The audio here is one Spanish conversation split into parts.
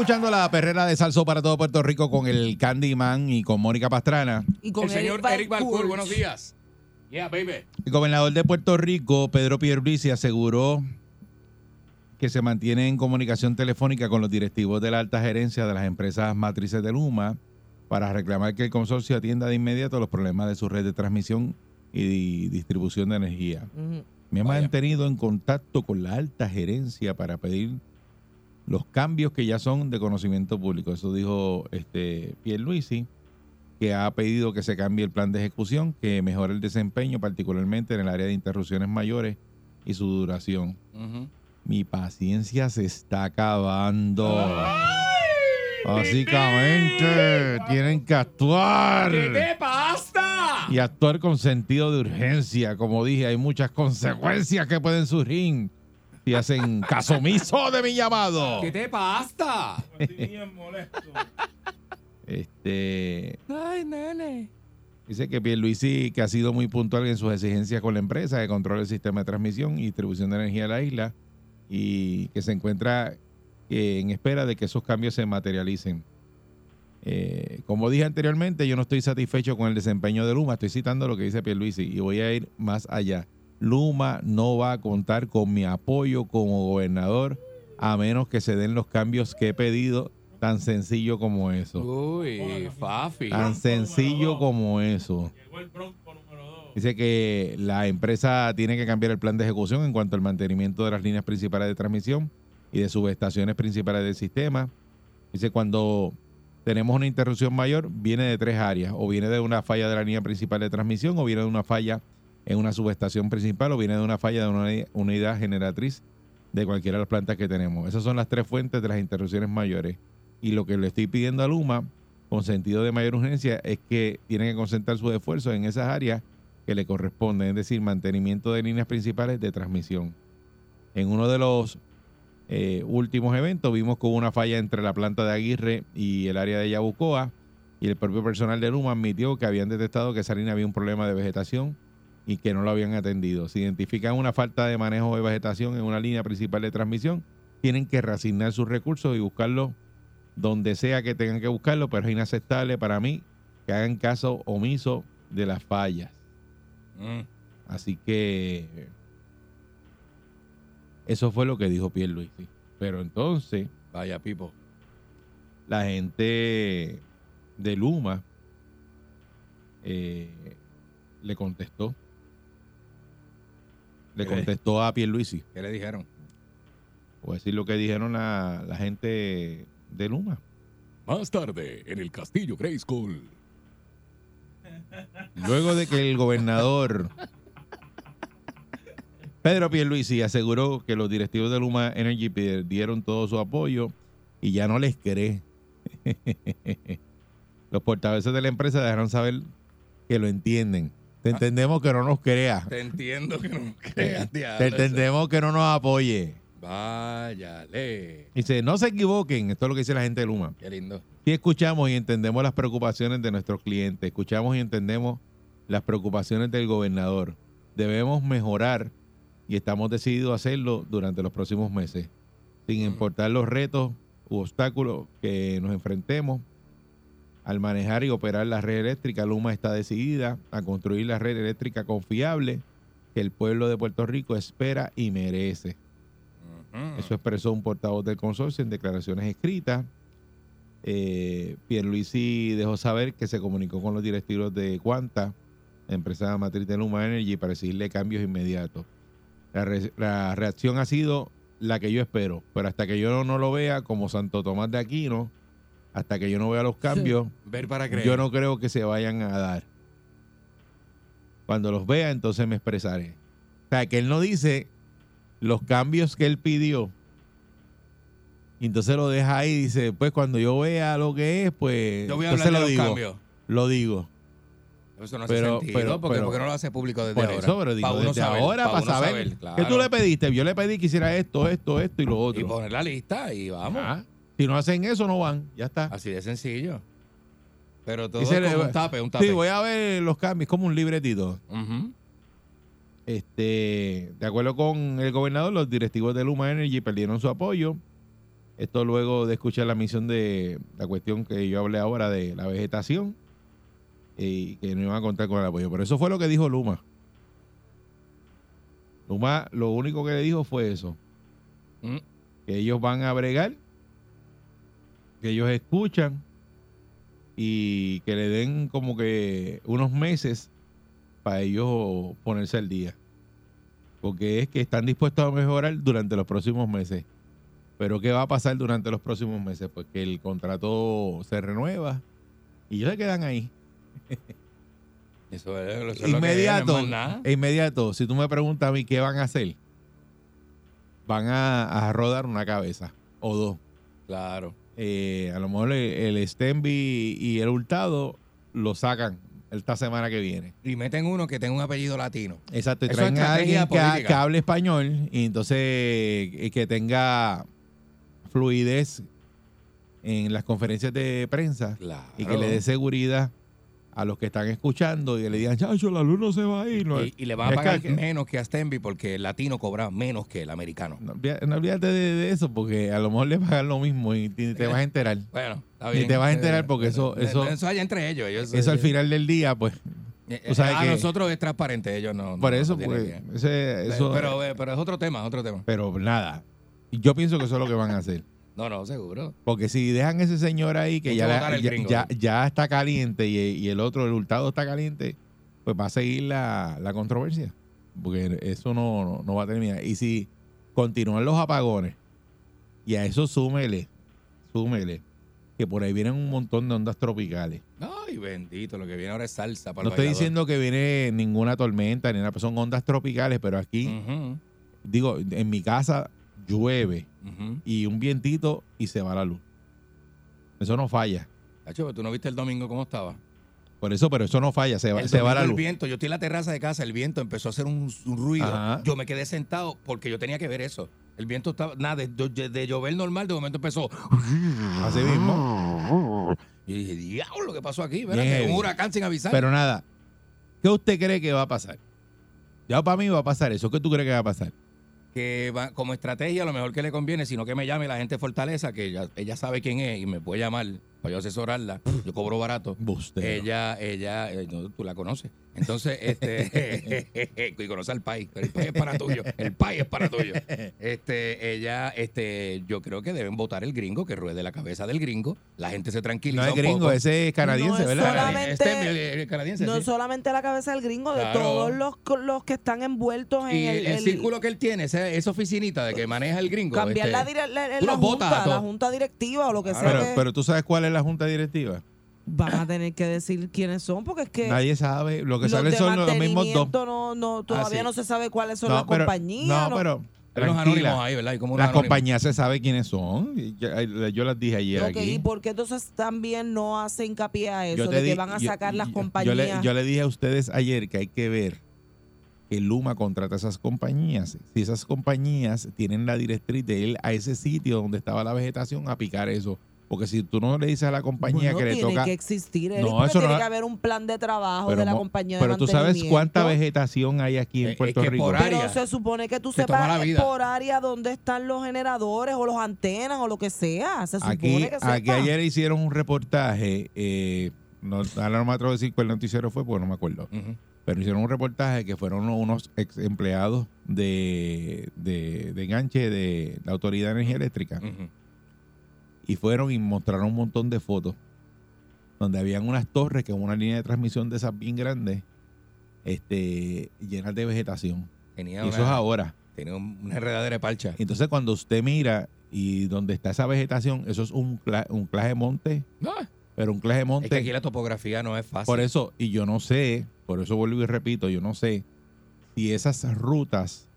Escuchando la perrera de Salso para todo Puerto Rico con el Candyman y con Mónica Pastrana. Y con El señor Eric Balcour, buenos días. Yeah, baby. El gobernador de Puerto Rico, Pedro Pierluisi, aseguró que se mantiene en comunicación telefónica con los directivos de la alta gerencia de las empresas matrices de Luma para reclamar que el consorcio atienda de inmediato los problemas de su red de transmisión y di- distribución de energía. Me han Vaya. mantenido en contacto con la alta gerencia para pedir los cambios que ya son de conocimiento público. Eso dijo este Pierluisi, que ha pedido que se cambie el plan de ejecución, que mejore el desempeño, particularmente en el área de interrupciones mayores y su duración. Mi paciencia se está acabando. Básicamente, tienen que actuar. ¿Qué te pasa? Y actuar con sentido de urgencia. Como dije, hay muchas consecuencias que pueden surgir si hacen caso omiso de mi llamado. ¿Qué te pasa? Este, Ay, nene. dice que Pierluisi, que ha sido muy puntual en sus exigencias con la empresa de control del sistema de transmisión y distribución de energía de la isla y que se encuentra eh, en espera de que esos cambios se materialicen. Eh, como dije anteriormente, yo no estoy satisfecho con el desempeño de Luma. Estoy citando lo que dice Pierluisi y voy a ir más allá. Luma no va a contar con mi apoyo como gobernador a menos que se den los cambios que he pedido, tan sencillo como eso. Uy, Fafi. Tan sencillo como eso. Dice que la empresa tiene que cambiar el plan de ejecución en cuanto al mantenimiento de las líneas principales de transmisión y de subestaciones principales del sistema. Dice cuando tenemos una interrupción mayor, viene de tres áreas. O viene de una falla de la línea principal de transmisión, o viene de una falla en una subestación principal, o viene de una falla de una uni- unidad generatriz de cualquiera de las plantas que tenemos. Esas son las tres fuentes de las interrupciones mayores. Y lo que le estoy pidiendo a Luma, con sentido de mayor urgencia, es que tienen que concentrar sus esfuerzos en esas áreas que le corresponden, es decir, mantenimiento de líneas principales de transmisión. En uno de los eh, últimos eventos vimos hubo una falla entre la planta de Aguirre y el área de Yabucoa y el propio personal de Luma admitió que habían detectado que esa línea había un problema de vegetación y que no lo habían atendido. Si identifican una falta de manejo de vegetación en una línea principal de transmisión, tienen que reasignar sus recursos y buscarlo donde sea que tengan que buscarlo, pero es inaceptable para mí que hagan caso omiso de las fallas. Mm. Así que eso fue lo que dijo Pierluisi. Pero entonces Vaya, Pipo. la gente de Luma eh, le contestó. Le ¿Qué le- contestó a Pierluisi. ¿Qué le dijeron? Voy a decir lo que dijeron la, la gente de Luma. Más tarde, en el Castillo Grayskull. Luego de que el gobernador Pedro Pierluisi aseguró que los directivos de Luma Energy perdieron todo su apoyo y ya no les cree. Los portavoces de la empresa dejaron saber que lo entienden. Te entendemos que no nos crea. Te entiendo que no creas, Te entendemos que no nos apoye. Váyale. Dice, no se equivoquen. Esto es lo que dice la gente de Luma. Qué lindo. Sí escuchamos y entendemos las preocupaciones de nuestros clientes, escuchamos y entendemos las preocupaciones del gobernador. Debemos mejorar y estamos decididos a hacerlo durante los próximos meses, sin importar los retos u obstáculos que nos enfrentemos. Al manejar y operar la red eléctrica, Luma está decidida a construir la red eléctrica confiable que el pueblo de Puerto Rico espera y merece. Eso expresó un portavoz del consorcio en declaraciones escritas. Eh, Pierluisi dejó saber que se comunicó con los directivos de Cuanta, empresa matriz de Luma Energy, para exigirle cambios inmediatos. La, re- la reacción ha sido la que yo espero, pero hasta que yo no lo vea como Santo Tomás de Aquino, hasta que yo no vea los cambios, Ver para creer. yo no creo que se vayan a dar. Cuando los vea, entonces me expresaré. O sea, que él no dice los cambios que él pidió. Y entonces lo deja ahí y dice, pues cuando yo vea lo que es, pues Yo voy a entonces hablar lo de los digo. cambios. Lo digo. Eso no hace Pero- sentido. pero- porque, pero- ¿Por qué no lo hace público desde Por ahora? eso, pero digo, Pa' uno desde saber, ahora pa' para saber. ¿Qué claro. tú le pediste? Yo le pedí que hiciera esto, esto, esto y lo Y otro. poner la lista y vamos. Ah, si no hacen eso, no van. Ya está. Así de sencillo. Pero todo es como un tape, un tape. Sí, voy a ver los cambios, como un libretito. Ujú. Este, de acuerdo con el gobernador, los directivos de Luma Energy perdieron su apoyo. Esto luego de escuchar la misión de la cuestión que yo hablé ahora de la vegetación y que no iban a contar con el apoyo. Pero eso fue lo que dijo Luma. Luma lo único que le dijo fue eso, Mm. que ellos van a bregar, que ellos escuchan y que le den como que unos meses para ellos ponerse al día. Porque es que están dispuestos a mejorar durante los próximos meses. Pero ¿qué va a pasar durante los próximos meses? Pues que el contrato se renueva y ellos se quedan ahí. Eso es, eso es lo que Inmediato, más nada. inmediato. Si tú me preguntas a mí qué van a hacer, van a, a rodar una cabeza o dos. Claro. Eh, a lo mejor el, el Stenby y el Hurtado lo sacan esta semana que viene. Y meten uno que tenga un apellido latino. Exacto, y traen es a alguien que, hable español y entonces eh, que tenga fluidez en las conferencias de prensa Claro. y que le dé seguridad a los que están escuchando y le digan, chacho, la luz no se va a ir. No, y, y le van a pagar que- menos que a Stenby porque el latino cobra menos que el americano. no, no olvídate de, de eso porque a lo mejor le pagan lo mismo y te, te vas a enterar. Bueno, está bien. te vas a enterar porque eso- Eh, eso- eso hay entre ellos. ellos Eso al final del día, pues, Eh, tú sabes a que- nosotros es transparente, ellos no. no- por eso, no pues, ese- eso, pero, eh, pero es otro tema, otro tema. pero nada. Yo pienso que eso es lo que van a hacer. No, no, seguro. Porque si dejan ese señor ahí que ya, la- ya, ya- ya está caliente y, y el otro, el hurtado está caliente, pues va a seguir la, la controversia. Porque eso no, no, no va a terminar. Y si continúan los apagones, y a eso súmele, súmele, que por ahí vienen un montón de ondas tropicales. Ay, bendito, lo que viene ahora es salsa para No el estoy bailador. diciendo que viene ninguna tormenta, ni nada, son ondas tropicales, pero aquí, digo, en mi casa llueve y un vientito y se va la luz. Eso no falla. Tacho, ¿tú no viste el domingo cómo estaba? Por eso, pero eso no falla, se va, El se va la el luz. viento, yo estoy en la terraza de casa, el viento empezó a hacer un, un ruido. Ajá. Yo me quedé sentado porque yo tenía que ver eso. El viento estaba, nada, de, de- de llover normal, de momento empezó. Así mismo. Y dije, diablo, ¿qué pasó aquí? Heavy. un huracán sin avisar. Pero nada, ¿qué usted cree que va a pasar? Ya para mí va a pasar eso. ¿Qué tú crees que va a pasar? Que va- como estrategia, lo mejor que le conviene, sino que me llame la gente Fortaleza, que ella, ella sabe quién es y me puede llamar para yo asesorarla. Yo cobro barato. Bustero. Ella, ella, eh, no, tú la conoces. Entonces, este, y conoce al país, pero el país es para tuyo. El país es para tuyo. Este, ella, este, yo creo que deben votar el gringo, que ruede la cabeza del gringo. La gente se tranquiliza. No es un gringo, poco. ese es canadiense, No es ¿verdad? solamente- Este, el, el canadiense. No sí. solamente la cabeza del gringo, de Claro. todos los, los que están envueltos en Y el, el, el el- círculo que él tiene, esa, esa oficinita de que maneja el gringo. cambiar este, la, la- la los votas a junta, la junta directiva o lo que sea. Pero, que pero tú sabes cuál es la junta directiva. van a tener que decir quiénes son, porque es que Nadie sabe. Lo que los sale de son los mismos dos. no, no, todavía sí. no se sabe cuáles son No, las pero- compañías. No, pero Las compañías se sabe quiénes son. ya- Yo las dije ayer Ok, aquí. ¿Y por qué entonces también no hace hincapié a eso? De que van a yo- sacar las compañías. Yo le, yo le dije a ustedes ayer que hay que ver que Luma contrata esas compañías. Si esas compañías tienen la directriz de ir a ese sitio donde estaba la vegetación a picar eso. Porque si tú no le dices a la compañía Bueno, que le tiene toca. que existir, Eric, No, eso tiene no- que haber un plan de trabajo pero de la compañía de pero tú sabes cuánta vegetación hay aquí Eh, en es Puerto que Rico. por Pero área. se supone que tú Se sepas por área dónde están los generadores o los antenas o lo que sea. Se supone Aquí, que sepa. aquí ayer hicieron un reportaje. Eh, no, ahora no me atrevo a decir cuál noticiero fue porque no me acuerdo. Pero hicieron un reportaje que fueron unos ex empleados de, de, de enganche de la Autoridad de Energía Eléctrica. Y fueron y mostraron un montón de fotos donde habían unas torres que una línea de transmisión de esas bien grandes este, llenas de vegetación. Tenía Y una, eso es ahora. tenía un- una enredadera de parcha. Entonces, cuando usted mira y donde está esa vegetación, eso es un, cla- un claje monte, Ah, pero un claje monte. es que aquí la topografía no es fácil. Por eso, y yo no sé, por eso vuelvo y repito, yo no sé si esas rutas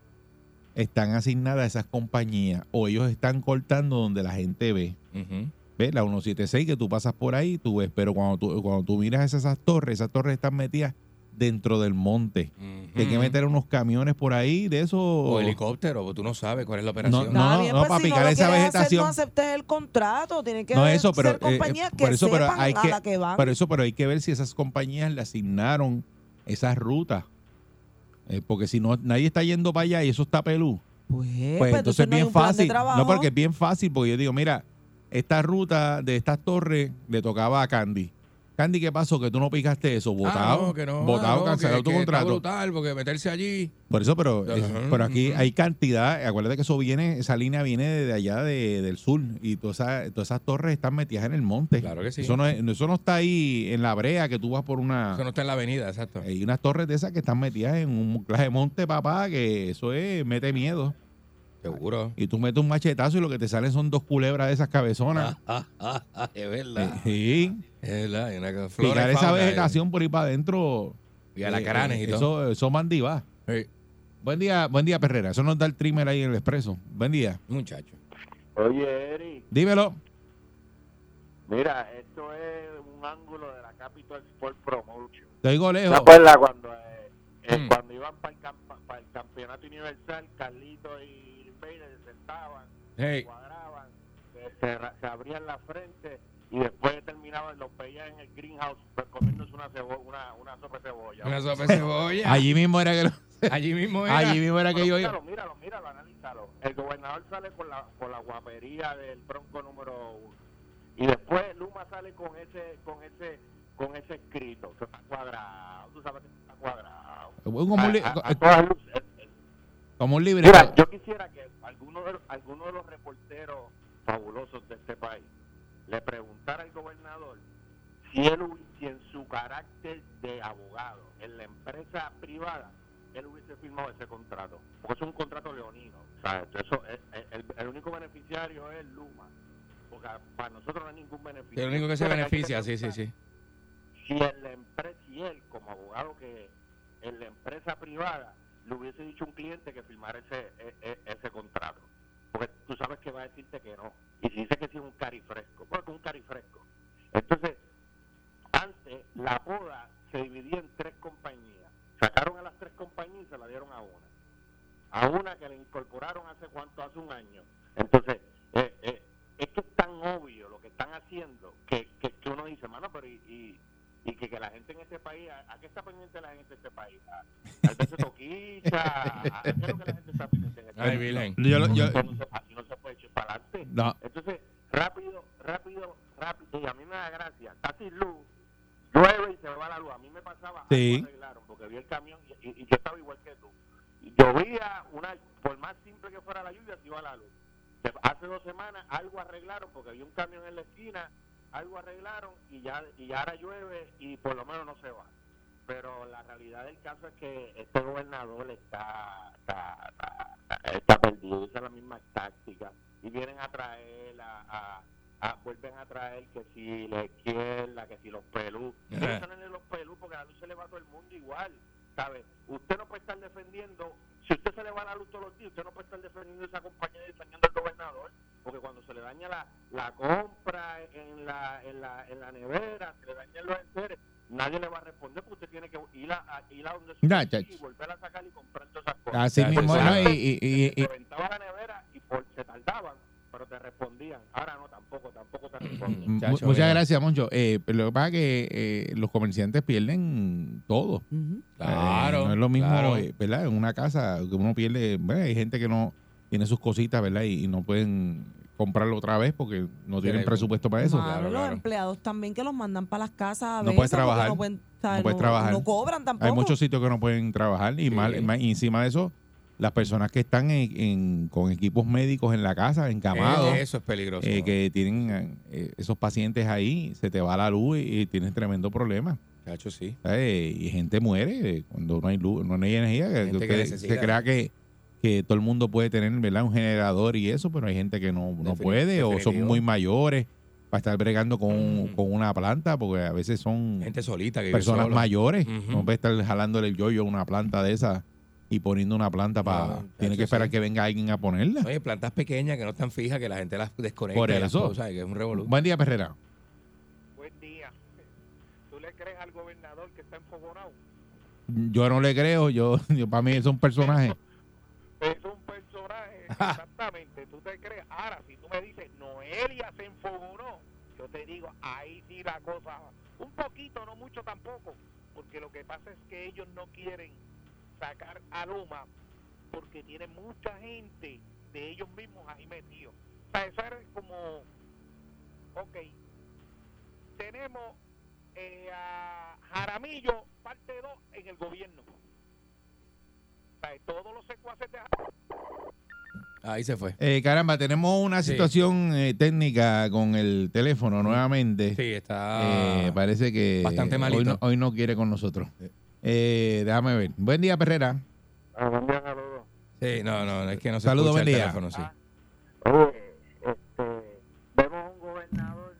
están asignadas a esas compañías o ellos están cortando donde la gente ve. Ujú. ¿Ves? La 176 que tú pasas por ahí, tú ves, pero cuando tú, cuando tú miras esas, esas torres, esas torres están metidas dentro del monte. Ujú. Hay que meter unos camiones por ahí de eso. O helicóptero, tú no sabes cuál es la No, operación. no, bien, no, pues, para si picar esa quieres hacer, vegetación. no aceptes el contrato. Tiene que No, eso, pero, ser eh, compañías que por eso, pero sepan hay a que, la que van. por eso, pero hay que ver si esas compañías le asignaron esas rutas. Eh, porque si no, nadie está yendo para allá y eso está pelú. pues, Pues entonces es no bien fácil. No, porque es bien fácil, porque yo digo, mira, esta ruta de estas torres le tocaba a Candy. Candy, ¿qué pasó? Que tú no picaste eso, Ah, votado, no, que no, votado, ah, no, cancelado que- tu que está contrato. brutal, porque meterse allí. Por eso, pero, eh, pero aquí hay cantidad. Acuérdate que eso viene, esa línea viene de allá de- del sur y todas esas, todas esas torres están metidas en el monte. Claro que sí. Eso no, es- eso no está ahí en la brea que tú vas por una. Eso no está en la avenida, exacto. Hay unas torres de esas que están metidas en un clase de monte, papá, que eso es, mete miedo. Seguro. Y tú metes un machetazo y lo que te salen son dos culebras de esas cabezonas. Ah, ah, ah, es verdad. Sí. Es verdad. hay una flora Picar y esa fauna, eh. vegetación por ahí para adentro. Y alacranes eh, y todo. Eso, eso mandibá. Sí. Buen día, buen día, Perrera. Eso nos da el trimmer ahí en el expreso. Buen día. Muchacho. Oye, Eri, Dímelo. mira, esto es un ángulo de la Capital Sport Promotion. Te oigo ¿Te lejos. acuerdas cuando, eh, eh, Mm. cuando iban para el, campa- para el campeonato universal, Carlito y Bader se sentaban, Hey. cuadraban, se, se ra- se abrían la frente y después terminaban, los veían en el greenhouse pues, comiéndose una, cebo- una, una sopa de cebolla. Una sopa de cebolla. Allí mismo era que lo- Allí mismo era. allí mismo era que yo míralo, míralo, míralo, analízalo. El gobernador sale con la, con la guapería del bronco número uno. Y después Luma sale con ese, con ese, con ese escrito, que está cuadrado. Tú sabes que está cuadrado. como un, li- A- a- a todas luces. El- el- como un libreto. Mira, yo quisiera que alguno de, alguno de los reporteros fabulosos de este país le preguntara al gobernador si él si en su carácter de abogado en la empresa privada él hubiese firmado ese contrato porque es un contrato leonino o sea, eso es- es- el, el único beneficiario es Luma porque para nosotros no hay ningún beneficio El único que se beneficia, sí, sí, sí. si en la empresa, si él como abogado que en la empresa privada le hubiese dicho a un cliente que firmara ese, e- e- ese contrato. Porque tú sabes que va a decirte que no. Y si dice que sí un carifresco, pues un carifresco. Entonces, antes la poda se dividía en tres compañías. Sacaron a las tres compañías y se la dieron a una. A una que le incorporaron hace cuánto, hace un año. Entonces, eh, eh, es que es tan obvio lo que están haciendo que, que, que uno dice, mano, pero y, y, y que, que la gente en este país, ¿a, a qué está pendiente la gente de este país? ¿A, al beso toquicha? ¿A, qué es lo que la gente está pendiente en este Ay, país? Yo yo- Así no se- así no se puede echar para adelante. No. Entonces, rápido, rápido, rápido, y a mí me da gracia, está sin luz, llueve y se va la luz. A mí me pasaba, Sí. algo arreglaron, porque vi el camión y, y- y yo estaba igual que tú. Llovía, una, por más simple que fuera la lluvia, se iba la luz. Hace dos semanas algo arreglaron, porque había un camión en la esquina, algo arreglaron y ya, y ya ahora llueve y por lo menos no se va. Pero la realidad del caso es que este gobernador está, está, está, está perdido, usa las mismas tácticas y vienen a traer, a, a- a- vuelven a traer que si la izquierda, que si los pelú. No los pelú porque la luz se le va a todo el mundo igual, ¿sabe? Usted no puede estar defendiendo, si usted se le va la luz todos los días, usted no puede estar defendiendo esa compañía y defendiendo al gobernador, porque cuando se le daña la, la compra en la, en, la, en la nevera, se le dañan los enseres, nadie le va a responder porque usted tiene que ir a, a- ir a donde su ya. y volver a sacar y comprar todas esas cosas. Así mismo, ¿no? Y, y- y- y- Se reventaba la nevera y por, se tardaban, pero te respondían. Ahora no, tampoco, tampoco te responden. mu- Chacho, muchas mira. gracias, Moncho. Eh, pero lo que pasa es que eh, los comerciantes pierden todo. Ujú. Claro. Eh, no es lo mismo, claro. eh, ¿verdad? En una casa que uno pierde, bueno, hay gente que no tiene sus cositas, ¿verdad? Y, y no pueden comprarlo otra vez porque no tienen presupuesto para eso. Claro, los empleados también que los mandan para las casas a No veces puedes porque trabajar. No, pueden. No puedes trabajar. no cobran tampoco. Hay muchos sitios que no pueden trabajar y, Sí. mal, mal- y encima de eso, las personas que están en- en- con equipos médicos en la casa, encamados, Eh, Eso es peligroso. eh, que tienen eh, esos pacientes ahí, se te va la luz y, y tienes tremendo problema. Cacho, sí. ¿sabes? Y gente muere eh, cuando no hay luz, no hay energía. que se crea que, que todo el mundo puede tener ¿verdad? un generador y eso, pero hay gente que no, no puede o son muy mayores para estar bregando con, Mm. con una planta, porque a veces son Gente solita que personas mayores. Ujú. No puede estar jalándole el yoyo a una planta de esa y poniendo una planta para... No, tiene que esperar sí. que venga alguien a ponerla. Oye, plantas pequeñas que no están fijas, que la gente las desconecta. Por eso. cosas, que es un revolú. Buen día, Perrera. Buen día. ¿Tú le crees al gobernador que está enfogonado? Yo no le creo, yo, yo para mí es un personaje. Es un personaje, exactamente. ¿Tú te crees? Ahora, si tú me dices, Noelia se enfogonó, yo te digo, ahí sí la cosa, un poquito, no mucho tampoco, porque lo que pasa es que ellos no quieren sacar a Luma porque tienen mucha gente de ellos mismos ahí metidos. O sea, eso era como, ok, tenemos eh, a Jaramillo, parte 2, en el gobierno. O sea, todos los secuaces de Ahí se fue. Eh, caramba, tenemos una Sí. situación eh, técnica con el teléfono nuevamente. Sí, está. Eh, parece que bastante hoy malito. no, hoy no quiere con nosotros. Eh, déjame ver. Buen día, Perrera. buen día, saludos. Sí, no, no, es que no se Saludos, escucha el buen día. teléfono, sí. Oye, este, vemos un gobernador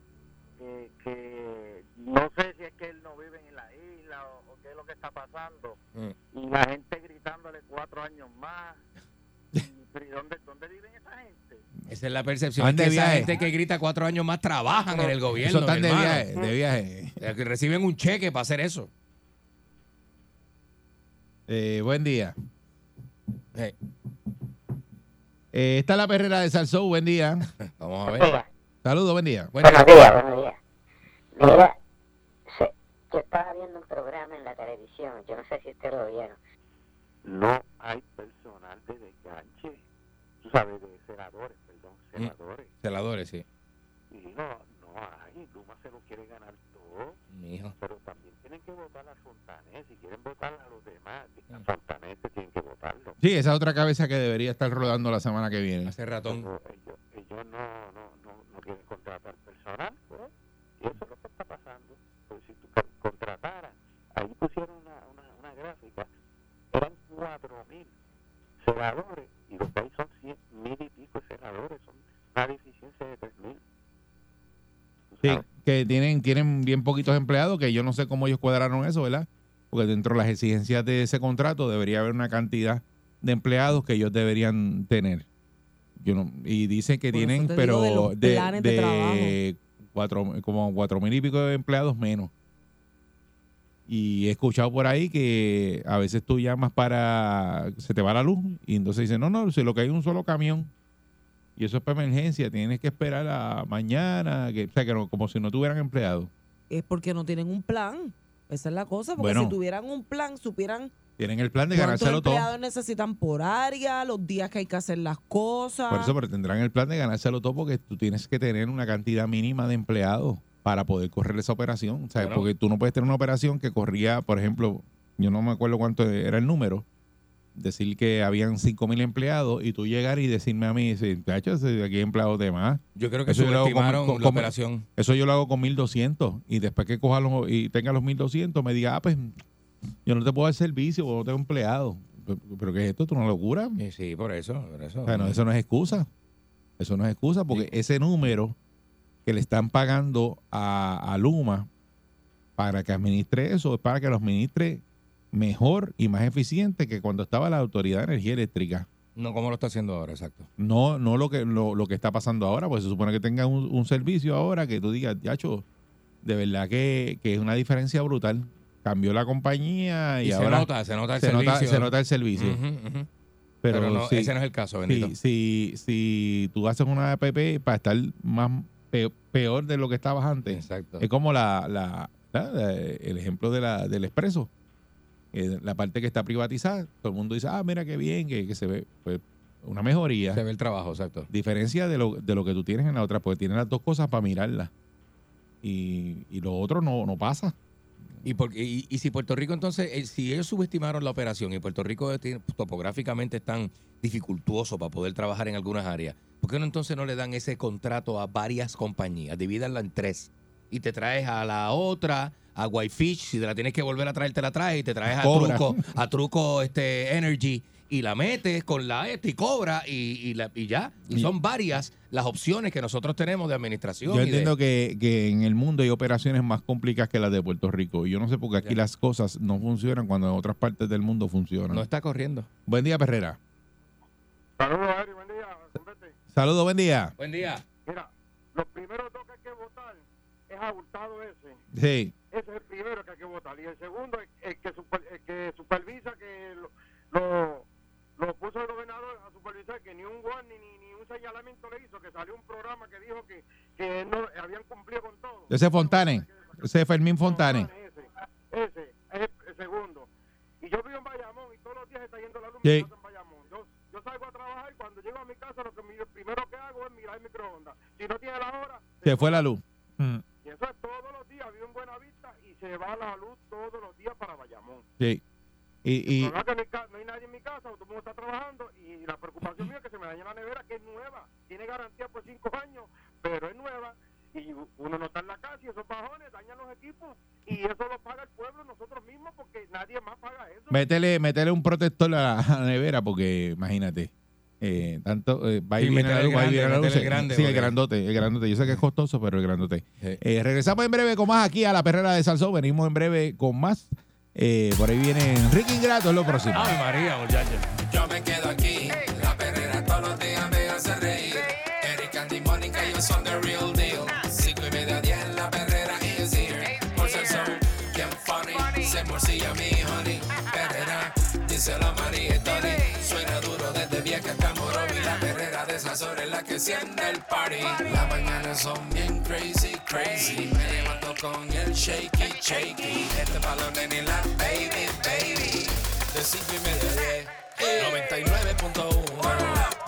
que, que no sé si es que él no vive en la isla o, o qué es lo que está pasando. Mm. Y la gente gritándole cuatro años más. Y, pero ¿y dónde, ¿Dónde viven esa gente? Esa es la percepción. Van Es que de esa viaje. gente que grita cuatro años más trabajan en el gobierno. Eso están de viaje, de viaje. Reciben un cheque para hacer eso. Eh, buen día. Eh, Eh, está la Perrera de Salsou. Buen día. vamos a ver. Saludos, buen día. Bueno, Buenos días, buenos días. Mira, se- yo estaba viendo un programa en la televisión, yo no sé si ustedes lo vieron. No hay personal de desganche. Tú sabes, de senadores, perdón, Mm. senadores. celadores, sí. Y no, no hay. Luma se lo quiere ganar Mijo. pero también tienen que votar a Fontanet. Si quieren votar a los demás, a. Fontanet se tienen que votarlo. Sí, esa otra cabeza que debería estar rodando la semana que viene. Hace ratón. Pero ellos, ellos no, no, no, no quieren contratar personal. Y eso es lo que está pasando. Pues si tú con- contrataras, ahí pusieron una, una, una gráfica, eran cuatro mil senadores y lo que hay son cien mil y pico senadores, son una deficiencia de tres mil. Tú Sí, sabes. Que tienen, tienen bien poquitos empleados, que yo no sé cómo ellos cuadraron eso, ¿verdad? Porque dentro de las exigencias de ese contrato debería haber una cantidad de empleados que ellos deberían tener. Yo no, y dicen que tienen, pero de de cuatro, como cuatro mil y pico de empleados menos. Y he escuchado por ahí que a veces tú llamas para, se te va la luz y entonces dicen, no, no, si lo que hay es un solo camión y eso es para emergencia, tienes que esperar a mañana, que, o sea, que no- como si no tuvieran empleados. Es porque no tienen un plan. Esa es la cosa. Porque Bueno. si tuvieran un plan, supieran Tienen el plan de ganárselo todo. empleados necesitan por área, los días que hay que hacer las cosas. Por eso, pero tendrán el plan de ganárselo todo porque tú tienes que tener una cantidad mínima de empleados para poder correr esa operación. O sea, Bueno. porque tú no puedes tener una operación que corría, por ejemplo, yo no me acuerdo cuánto era el número, decir que habían 5 mil empleados y tú llegar y decirme a mí, "Tacho, si aquí hay empleados de más. Yo creo que Eso hago con- subestimaron con- la con- operación. Eso yo lo hago con 1200 y después que coja los, y tenga los 1200 me diga, ah, pues yo no te puedo dar servicio porque no tengo empleados. Pero, pero ¿qué es esto? ¿Tú una locura? Sí, sí, por eso. Por eso. O sea, no, eso no es excusa. Eso no es excusa porque ese número que le están pagando a, a Luma para que administre eso es para que lo administre mejor y más eficiente que cuando estaba la Autoridad de Energía Eléctrica. No como lo está haciendo ahora, exacto. No, no lo que lo, lo que está pasando ahora, pues se supone que tengan un, un servicio ahora que tú digas, yacho, de verdad que, que es una diferencia brutal. Cambió la compañía y, Y, se ahora nota, se nota el se, servicio. nota, se nota el servicio. Pero, Pero, no, ese no es el caso, bendito. si, si, si tú haces una app para estar más pe- peor de lo que estabas antes, Exacto. es como la, la- la- la- el ejemplo de la, del expreso. Eh, la parte que está privatizada, todo el mundo dice, ah, mira qué bien, que, que se ve pues, una mejoría. Se ve el trabajo, exacto. Diferencia de lo, de lo que tú tienes en la otra, porque tienes las dos cosas para mirarlas. Y, y lo otro no, no pasa. Y, por- y, y si Puerto Rico entonces, eh, si ellos subestimaron la operación y Puerto Rico tiene- topográficamente es tan dificultuoso para poder trabajar en algunas áreas, ¿por qué no entonces no le dan ese contrato a varias compañías? Divídanla en tres. y te traes a la otra, a Whitefish, si te la tienes que volver a traer, te la traes y te traes a Cobra. Truco, a Truco este, Energy y la metes con la este y cobra y, y, la- y ya. Y son varias las opciones que nosotros tenemos de administración. Yo y de- entiendo que, que en el mundo hay operaciones más complicadas que las de Puerto Rico. Y yo no sé por qué aquí Ya. las cosas no funcionan cuando en otras partes del mundo funcionan. no está corriendo. Buen día, Perrera. Saludos, Ari, buen día. Saludos, buen día. Buen día. Mira, los primeros dos que es a Hurtado ese. Sí. Ese es el primero que hay que votar. Y el segundo es el que, super- el que supervisa que lo, lo, lo puso el gobernador a supervisar, que ni un warning ni, ni un señalamiento le hizo, que salió un programa que dijo que, que no habían cumplido con todo. Ese es Fontane. Ese es Fermín Fontane. Ese, ese es el, el segundo. Y yo vivo en Bayamón y todos los días está yendo la luz Sí. en mi casa en Bayamón. Yo, yo salgo a trabajar y cuando llego a mi casa lo que primero que hago es mirar el microondas. Si no tiene la hora, Se fue la luz. Mm, eso es todos los días. Vivo en Buenavista y se va la luz todos los días para Bayamón. Sí. Y, y que no hay, nadie en mi casa, todo el mundo está trabajando y la preocupación mía es que se me dañe la nevera, que es nueva, tiene garantía por cinco años, pero es nueva y uno no está en la casa y esos bajones dañan los equipos y eso lo paga el pueblo nosotros mismos porque nadie más paga eso. métele, métele un protector a la, a la nevera porque imagínate. Eh, tanto eh, va y viene la el luz, va y grande, viene la luz. el grande, sí, el grandote, el grandote. Yo sé que es costoso, pero el grandote. Sí. Eh, regresamos en breve con más aquí a la perrera de Salsón. Venimos en breve con más. Eh, por ahí viene Enrique Ingrato, es lo próximo. Ay, María, muchachos. Yo me quedo aquí, la perrera todos los días me hace reír. Eric, Andy, Mónica, ellos son the real deal. Cinco y media, diez, la perrera is here. Por ser son bien funny, se morcilla mi honey. Perrera, díselo a María duro desde vieja hasta Morovi. La perrera de esas horas la que enciende el party. Las mañanas son bien crazy, crazy. Me levanto con el shaky, shaky. Este balón en la baby, baby. De cinco y media diez. 99.1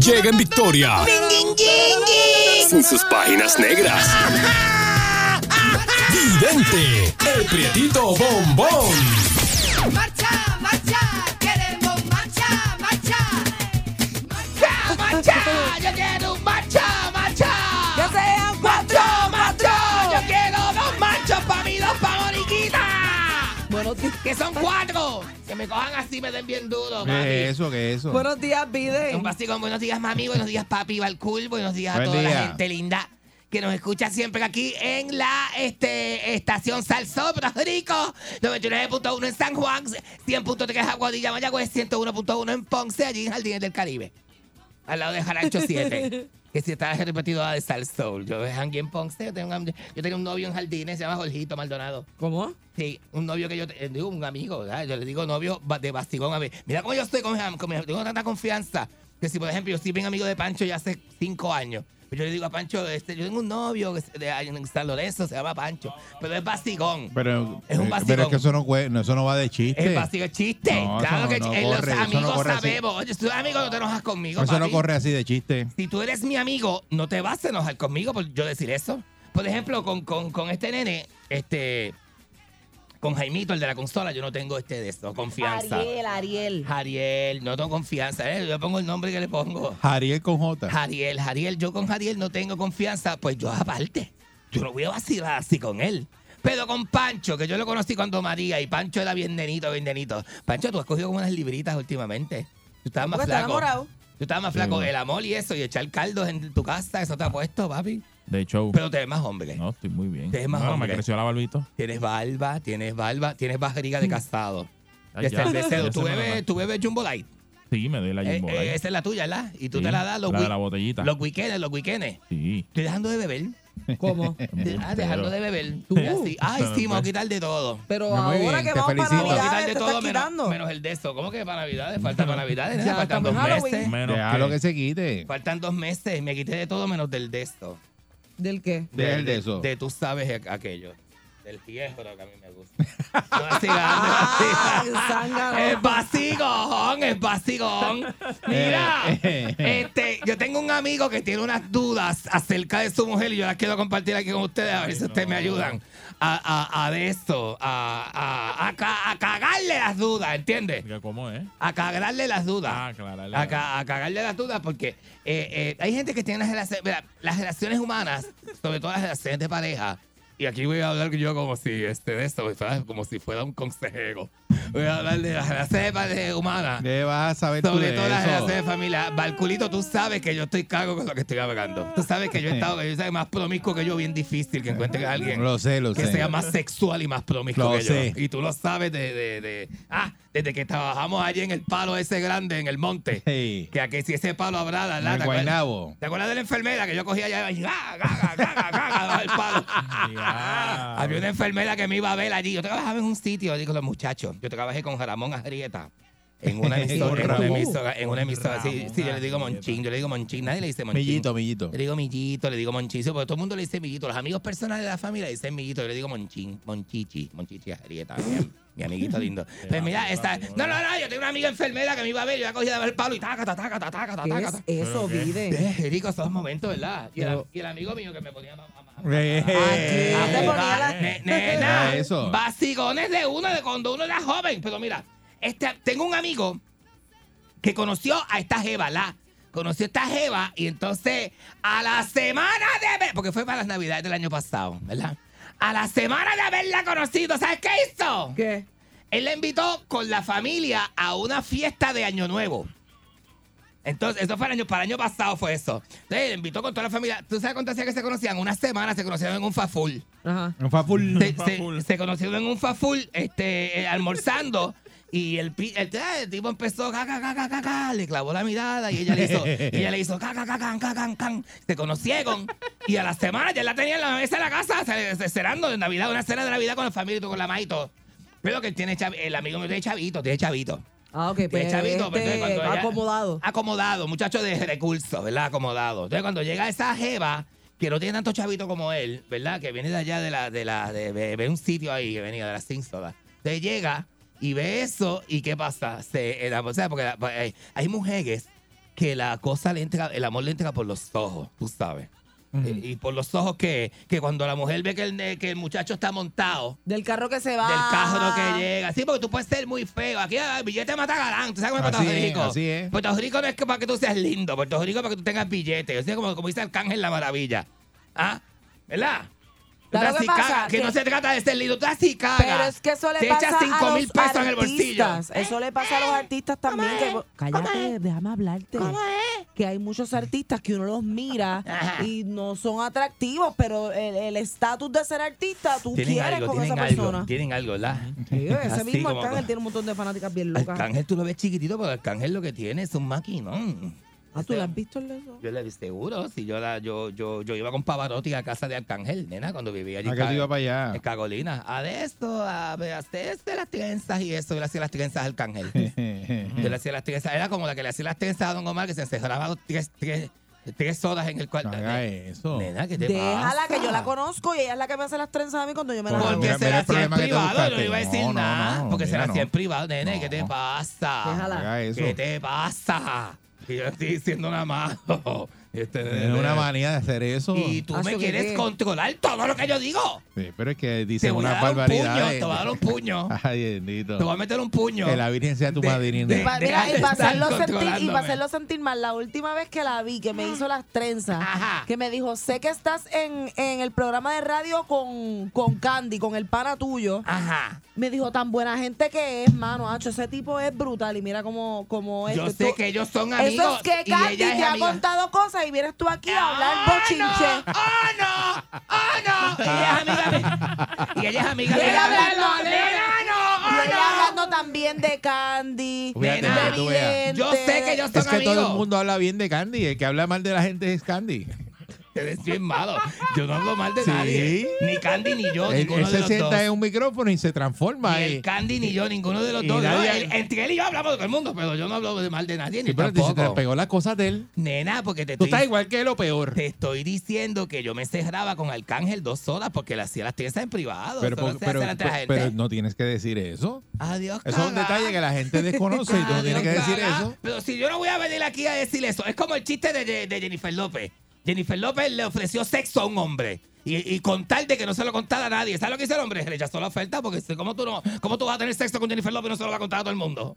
Llega en victoria. Sin sus páginas negras. Vidente, el prietito bombón. Marcha, marcha, queremos marcha, marcha. Marcha, marcha, yo quiero un marcha, marcha. Que sean Macho, macho, yo quiero dos machos para mí, dos para di- Que son cuatro. Que me cojan así, me den bien duro, mami. ¿Qué es eso? ¿Qué es eso? buenos días, Un Biden. básico, buenos días, mami, buenos días, papi, Balcool, buenos días a Buen toda día. la gente linda que nos escucha siempre aquí en la este, estación Salsó, Puerto Rico, 99.1 en San Juan, 100.3 en Aguadilla, Mayagüez, 101.1 en Ponce, allí en Jardines del Caribe, al lado de Jarancho 7. Que si está repetido de Salsoul. Yo aquí en Ponce, yo, tengo un, yo tenía un novio en Jardines, se llama Jorgito Maldonado. ¿Cómo? Sí, un novio que yo eh, digo, un amigo, ¿verdad? Yo le digo novio de bastigón a ver. Mira cómo yo estoy con, con mi- tengo tanta confianza que si, por ejemplo, yo soy bien amigo de Pancho ya hace cinco años. Pero yo le digo a Pancho, este, yo tengo un novio que de, en San Lorenzo, se llama Pancho, pero es bastigón. Pero, Es un eh, vacilón. pero es que eso no, eso no va de chiste. Es bastigón, es chiste. No, claro eso que no- no eh, los corre, eso no amigos sabemos. Oye, si tú eres amigo, no te enojas conmigo. Eso no corre así de chiste. Si tú eres mi amigo, no te vas a enojar conmigo por yo decir eso. Por ejemplo, con, con, con este nene, este. Con Jaimito, el de la consola, yo no tengo este de esto, confianza. Ariel, Ariel. Jariel, no tengo confianza. ¿eh? Yo pongo el nombre que le pongo. Jariel con J. Jariel, Jariel, yo con Jariel no tengo confianza, pues yo aparte. Yo no voy a vacilar así con él. Pero con Pancho, que yo lo conocí cuando María y Pancho era bien nenito, bien nenito. Pancho, tú has cogido como unas libritas últimamente. Tú estabas más flaco. enamorado. Tú estabas más flaco. El amor y eso, y echar caldos en tu casa, eso te ha puesto, papi. De show. Pero te ves más hombre. No, estoy muy bien. Te ves más no, me hombre. creció la barbito. Tienes barba, tienes barba, tienes barriga de casado. Ay, de ya, cervecero. ya Tú me bebes, tú bebes Jumbo Light. Sí, me doy la Eh, Jumbo eh, Light. esa es la tuya, ¿verdad? Y tú Sí, te la das los, la la botellita. los weekends, los weekends. Sí. Estoy dejando de beber. ¿Cómo? De- ah, dejando de beber. Tú. Así. Ay, sí, me voy a pues- quitar de todo. Pero Muy ahora bien, que vamos para felicito. Me voy a quitar Navidades, de te todo menos, menos el de esto. ¿Cómo que para Navidades? Falta para Navidades. Ya Faltan dos en Halloween. meses. Menos que- que se quite. Faltan dos meses. Me quité de todo menos del de esto. ¿Del qué? El de eso. De tú sabes aqu- aquello. El viejo lo que a mí me gusta. No es vacilón, no es vacilón. Es vacigón, es vacigón. Mira, este, yo tengo un amigo que tiene unas dudas acerca de su mujer y yo las quiero compartir aquí con ustedes a ver si ustedes me ayudan a, a, a de esto, a, a, a, ca- a cagarle las dudas, ¿entiendes? ¿Cómo es? A cagarle las dudas. Ah, claro. A, ca- a cagarle las dudas porque eh, eh, hay gente que tiene las relaciones, mira, las relaciones humanas, sobre todo las relaciones de pareja, y aquí voy a hablar yo como si este de esto, ¿sabes? como si fuera un consejero. Voy a hablar de las relaciones de humanas. ¿Qué vas a saber tú Sobre de todo las eso? relaciones de familia. Balculito, tú sabes que yo estoy cago con lo que estoy hablando. Tú sabes que yo he estado, que yo soy más promiscuo que yo, bien difícil que encuentre a alguien Lo sé, lo que sé. sea más sexual y más promiscuo Lo que sé. yo. Y tú lo sabes de, de, de- ah, desde que trabajamos allí en el palo ese grande, en el monte. Hey, Que aquí si ese palo habrá, la lata. Guaynabo. ¿Te acuerdas de la enfermera que yo cogía allá y gaga, gaga, gaga, gaga, el palo? Había una enfermera que me iba a ver allí. Yo trabajaba en un sitio, digo los muchachos. Yo trabajé con Ramón Arrieta. En una emisora, en una emisora, en una emisora. Sí, sí, yo le digo Monchín, yo le digo Monchín. Nadie le dice Monchín. Millito, millito. Le digo Millito, le digo Monchizo, porque todo el mundo le dice Millito. Los amigos personales de la familia le dicen Millito. Yo le digo Monchín, Monchichi, Monchichi Arrieta. Mi, mi amiguito lindo. Pues mira, esta. No, no, no, yo tengo una amiga enfermera que me iba a ver. Yo la cogía de ver el palo y taca, taca, taca, taca, taca, ¿Qué taca. es eso, Vide? Eh, rico esos momentos, ¿verdad? Y el, Pero- y el amigo mío que me ponía a, a- a- a te ponía jugar. la- Ne- Nena, Ah, eso. vacigones de uno de cuando uno era joven. Pero mira, este, tengo un amigo que conoció a esta jeva, la conoció a esta jeva y entonces a la semana de porque fue para las navidades del año pasado, ¿verdad? A la semana de haberla conocido, ¿sabes qué hizo? ¿Qué? Él la invitó con la familia a una fiesta de Año Nuevo. Entonces, eso fue el año, para el año pasado fue eso. Entonces, le invitó con toda la familia. ¿Tú sabes cuánto hacía que se conocían? Una semana se conocieron en un faful. Ajá. Un faful. Se, se- se conocieron en un faful, este, eh, almorzando. Y el, el, el tipo empezó, ca, ca, ca, ca, ca, ca, le clavó la mirada y ella le hizo, y ella le hizo, ca, ca, ca, can, ca, can, can. Se conocieron y a la semana ya la tenía en la mesa de la casa, ce- ce- cenando de Navidad, una cena de Navidad con la familia con la mamá y todo. Pero que tiene, el amigo mío tiene chavito, tiene chavito. Ah, ok, pues Tiene chavito, pero este, entonces cuando ella- acomodado. Acomodado, muchacho de recursos, ¿verdad? Acomodado. Entonces, cuando llega esa jeva, que no tiene tanto chavito como él, ¿verdad? Que viene de allá de la, de la, de, ve, ve un sitio ahí que venía de las Simpsons. Entonces llega y ve eso, ¿y qué pasa? Se enamora, o sea, porque pues, hay, hay mujeres que la cosa le entra, el amor le entra por los ojos, tú sabes. Eh, y por los ojos que, que cuando la mujer ve que el, que el muchacho está montado, Del carro que se va. del carro que llega. Sí, porque tú puedes ser muy feo. Aquí ah, el billete mata galán. ¿Tú sabes cómo es Puerto es, Rico? así es. Puerto Rico no es que para que tú seas lindo. Puerto Rico es para que tú tengas billete. O sea, como, como dice Arcángel la Maravilla. ¿Ah? ¿Verdad? Claro que pasa que, que- no se trata de ser lindo. Tú así cagas. Pero es que eso le te pasa echas 5 a mil los pesos en el bolsillo. artistas. Eso le pasa a los artistas también. Que, cállate, déjame hablarte. Que hay muchos artistas que uno los mira Ajá. y no son atractivos, pero el estatus de ser artista tú quieres algo, con esa algo. persona. Tienen algo, ¿verdad? Sí, ese mismo como- Arcángel tiene un montón de fanáticas bien locas. Arcángel tú lo ves chiquitito, pero Arcángel lo que tiene es un maquinón. Ah, ¿tú lo has visto eso? Yo le vi seguro, si yo, la, yo, yo, yo iba con Pavarotti a casa de Arcángel, nena, cuando vivía allí. ¿A en qué ibas para allá? En Carolina. A de esto, a ver, hacerse las trenzas y eso. Yo le hacía las trenzas al Arcángel. yo le hacía las trenzas. Era como la que le hacía las trenzas a Don Omar, que se encerraba tres, tres, tres horas en el cuarto. Haga eso. Nena, ¿qué te Déjala pasa? que yo la conozco y ella es la que me hace las trenzas a mí cuando yo me hago. Porque mira, se mira la hacía en privado, yo no iba a decir No, nada. no, porque se mira, la hacía no. en privado, nene. No. ¿Qué te pasa? Déjala. ¿Qué te pasa? Yo estoy diciendo nada más. Este, una manía de hacer eso. Y tú Ah, me ¿eso qué quieres qué? controlar todo lo que yo digo. Sí, pero es que Te dicen voy a unas dar un puño, barbaridades. te voy a dar un puño. Ay, bendito. Te voy a meter un puño. Que la Virgen sea tu De- madrina. de- Y pa- Deja mira, de y para estar hacerlo sentir, y controlándome. para hacerlo sentir mal, la última vez que la vi, que me hizo las trenzas, Ajá. que me dijo, sé que estás en, en el programa de radio con, con Candy, con el pana tuyo. Ajá. Me dijo, tan buena gente que es, mano, Hacho, ese tipo es brutal y mira cómo, cómo es. Yo sé tú- que ellos son amigos. Eso es que y Candy ella es te ha amiga. contado cosas y vienes tú aquí a hablar ¡Oh, bochinche. no! ¡Oh, no! ¡Oh, no! Y ella es amiga de... Y ella es amiga Y de... ella hablando- ¡Nena, no! Y hablando también de Candy, Fíjate, de tú veas. Yo sé que ellos son Es que amigos. todo el mundo habla bien de Candy. El que habla mal de la gente es Candy. Ustedes bien malo. Yo no hablo mal de Sí. nadie. Ni Candy ni yo, Él, ninguno él de se los sienta dos. en un micrófono y se transforma. Ni eh. el Candy ni yo, ninguno de los dos. nadie- No, él- entre él y yo hablamos de todo el mundo, pero yo no hablo de mal de nadie, Sí, ni pero se te tampoco. pegó las cosas de él. Nena, porque te Tú estoy, estás igual que él o peor. te estoy diciendo que yo me cerraba con Arcángel dos horas porque le hacía las tiendas en privado. Pero, no pero, pero tienes que decir eso. Adiós, Eso es un detalle que la gente desconoce y tú no tienes que decir eso. Pero si yo no voy a venir aquí a decir eso, es como el chiste de, de- de Jennifer López. Jennifer López le ofreció sexo a un hombre. Y, y con tal de que no se lo contara a nadie. ¿Sabes lo que hizo el hombre? Rechazó la oferta porque ¿cómo tú, no, ¿cómo tú vas a tener sexo con Jennifer López y no se lo vas a contar a todo el mundo?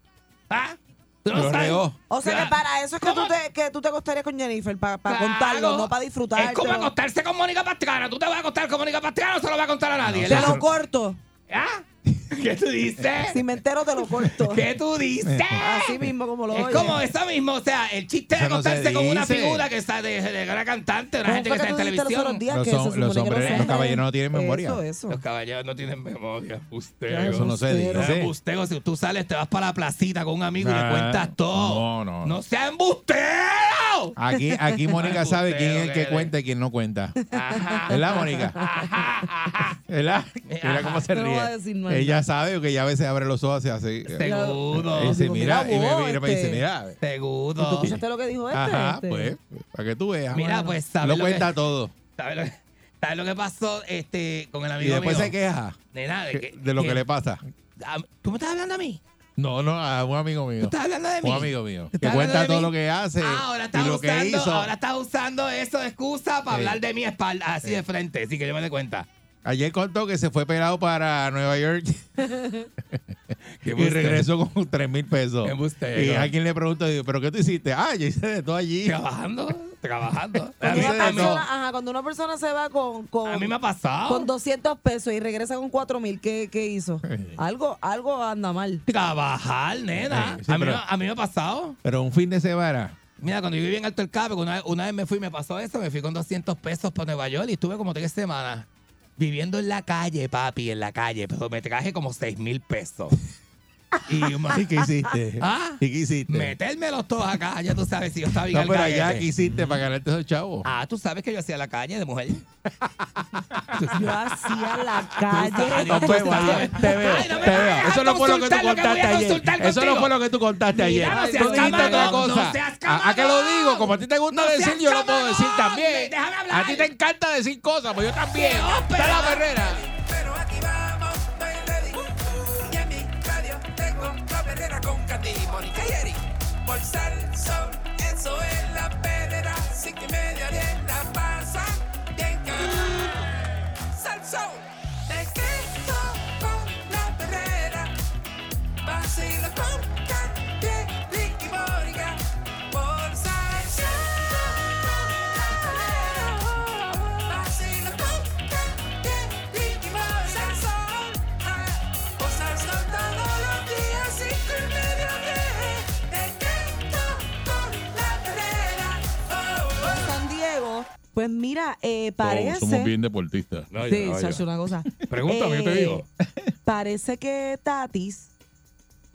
¿Ah? ¿Tú no Lo sabes? O sea que para eso es que tú te, que tú te acostarías con Jennifer, para Claro. contarlo, no para disfrutar. Es como acostarse con Mónica Pastrana. ¿Tú te vas a acostar con Mónica Pastrana o se lo vas a contar a nadie? Te ¿verdad? lo corto. ¿Ah? ¿Qué tú dices? Si me entero, te lo corto. ¿Qué tú dices? Así mismo como lo Es oyes. como eso mismo, o sea, el chiste de Eso no se acostarse con una dice. figura que está de, de gran cantante, una ¿Cómo gente fue que está en tú dijiste los otros televisión. días Los que se hom- supone los que hombres- los caballeros no tienen memoria. Eso, eso. Los caballeros no tienen memoria. Usted. Eso no se Embustero. dice. embustero. Si tú sales, te vas para la placita con un amigo y le Ah, cuentas todo. no, no. ¡No sea embustero! Aquí, aquí Mónica sabe quién es el que Embustero, cuenta y quién no cuenta. Ajá. ¿Verdad, Mónica? Ajá, ajá. ¿Verdad? Mira cómo se No ríe. va a decir nada. Ella sabe que ella a veces abre los ojos y hace así. Seguro. Y dice, mira, y me mira y me dice, mira. ¿Y tú Seguro. escuchaste lo que dijo este? Ajá, Este. pues, para que tú veas. Mira, Bueno, pues, ¿sabes Lo lo cuenta que- todo. ¿Sabes lo, que- sabes lo que pasó este, con el Y amigo después mío? se queja Nena, de, que- que- de lo que que- le pasa. ¿Tú me estás hablando a mí? No, no, a un amigo ¿Tú mío. estás hablando de mí? Un amigo mío. Que ¿Estás cuenta de todo mí? lo que hace Ah, ahora estás y lo que usando, hizo. ahora estás usando eso de excusa para Sí. hablar de mi espalda, así de frente, así que yo me dé cuenta. Ayer contó que se fue pelado para Nueva York y regresó con 3 mil pesos. Y a quien le pregunto, digo, ¿pero qué tú hiciste? Ah, yo hice de todo allí. Trabajando, trabajando. A Cuando mí, una, persona, ajá, cuando una persona se va con, con, a mí me ha pasado. con 200 pesos y regresa con 4 mil, ¿qué, ¿qué hizo? Algo, algo anda mal. Trabajar, nena. Sí, sí, a, mí, pero- a mí me ha pasado. Pero un fin de semana. Mira, cuando yo vivía en Alto el Cabo, una, una vez me fui, me pasó eso, me fui con 200 pesos para Nueva York y estuve como tres semanas viviendo en la calle, papi, en la calle, pero me traje como 6 mil pesos. Y ma- ¿Y qué hiciste? ¿Ah? ¿Y qué hiciste? metérmelos todos acá, ya tú sabes si yo estaba bien no, al pero allá, garete. ¿qué hiciste para ganarte esos chavos? Ah, tú sabes que yo hacía la calle de mujer. Yo hacía la calle. No, pues, te veo, Ay, no me te veo. vayas a Eso no fue lo que tú consultar lo que voy contaste a ayer. consultar Eso no contigo. fue lo que tú contaste ayer. no seas tú dijiste otra cosa. no seas ¿A, a qué lo camarón. digo? Como a ti te gusta No decir, yo lo puedo camarón. decir también. Déjame hablar. A ti te encanta decir cosas, pues yo también. ¡Qué Está la perrera. Mónica y Eric. Por Salsón, eso es la perrera. Cinco y media bien la pasa. Bien cabrón. Salsón, te con la perrera. Vacilo con pues mira, eh, parece. deportistas. Sí, chacho, una cosa. Pregúntame, yo te Eh, digo. Parece que Tatis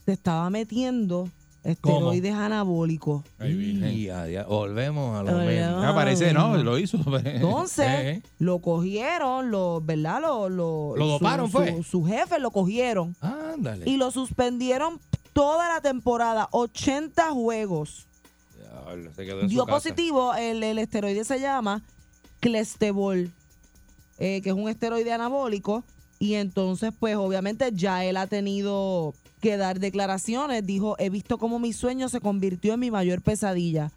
se estaba metiendo esteroides anabólicos. Y a dia- volvemos a lo mismo. Ah, parece, ¿no? Lo hizo. Entonces, Eh. lo cogieron, lo, ¿verdad? Lo, lo, ¿Lo doparon, su, fue? Su, su jefe lo cogieron Ándale. y lo suspendieron toda la temporada, 80 juegos. Diablo, se quedó en su Dio casa. positivo, el, el esteroide se llama Clestebol, eh, que es un esteroide anabólico. Y entonces, pues obviamente ya él ha tenido que dar declaraciones. Dijo, he visto cómo mi sueño se convirtió en mi mayor pesadilla.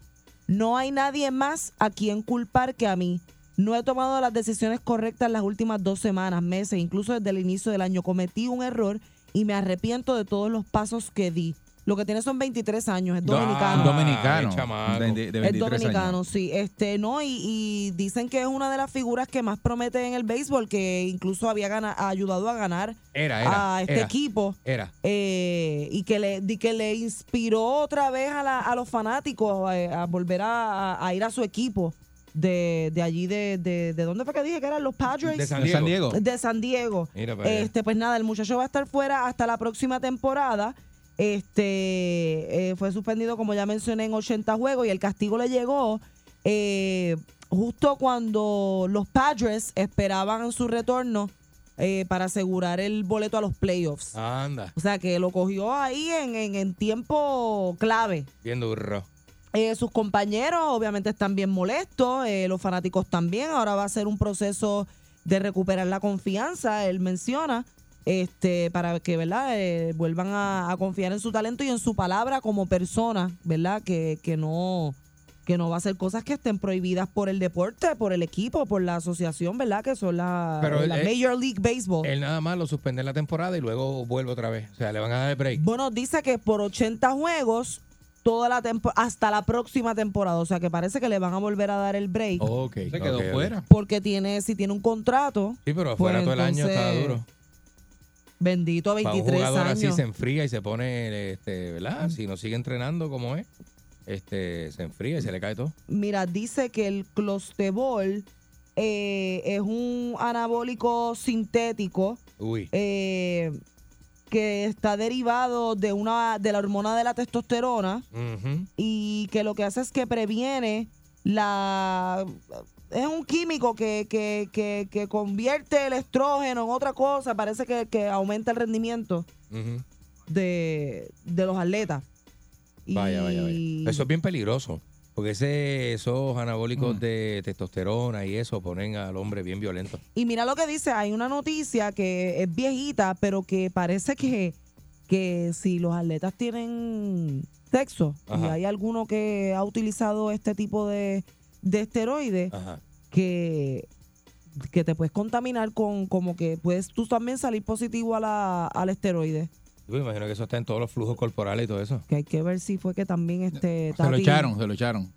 No hay nadie más a quien culpar que a mí. No he tomado las decisiones correctas las últimas dos semanas, meses, incluso desde el inicio del año. Cometí un error y me arrepiento de todos los pasos que di. Lo que tiene son 23 años, es dominicano. Ah, dominicano. qué chamaco. De, de- de Es 23 dominicano, años. sí. Este, no, y, y dicen que es una de las figuras que más promete en el béisbol, que incluso había gana- ha ayudado a ganar Era, era. a este era, equipo. Era. eh, y que le, di- que le inspiró otra vez a, la- a los fanáticos a, a volver a, ir a su equipo de, de allí, de, de, de dónde fue que dije que eran los Padres? De San De San Diego. de San Diego. Mira para allá. Este, pues nada, el muchacho va a estar fuera hasta la próxima temporada. Este eh, fue suspendido, como ya mencioné, en 80 juegos y el castigo le llegó eh, justo cuando los Padres esperaban su retorno eh, para asegurar el boleto a los playoffs. Anda, O sea que lo cogió ahí en, en- en tiempo clave. bien duro. Eh, sus compañeros obviamente están bien molestos, eh, los fanáticos también. Ahora va a ser un proceso de recuperar la confianza, él menciona, este, para que verdad Eh, vuelvan a, a confiar en su talento y en su palabra como persona, ¿verdad? Que, que no que no va a hacer cosas que estén prohibidas por el deporte, por el equipo, por la asociación, ¿verdad? Que son la, Pero la él- Major League Baseball. Él nada más lo suspende en la temporada y luego vuelve otra vez. O sea, le van a dar el break. Bueno, dice que por 80 juegos toda la tempo- hasta la próxima temporada, o sea que parece que le van a volver a dar el break. Se quedó fuera. Porque tiene, si tiene un contrato, Sí, pero Pues afuera todo el año está duro. Bendito Para un 23 jugador así años. se enfría y se pone, este, ¿verdad? Si no sigue entrenando como es, este, se enfría y se le cae todo. Mira, dice que el clostebol eh, es un anabólico sintético Uy. eh, que está derivado de una de la hormona de la testosterona y que lo que hace es que previene la es un químico que, que, que, que convierte el estrógeno en otra cosa, parece que, que aumenta el rendimiento de, de los atletas. Y- Vaya, vaya, vaya. Eso es bien peligroso. Porque ese, esos anabólicos Mm. de testosterona y eso ponen al hombre bien violento. Y mira lo que dice, hay una noticia que es viejita, pero que parece que, que si los atletas tienen sexo y hay alguno que ha utilizado este tipo de, de esteroides, Ajá. que, que te puedes contaminar con como que puedes tú también salir positivo a la, al esteroide. Yo me imagino que eso está en todos los flujos corporales y todo eso. Que hay que ver si fue que también este Se lo echaron, se lo echaron.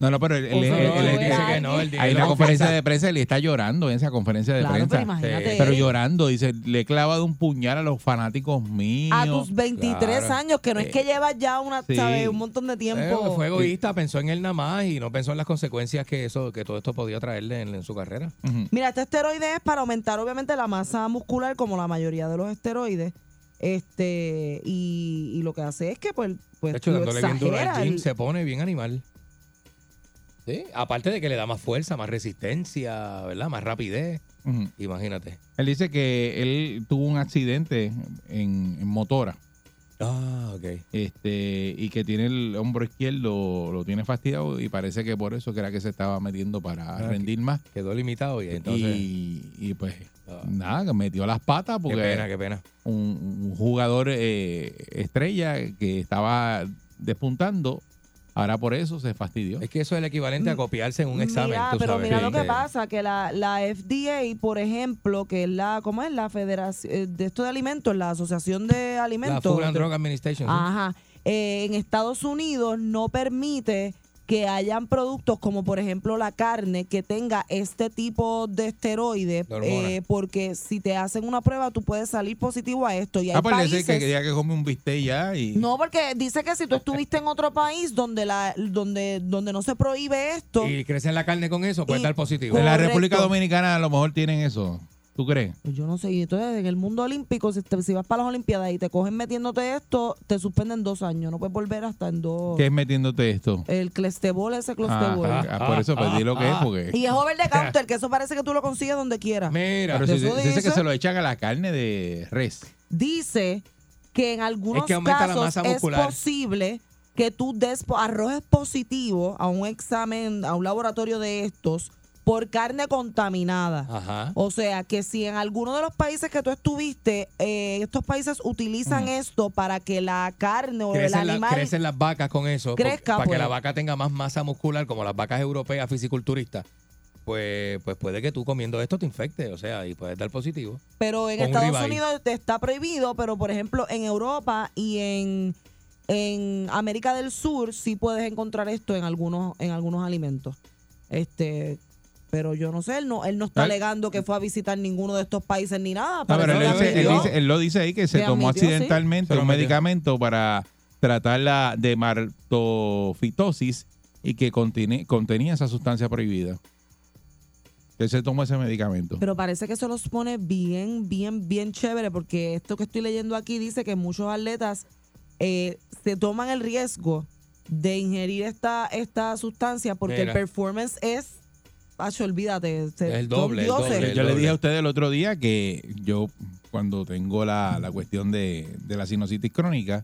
No, no, pero él, él- O sea, él- no, él- él él- dice que no, él hay una conferencia de prensa, él está llorando en esa conferencia de Claro, prensa. pero imagínate. Pero llorando, dice, le he clavado un puñal a los fanáticos míos. a tus 23 Claro. años, que no es Eh, que llevas ya una, sí. ¿sabes? un montón de tiempo. Eh, fue egoísta, pensó en él nada más y no pensó en las consecuencias que eso, que todo esto podía traerle en, en su carrera. Mira, este esteroide es para aumentar obviamente la masa muscular como la mayoría de los esteroides. Este, y, y lo que hace es que pues, pues De hecho, dándole bien duro al gym, el- se pone bien animal. Sí, aparte de que le da más fuerza, más resistencia, ¿verdad? Más rapidez. Imagínate. Él dice que él tuvo un accidente en, en motora Ah, ok. este y que tiene el hombro izquierdo, lo tiene fastidiado y parece que por eso que era que se estaba metiendo para Ah, rendir más. Quedó limitado y entonces. y, y pues Ah. nada, metió las patas qué porque pena, qué pena. un, un jugador eh, estrella que estaba despuntando, ahora por eso se fastidió. Es que eso es el equivalente a copiarse en un examen. Mira, tú pero sabes, mira sí, lo que pasa, que la, la FDA, por ejemplo, que es la, ¿cómo es? La Federación eh, de esto de alimentos, la Asociación de La Alimentos. Food and Drug Administration. sí. Ajá. Eh, en Estados Unidos no permite que hayan productos como por ejemplo la carne que tenga este tipo de esteroide De hormona. eh, porque si te hacen una prueba tú puedes salir positivo a esto y hay Ah, pues países que quería que come un bistec ya y... no porque dice que si tú estuviste en otro país donde la donde donde no se prohíbe esto Y crecen la carne con eso, puede Y- estar positivo. En la. República Dominicana a lo mejor tienen eso. ¿Tú crees? pues yo no sé y entonces en el mundo olímpico si, te- si vas para las olimpiadas y te cogen metiéndote esto te suspenden dos años no puedes volver hasta en dos ¿Qué es metiéndote esto? el clestebol ese clestebol Ah, ah, por eso pedí lo que es, porque... Y es over the counter, que eso parece que tú lo consigues donde quieras. Mira, Pero si dice que se lo echan a la carne de res. Dice que en algunos Es que casos es posible que tú des, arrojes positivo a un examen, a un laboratorio de estos, por carne contaminada. Ajá. O sea, que si en alguno de los países que tú estuviste, eh, estos países utilizan esto para que la carne o el Crecen, la- animal... crecen las vacas con eso. crezca, para pues. que la vaca tenga más masa muscular, como las vacas europeas fisiculturistas. Pues, pues puede que tú comiendo esto te infecte, o sea, y puedes dar positivo. Pero en Estados. Unidos te está prohibido, pero por ejemplo en Europa y en, en América del Sur sí puedes encontrar esto en algunos en algunos alimentos. Este, pero yo no sé, él no él no está Ah. alegando que fue a visitar ninguno de estos países ni nada. No, pero él, dice- él admitió. dice- él lo dice ahí que se tomó admitió, accidentalmente un medicamento para tratar la dermatofitosis y que contiene- contenía esa sustancia prohibida. Él se tomó ese medicamento. Pero parece que eso los pone bien, bien, bien chévere, porque esto que estoy leyendo aquí dice que muchos atletas eh, se toman el riesgo de ingerir esta, esta sustancia porque Mira. el performance es Pacho, olvídate. se- el doble, el doble. Yo le doble. dije a ustedes el otro día que yo, cuando tengo la, la cuestión de, de la sinusitis crónica,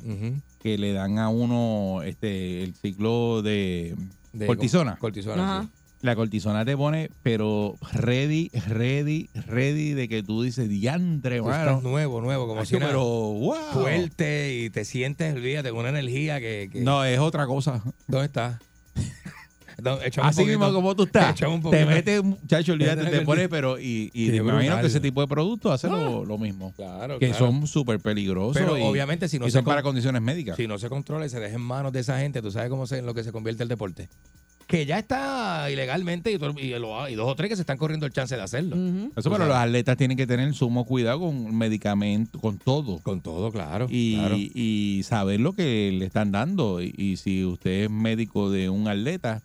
que le dan a uno este el ciclo de, De- cortisona. Cortisona, Ajá. sí. La cortisona te pone, pero ready, ready, ready de que tú dices, diantre, Tú mano. estás nuevo, nuevo, como si nada. pero wow. fuerte y te sientes, olvídate, con una energía que... que- No, es otra cosa. ¿Dónde estás? Así mismo como tú estás. Te metes, muchacho, olvídate, te pones, pero y, y me imagino que ese tipo de productos hace lo, lo mismo. Claro, Que claro. son súper peligrosos. Pero y, obviamente si no y se son para con- condiciones médicas. Si no se controla y se deja en manos de esa gente, tú sabes cómo se, en lo que se convierte el deporte. Que ya está ilegalmente y, todo- y lo- y dos o tres que se están corriendo el chance de hacerlo. Eso, pero los atletas tienen que tener sumo cuidado con medicamentos, con todo. Con todo, claro. Y, claro. y saber lo que le están dando. Y, y si usted es médico de un atleta,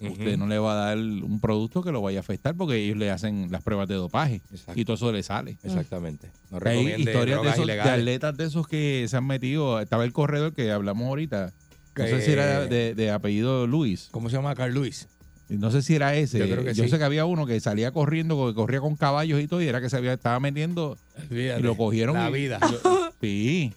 Usted no le va a dar un producto que lo vaya a afectar porque ellos le hacen las pruebas de dopaje Exacto. y todo eso le sale. Exactamente. No Hay historias de, esos, de atletas de esos que se han metido. Estaba el corredor que hablamos ahorita. No sé si era de, de apellido Luis. ¿Cómo se llama Carl Luis? No sé si era ese. Yo creo que sí. sé que había uno que salía corriendo, que corría con caballos y todo, y era que se había, estaba metiendo y lo cogieron. La y- vida. Sí.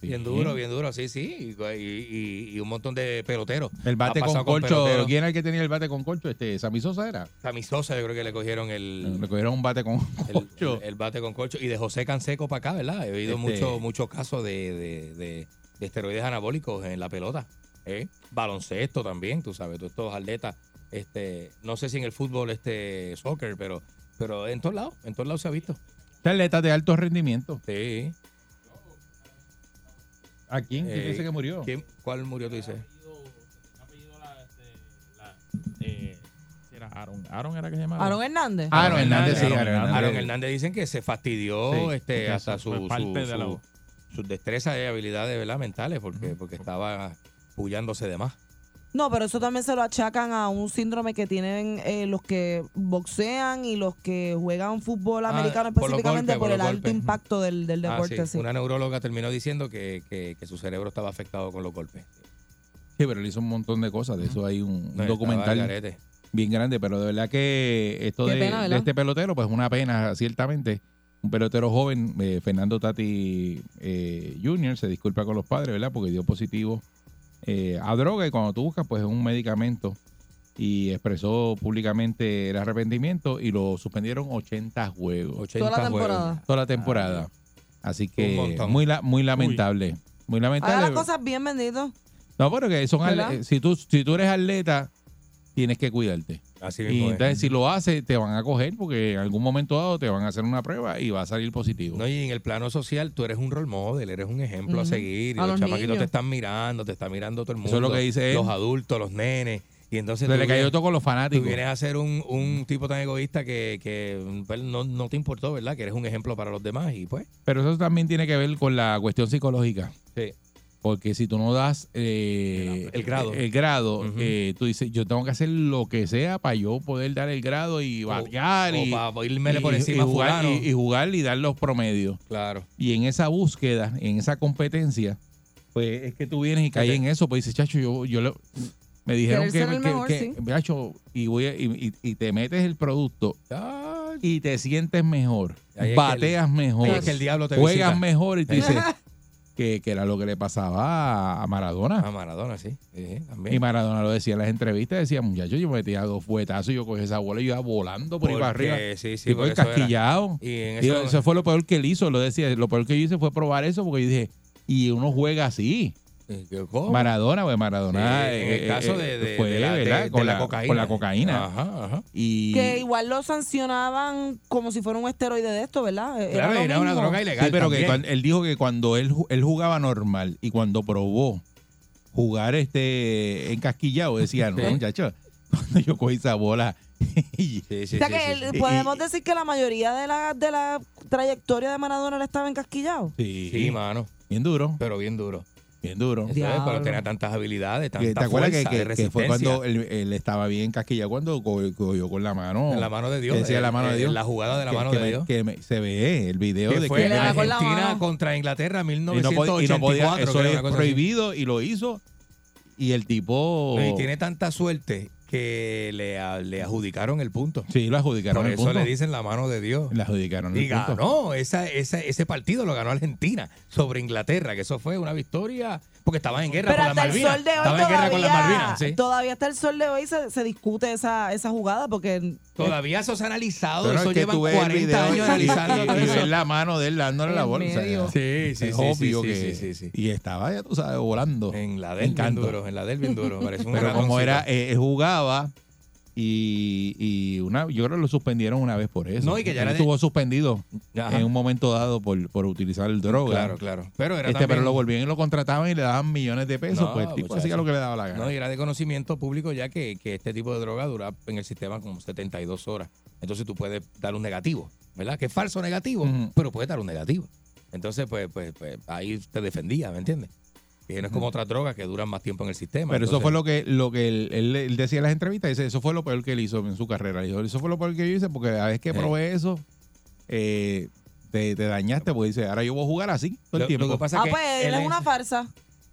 Bien duro, bien duro, sí, sí. Y, y- y un montón de peloteros. El bate con colcho. peloteros. ¿Quién era el que tenía el bate con colcho? Este, Sammy Sosa era. Sammy Sosa, yo creo que le cogieron el, Le cogieron un bate con el, colcho. el- el bate con colcho. Y de José Canseco para acá, ¿verdad? He oído Este- muchos casos de, de- de- de esteroides anabólicos en la pelota. ¿eh? Baloncesto también, tú sabes, todos estos atletas. Este, no sé si en el fútbol, este, soccer, pero, pero en todos lados, en todos lados se ha visto. Atletas de alto rendimiento. Sí. ¿A quién? ¿Quién Eh, dice que murió? ¿Quién- ¿Cuál murió, tú dices? Aaron. Aaron era que se llamaba. Aaron Hernández. Aaron Hernández, sí, Aaron Aaron Hernández. Aaron Hernández dicen que se fastidió Sí, este, hasta su, su- de su- y habilidades ¿verdad? mentales porque, porque estaba pullándose de más. No, pero eso también se lo achacan a un síndrome que tienen eh, los que boxean y los que juegan fútbol Ah, americano por específicamente golpes, por, por el alto golpes. impacto del, del Ah, deporte. sí. sí. Una neuróloga terminó diciendo que, que- que su cerebro estaba afectado con los golpes. Sí, pero él hizo un montón de cosas. De eso hay un, No, documental bien grande, pero de verdad que esto de, pena, de ¿verdad? este pelotero, pues una pena, ciertamente. Un pelotero joven, eh, Fernando Tati eh, Jr., se disculpa con los padres, ¿verdad? Porque dio positivo eh, a droga y cuando tú buscas, pues es un medicamento y expresó públicamente el arrepentimiento y lo suspendieron 80 juegos. 80 Toda la juegos. temporada. Toda la temporada. Así que muy, la- muy lamentable. Muy Haga lamentable. las cosas bien, bendito. No, pero que son atle- si tú si tú eres atleta, tienes que cuidarte. Así Y es. entonces si lo haces, te van a coger porque en algún momento dado te van a hacer una prueba y va a salir positivo. No, y en el plano social, tú eres un role model, eres un ejemplo a seguir. Y A los, los chamaquitos niños. te están mirando, te está mirando todo el mundo. Eso es lo que dice él. Los adultos, los nenes. Y entonces tú le cayó vienes- todo con los Tú fanáticos. vienes a ser un, un tipo tan egoísta que, que pues, no, no te importó, ¿verdad? Que eres un ejemplo para los demás y pues. Pero eso también tiene que ver con la cuestión psicológica. Sí. Porque si tú no das eh, El- el grado. el grado, eh, tú dices, yo tengo que hacer lo que sea para yo poder dar el grado y batear y, para irme y- por y encima a jugar, y, y jugar y dar los promedios. Claro. Y en esa búsqueda, en esa competencia, pues es que tú vienes y caes en eso, pues dices, chacho, yo, yo lo- me dijeron que, mejor, que- sí. chacho, y, voy a- y, y- y te metes el producto y te sientes mejor, bateas mejor, ahí es que el diablo te juegas visita. mejor y tú dices que, que era lo que le pasaba a Maradona. A Maradona, sí. Sí, también. Y Maradona lo decía en las entrevistas, decía, muchacho, yo me metía dos fuetazos, yo cogí esa bola y yo iba volando por ahí para arriba. Sí, sí, y por era. casquillado. Y en Y eso, eso fue lo peor que él hizo, lo decía, lo peor que yo hice fue probar eso porque yo dije, y uno juega así. Eh, ¿cómo? Maradona, pues Maradona Sí, en el eh, caso eh, de, de- fue, de la, de- ¿verdad? de con, la la, cocaína. con la cocaína. Ajá, ajá. Y, Que igual lo sancionaban como si fuera un esteroide de esto, ¿verdad? Eh, Claro, era una droga ilegal. sí, pero que también. él dijo que cuando él, él jugaba normal y cuando probó jugar este encasquillado, decía, no, Sí. muchacho, cuando yo cogí esa bola y- Sí, sí, O sea sí, que sí, él- sí. podemos decir que la mayoría de la, de la trayectoria de Maradona le estaba encasquillado. sí, Sí, mano. bien duro, Pero bien duro. Bien duro. Diablo. pero tenía tantas habilidades, tanta ¿Te acuerdas que, fuerza, que- de que fue cuando él, él estaba bien casquillado cuando co- cogió con la mano? En la mano de Dios. Decía eh, la mano de eh, Dios. La jugada de la que- mano que de me- Dios. que me- se ve el video Que de fue que la Argentina contra Inglaterra y no, podía, 1984. y no podía- eso es así. prohibido y lo hizo y el tipo Y tiene tanta suerte que le, a- le adjudicaron el punto. Sí, lo adjudicaron Por el eso punto. le dicen la mano de Dios. Le adjudicaron el Y punto. ganó, esa, esa- ese partido lo ganó Argentina sobre Inglaterra, que eso fue una victoria, porque estaban en guerra Pero con las hasta el Malvinas. sol de hoy Estaban en guerra con las todavía, Malvinas, sí. todavía hasta el sol de hoy se, se discute esa, esa jugada porque Todavía eso se ha analizado, Pero eso es que llevan tú ves el 40 video años y- analizando y, y ves la mano de él dándole la En bolsa. medio. Sí, sí, es sí, obvio sí, que sí, sí, sí. y estaba ya tú sabes volando En la del bien duro, en la del bien duro. parece un pero como era eh, jugaba y, y una yo creo que lo suspendieron una vez por eso No, y que ya era de- estuvo suspendido Ajá. en un momento dado por, por utilizar el droga Claro, claro. Pero era este también- pero lo volvían y lo contrataban y le daban millones de pesos No, pues el tipo hacía lo que le daba la gana No, y era de conocimiento público ya que, que este tipo de droga dura en el sistema como 72 horas. Entonces tú puedes dar un negativo, ¿verdad? Que es falso negativo, pero puedes dar un negativo. Entonces, pues, pues, pues ahí te defendía, ¿me entiendes? Que no es como otras drogas que duran más tiempo en el sistema. Pero eso fue lo que lo que él, él- él decía en las entrevistas, dice, eso fue lo peor que él hizo en su carrera. Dijo, eso fue lo peor que yo hice porque a vez que Eh. probé eso, eh, te, te dañaste, porque dice, ahora yo voy a jugar así todo Lo- el tiempo. lo que pasa ah, que pues él él es una farsa.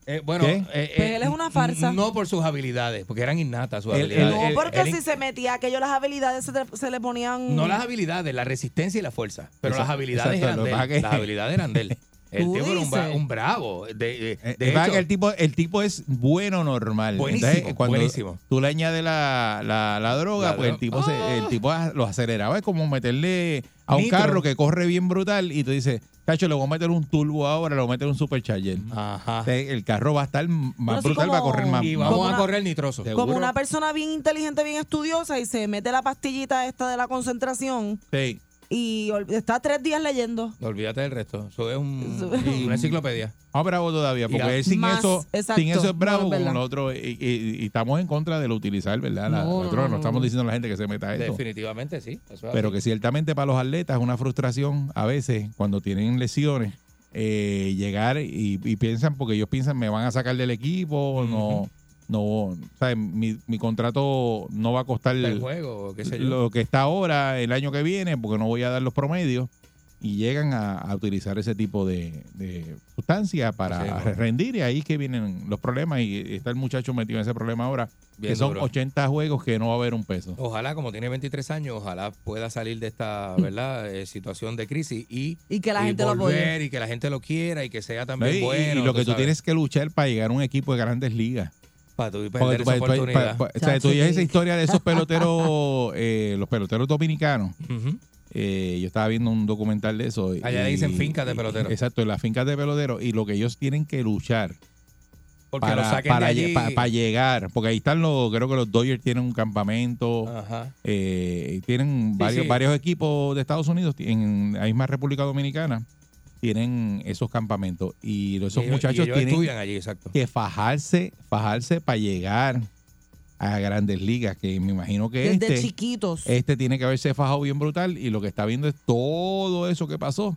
eh, bueno, eh, Pues él es una farsa. No por sus habilidades, porque eran innatas sus habilidades. No, porque si se metía aquello, las habilidades se, le ponían. No las habilidades, la resistencia y la fuerza. Pero Exacto, las habilidades exacto, eran lo de que él. pasa que- Las habilidades eran de él. El tipo era un, bra- un bravo. De, de- Eh, de es verdad hecho, que el tipo, el tipo es bueno normal. Buenísimo, Entonces, cuando buenísimo. tú le añades la, la, la droga, La pues el tipo, se, el tipo lo aceleraba. Es como meterle a un Nitro. carro que corre bien brutal y tú dices, cacho, le voy a meter un turbo ahora, le voy a meter un supercharger. Ajá. Entonces, el carro va a estar más Pero brutal, va a correr más. Y vamos a correr nitroso. Seguro. Como una persona bien inteligente, bien estudiosa y se mete la pastillita esta de la concentración Sí. Y está tres días leyendo. Olvídate del resto. Eso es un- una enciclopedia. Más bravo todavía, porque sin Más, eso, exacto. sin eso es bravo No, es como nosotros. Y, y- y estamos en contra de lo utilizar, ¿verdad? La, No, la no, estamos diciendo a la gente que se meta a eso. Definitivamente sí. Eso es Pero así. que ciertamente para los atletas es una frustración a veces cuando tienen lesiones eh, llegar y, y piensan, porque ellos piensan me van a sacar del equipo, no, no, o sea, mi, mi contrato no va a costar el juego, qué sé yo. lo que está ahora el año que viene porque no voy a dar los promedios y llegan a, a utilizar ese tipo de, de sustancia para Sí, rendir y ahí es que vienen los problemas y está el muchacho metido en ese problema ahora Bien que son duro. 80 juegos que no va a haber un peso. Ojalá, como tiene 23 años, ojalá pueda salir de esta verdad Eh, situación de crisis y, Y que la y gente lo volver apoye. y que la gente lo quiera y que sea también bueno. y lo que tú sabes, tienes que luchar para llegar a un equipo de grandes ligas. Para tú perder esa oportunidad. o sea, tú esa historia de esos peloteros, eh, los peloteros dominicanos. Eh, yo estaba viendo un documental de eso. Allá dicen fincas de peloteros. Exacto, en las fincas de peloteros. Y lo que ellos tienen que luchar Porque para, lo saquen para, de lle- allí. pa- pa llegar. Porque ahí están los, creo que los Dodgers tienen un campamento. Ajá. eh, tienen Sí, varios, sí. varios equipos de Estados Unidos, en la misma República Dominicana, tienen esos campamentos. Y esos Y ellos- y muchachos ellos tienen estudian allí, exacto. que fajarse, fajarse para llegar a grandes ligas, que me imagino que Desde este, chiquitos. este tiene que haberse fajado bien brutal y lo que está viendo es todo eso que pasó.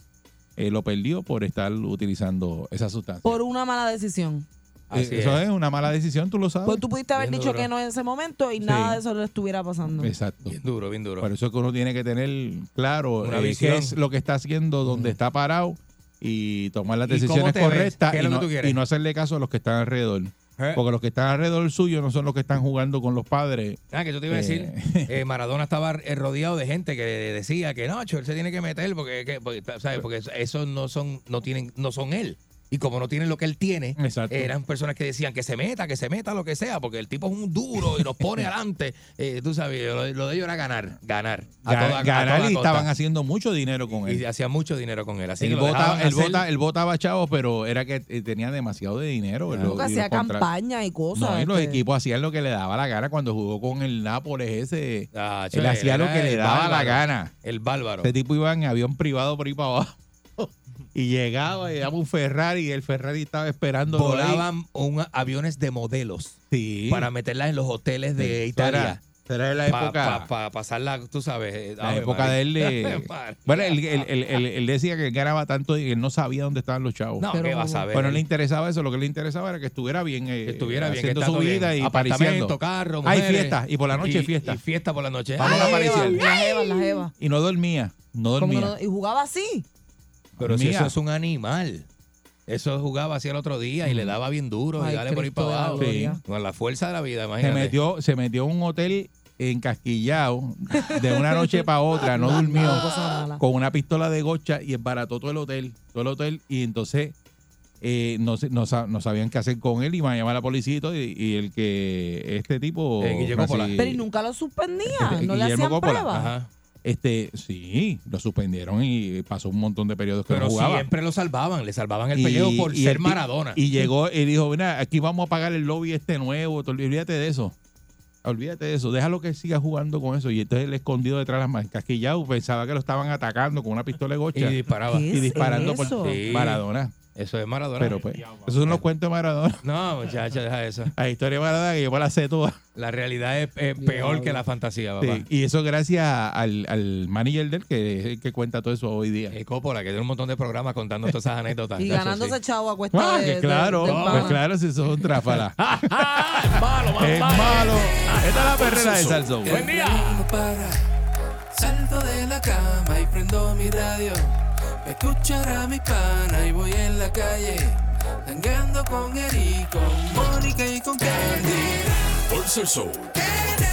eh, lo perdió por estar utilizando esa sustancia. por una mala decisión. Eh, Así eso es. es. una mala decisión, tú lo sabes. Pues tú pudiste haber Bien dicho duro. que no en ese momento y Sí. nada de eso le estuviera pasando. Exacto. Bien duro, bien duro. Por eso es que uno tiene que tener claro Una eh, qué es lo que está haciendo, dónde está parado y tomar las ¿Y cómo decisiones correctas ¿Qué es y no, y hacerle caso a los que están alrededor. ¿Eh? Porque los que están alrededor suyo no son los que están jugando con los padres. Ah, que yo te iba a decir, Eh. eh, Maradona estaba rodeado de gente que decía que no, él se tiene que meter porque, que- porque, ¿sabes? porque esos no son, no tienen, no son él. Y como no tienen lo que él tiene, Exacto. eran personas que decían que se meta, que se meta lo que sea, porque el tipo es un duro y nos pone adelante. Eh, tú sabes, lo, lo de ellos era ganar, ganar. A toda- a ganar toda y costa. estaban haciendo mucho dinero con Y él. hacían mucho dinero con él. Así Él que lo vota, dejaban él, hacer- vota, él votaba chavos, pero era que eh, tenía demasiado de dinero. lo- Nunca y hacía campaña y cosas. No, y los este. equipos hacían lo que le daba la gana cuando jugó con el Nápoles ese. Ah, él hacía lo que le el daba la gana. El bárbaro. Ese tipo iba en avión privado por ahí para abajo. Y llegaba y daba un Ferrari y el Ferrari estaba esperando. Volaban un- aviones de modelos Sí. para meterlas en los hoteles de Italia. era la Para época. pasarla, tú sabes. eh, la época María. de él. María. bueno, él, él- él- él- él decía que ganaba tanto y él no sabía dónde estaban los chavos. No, Pero ¿qué vas a ver? Bueno, le interesaba eso, lo que le interesaba era que estuviera bien, eh, que estuviera bien, que haciendo su bien. vida y Apartamento, pariciando. carro, Hay fiesta, y por la noche y, fiesta. Y fiesta por la noche. Vamos a Las la jevas, las jevas. Y no dormía, no que dormía. no- y jugaba así. Pero si eso es un animal. Eso jugaba así el otro día y le daba bien duro y dale por ahí para abajo. Con la fuerza de la vida, Se imagínate. metió, se metió en un hotel encasquillado de una noche para otra, no durmió, con una pistola de gocha y embarató todo el hotel, todo el hotel, y entonces eh, no, se- no, no sabían qué hacer con él, iban a llamar a la policía y todo, y, y el que, este tipo... Eh, Guillermo casi- Pola. Pero y nunca lo suspendían, no le hacían pruebas. Este, sí, lo suspendieron y pasó un montón de periodos que Pero no jugaba. siempre lo salvaban, le salvaban el Y- pellejo por y ser el Maradona. Y llegó y dijo, mira, aquí vamos a pagar el lobby este nuevo, te- olvídate de eso. Olvídate de eso, déjalo que siga jugando con eso. Y entonces él escondido detrás de las manos, casquillado, pensaba que lo estaban atacando con una pistola de Y gocha y, disparaba. ¿Qué es disparando eso? por Sí. Maradona. Eso es Maradona. Pero pues, esos son los cuentos de Maradona. No, muchacha, deja eso. La historia de Maradona que yo me la sé toda. La realidad es, es peor que la fantasía, papá. Sí, Y eso gracias al, al manager del que es el que cuenta todo eso hoy día. Eh, Coppola, que tiene un montón de programas contando todas esas anécdotas. Y ganándose sí. chavo a cuesta Ah, de, que de- claro, pues claro, si eso es un tráfala. es malo, más es malo. malo. Esta es la perrera de Salsón. Buen día. Salto de la cama y prendo mi radio. Escuchará mi pana y voy en la calle. Tangueando con Eri, con Mónica y con Candy. Por Salsón. En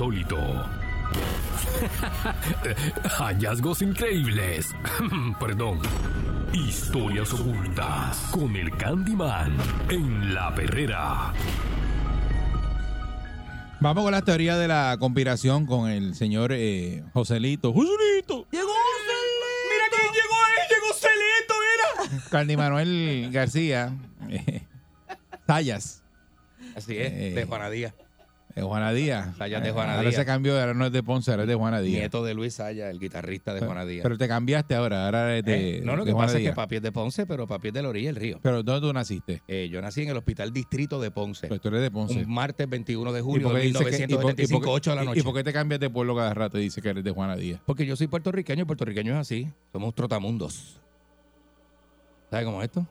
insólito. Hallazgos increíbles. Perdón. Historias ocultas con el Candyman en la perrera. Vamos con la teoría de la conspiración con el señor eh, Joselito. ¡Joselito! Llegó Mira quién llegó ahí, llegó Celito, mira. Candy Manuel García. eh, Sayas. Así es, Eh, de Juana Eh, Juana Díaz. Sayas de Juana Ahora Díaz. se cambió, ahora no es de Ponce, ahora es de Juana Díaz. Nieto de Luis Saya, el guitarrista de Juana Díaz. Pero te cambiaste ahora, ahora es de. Eh, no, lo de que Juana pasa es que papi es de Ponce, pero papi es de la orilla del río. Pero ¿dónde tú naciste? Eh, yo nací en el Hospital Distrito de Ponce. Pues tú eres de Ponce. Un martes 21 de ¿Y julio de qué dices que- y por- y por 1975, qué- 8 de la y- noche. ¿Y por qué te cambias de pueblo cada rato y dices que eres de Juana Díaz? Porque yo soy puertorriqueño y puertorriqueño es así. Somos trotamundos. ¿Sabes cómo es esto?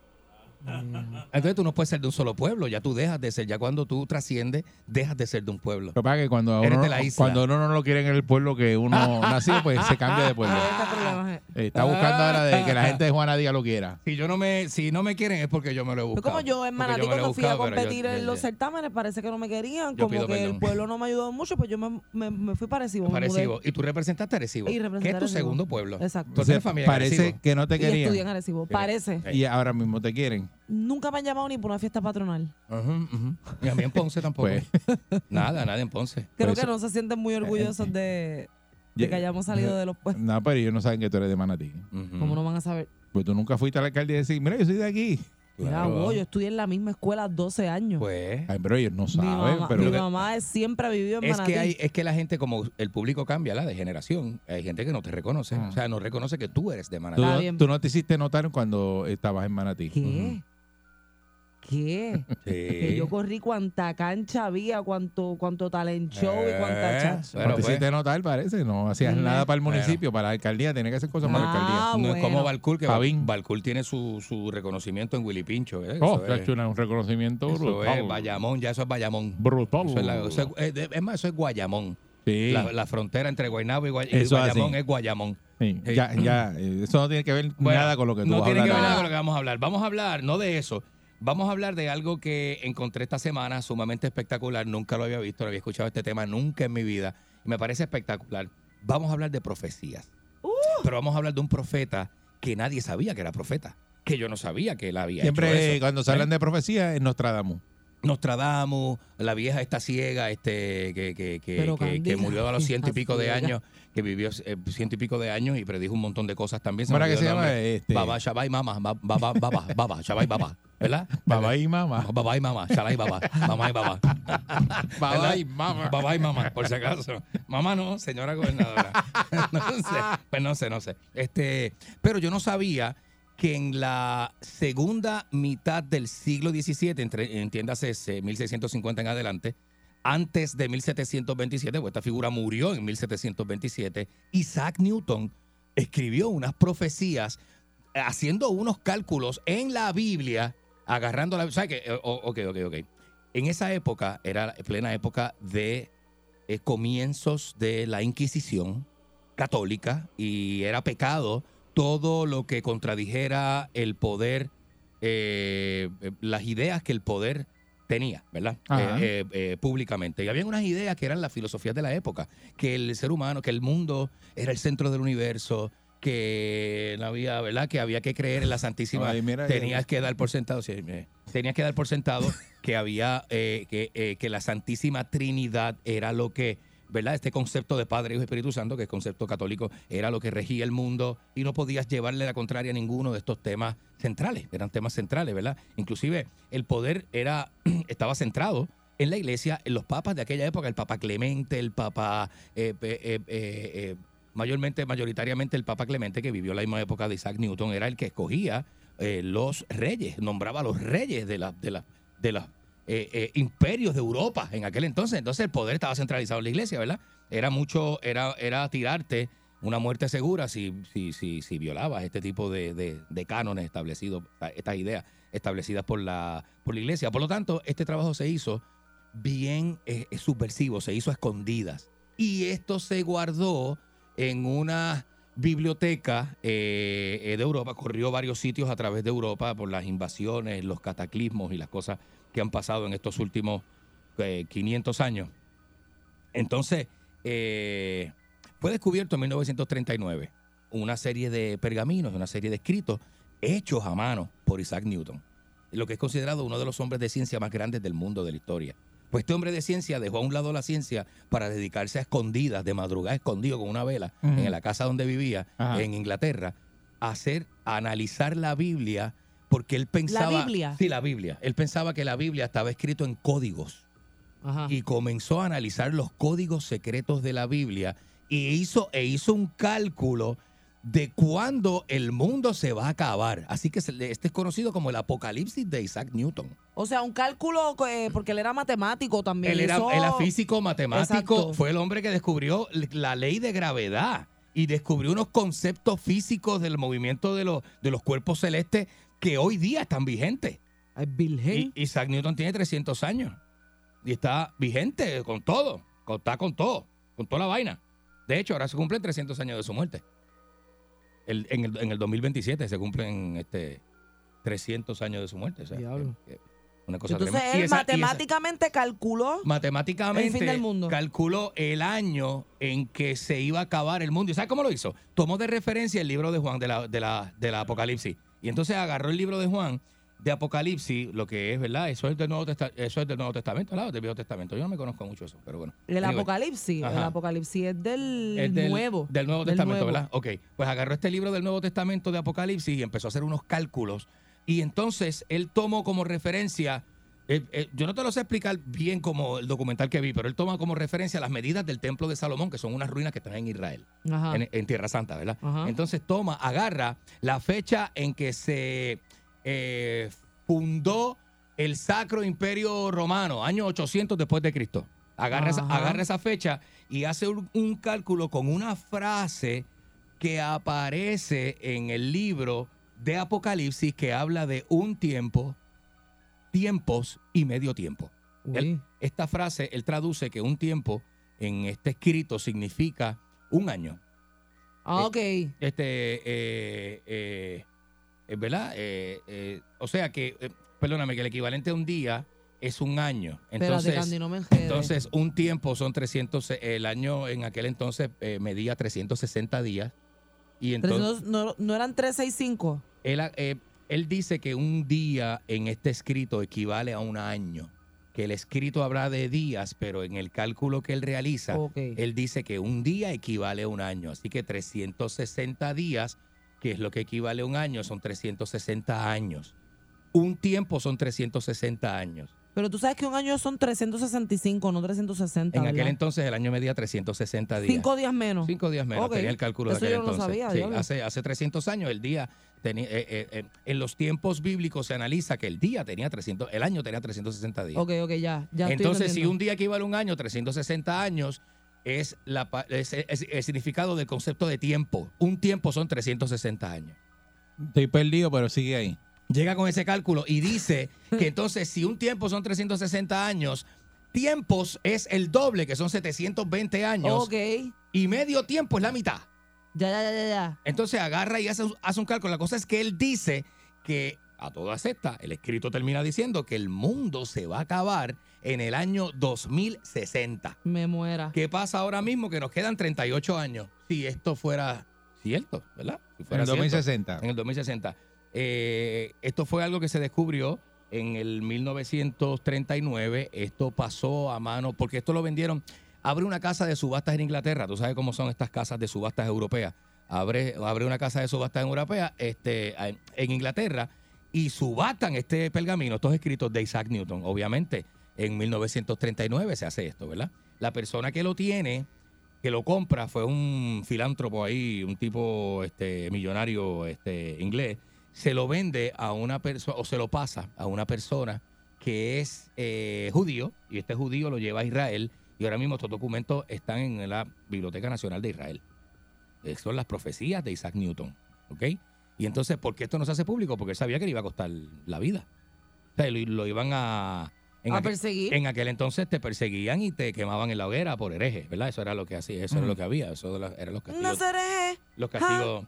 Entonces tú no puedes ser de un solo pueblo, ya tú dejas de ser, ya cuando tú trasciendes, dejas de ser de un pueblo. Pasa es que cuando a Eres uno, de la isla. cuando uno no lo quiere en el pueblo que uno nació, pues se cambia de pueblo. Eh. Eh, Está buscando ahora de que la gente de Juana Díaz lo quiera. Si yo no me, si no me quieren es porque yo me lo he Fue buscado. como yo en Porque Manatí me lo he cuando fui a buscado, pero yo- competir yo- en los yo- certámenes, parece que no me querían, Yo como pido que el perdón. pueblo no me ayudó mucho, pues yo me, me, me fui para Arecibo. me mudé. Arecibo. Y tú representaste a Arecibo. Y que representé es tu Arecibo. segundo pueblo. Exacto. Tú tienes familia en parece Arecibo. que no te Y estudié en querían. Arecibo. Parece. Y ahora mismo te quieren. Nunca me han llamado ni por una fiesta patronal. Ujú, ujú. Y a mí en Ponce tampoco. Pues. Nada, nada en Ponce. Creo que eso- no se sienten muy orgullosos de, de Ya- que hayamos salido de los puestos. No, pero ellos no saben que tú eres de Manatí. Ujú. ¿Cómo no van a saber? Pues tú nunca fuiste a la alcaldía y decir, mira, yo soy de aquí. Mira, Claro. vos, yo estudié en la misma escuela 12 años. Pues. Ay, pero ellos no mi saben. mamá, pero mi mamá es- siempre ha vivido en Es Manatí. que, hay, es que la gente, como el público cambia, la de generación, hay gente que no te reconoce. Ah. O sea, no reconoce que tú eres de Manatí. tú, Está no- bien. tú no te hiciste notar cuando estabas en Manatí. ¿Qué? ¿Qué? Que Sí. yo corrí cuánta cancha había, cuánto, cuánto talent show y cuánta Eh, chacha. Pero no te pues, hiciste notar, parece. No hacías Mm. nada para el Bueno. municipio, para la alcaldía. Tenía que hacer cosas para la alcaldía. Ah, no es bueno. como Balcour, que. Balcour tiene su, su reconocimiento en Willy Pincho. ¿eh? Oh, Eso te ha es- hecho una- un reconocimiento Eso brutal. es Bayamón, ya eso es Bayamón. Brutal. Eso es, la- eso es- eh, es más, eso es Guayamón. Sí. La, la frontera entre Guaynabo y, Guay- y Eso Guayamón así. es Guayamón. Sí, Sí. Ya, ya, eh, eso no tiene que ver Bueno, nada con lo que tú No vas a tiene que hablar ver nada con lo que vamos a hablar. Vamos a hablar, no de eso. Vamos a hablar de algo que encontré esta semana sumamente espectacular. Nunca lo había visto, no había escuchado este tema nunca en mi vida. Y me parece espectacular. Vamos a hablar de profecías. Pero vamos a hablar de un profeta que nadie sabía que era profeta. Que yo no sabía que él había hecho Siempre eso. cuando se hablan de profecía es Nostradamus. Nostradamus, la vieja esta ciega, este, que, que, que, Pero, que- que Candila, murió a los ciento y pico de años, que vivió eh, ciento y pico de años y predijo un montón de cosas también. ¿Cómo era me que se llama? Este- Baba, Shabai, Mama, ba- Baba, Baba, Baba, Shabai, Baba. ¿verdad? Babá y mamá. Babá y mamá, shalá y babá, mamá y babá. ¿Verdad? y mamá. Babá y mamá, por si acaso. Mamá no, señora gobernadora. no sé, pues no sé, no sé. Este, pero yo no sabía que en la segunda mitad del siglo XVII, entre, entiéndase ese 1650 en adelante, antes de 1727, pues esta figura murió en 1727, Isaac Newton escribió unas profecías eh, haciendo unos cálculos en la Biblia, agarrando la... ¿Sabes qué? Eh, Ok, ok, ok. En esa época, era plena época de eh, comienzos de la Inquisición católica y era pecado todo lo que contradijera el poder, las ideas que el poder tenía, ¿verdad? Eh, eh, eh, públicamente. Y había unas ideas que eran las filosofías de la época, que el ser humano, que el mundo era el centro del universo, que no había, ¿verdad? Que había que creer en la Santísima. Ay, mira, tenías que dar por sentado, sí, tenías que dar por sentado que había, eh, que, eh, que la Santísima Trinidad era lo que, ¿verdad? Este concepto de Padre, Hijo y Espíritu Santo, que es concepto católico, era lo que regía el mundo y no podías llevarle la contraria a ninguno de estos temas centrales, eran temas centrales, ¿verdad? Inclusive el poder era, estaba centrado en la iglesia, en los papas de aquella época, el Papa Clemente, el Papa, eh, eh, eh, mayormente, mayoritariamente el Papa Clemente, que vivió la misma época de Isaac Newton, era el que escogía los reyes, nombraba a los reyes de la, de la, de los eh, eh, imperios de Europa en aquel entonces. Entonces el poder estaba centralizado en la iglesia, ¿verdad? Era mucho, era, era tirarte una muerte segura si, si, si, si violabas este tipo de, de, de cánones establecidos, estas ideas establecidas por la, por la iglesia. Por lo tanto, este trabajo se hizo bien eh, subversivo, se hizo a escondidas. Y esto se guardó en una biblioteca de Europa, corrió varios sitios a través de Europa por las invasiones, los cataclismos y las cosas que han pasado en estos últimos eh, 500 años. Entonces, eh, fue descubierto en 1939 una serie de pergaminos, una serie de escritos hechos a mano por Isaac Newton, lo que es considerado uno de los hombres de ciencia más grandes del mundo de la historia. Pues este hombre de ciencia dejó a un lado la ciencia para dedicarse a escondidas, de madrugada, escondido con una vela, en la casa donde vivía, en Inglaterra, a hacer, a analizar la Biblia, porque él pensaba... Biblia? Sí, la Biblia. Él pensaba que la Biblia estaba escrito en códigos Ajá. y comenzó a analizar los códigos secretos de la Biblia y hizo, e hizo un cálculo de cuándo el mundo se va a acabar. Así que este es conocido como el apocalipsis de Isaac Newton. O sea, un cálculo, eh, porque él era matemático también. Él era, Eso- él era físico, matemático, Exacto. fue el hombre que descubrió la ley de gravedad y descubrió unos conceptos físicos del movimiento de los, de los cuerpos celestes que hoy día están vigentes. Virgen. Y Isaac Newton tiene 300 años y está vigente con todo, con- está con todo, con toda la vaina. De hecho, ahora se cumplen 300 años de su muerte. El- en, el, en el 2027 se cumplen este 300 años de su muerte. o sea, Diablo. que- que una cosa Entonces él esa- y esa- matemáticamente calculó. matemáticamente El fin del mundo. calculó el año en que se iba a acabar el mundo. ¿Y sabes cómo lo hizo? Tomó de referencia el libro de Juan de la, de la, de la Apocalipsis. Y entonces agarró el libro de Juan de Apocalipsis, lo que es, ¿verdad? Eso es del Nuevo, Testa- eso es del Nuevo Testamento, ¿verdad? Del Viejo Testamento. Yo no me conozco mucho eso, pero bueno. El Anyway, apocalipsis. Ajá. El apocalipsis es del, es del nuevo. Del Nuevo del Testamento, nuevo. ¿verdad? Ok. Pues agarró este libro del Nuevo Testamento de Apocalipsis y empezó a hacer unos cálculos. Y entonces él tomó como referencia. Eh, eh, yo no te lo sé explicar bien como el documental que vi, pero él toma como referencia las medidas del templo de Salomón, que son unas ruinas que están en Israel, en, en Tierra Santa, ¿verdad? Ajá. Entonces toma, agarra la fecha en que se eh, fundó el Sacro Imperio Romano, año 800 después de Cristo. Agarra, esa, agarra esa fecha y hace un, un cálculo con una frase que aparece en el libro de Apocalipsis que habla de un tiempo, tiempos y medio tiempo. Él- esta frase, él traduce que un tiempo en este escrito significa un año. Ah, ok. Este, eh, eh, ¿verdad? Eh, eh, o sea que, perdóname, que el equivalente a un día es un año. Entonces, Espérate, Candy, no me entonces un tiempo son 300, el año en aquel entonces medía 360 días. Y entonces, no, no, no eran 365. él, él dice que un día en este escrito equivale a un año. Que el escrito habla de días, pero en el cálculo que él realiza, él dice que un día equivale a un año. Así que 360 días, que es lo que equivale a un año, son 360 años. Un tiempo son 360 años. Pero tú sabes que un año son 365, no 360. En aquel entonces el año medía 360 días. Cinco días menos. Cinco días menos, tenía el cálculo Eso de aquel yo no lo entonces. sabía, Sí, hace, hace 300 años el día tenía, eh, eh, eh, en los tiempos bíblicos se analiza que el día tenía 300, el año tenía 360 días. Ok, ok, ya. ya estoy Entonces, si un día equivale a un año, 360 años es, la, pa- es- es- el significado del concepto de tiempo. Un tiempo son 360 años. Estoy perdido, pero sigue ahí. Llega con ese cálculo y dice que entonces si un tiempo son 360 años, tiempos es el doble, que son 720 años, Ok. y medio tiempo es la mitad. Ya, ya, ya, ya, ya. Entonces agarra y hace, hace un cálculo. La cosa es que él dice que a todas estas, el escrito termina diciendo que el mundo se va a acabar en el año 2060. Me muera. ¿Qué pasa ahora mismo? Que nos quedan 38 años. Si esto fuera cierto, ¿verdad? Si En el cierto. 2060. En el 2060. Eh, esto fue algo que se descubrió en el 1939. Esto pasó a mano, porque esto lo vendieron. Abre una casa de subastas en Inglaterra. Tú sabes cómo son estas casas de subastas europeas. Abre, abre una casa de subastas europea este, en Inglaterra y subastan este pergamino, estos escritos de Isaac Newton. Obviamente, en 1939 se hace esto, ¿verdad? La persona que lo tiene, que lo compra, fue un filántropo ahí, un tipo este, millonario este, inglés. Se lo vende a una persona, o se lo pasa a una persona que es eh, judío, y este judío lo lleva a Israel, y ahora mismo estos documentos están en la Biblioteca Nacional de Israel. Eh, Son las profecías de Isaac Newton, ¿ok? Y entonces, ¿por qué esto no se hace público? Porque él sabía que le iba a costar la vida. O sea, lo, lo iban a... En A aquel- perseguir. En aquel entonces te perseguían y te quemaban en la hoguera por hereje, ¿verdad? Eso era lo que hacía, eso era Ujú. lo que había, eso eran los castigos. No los castigos.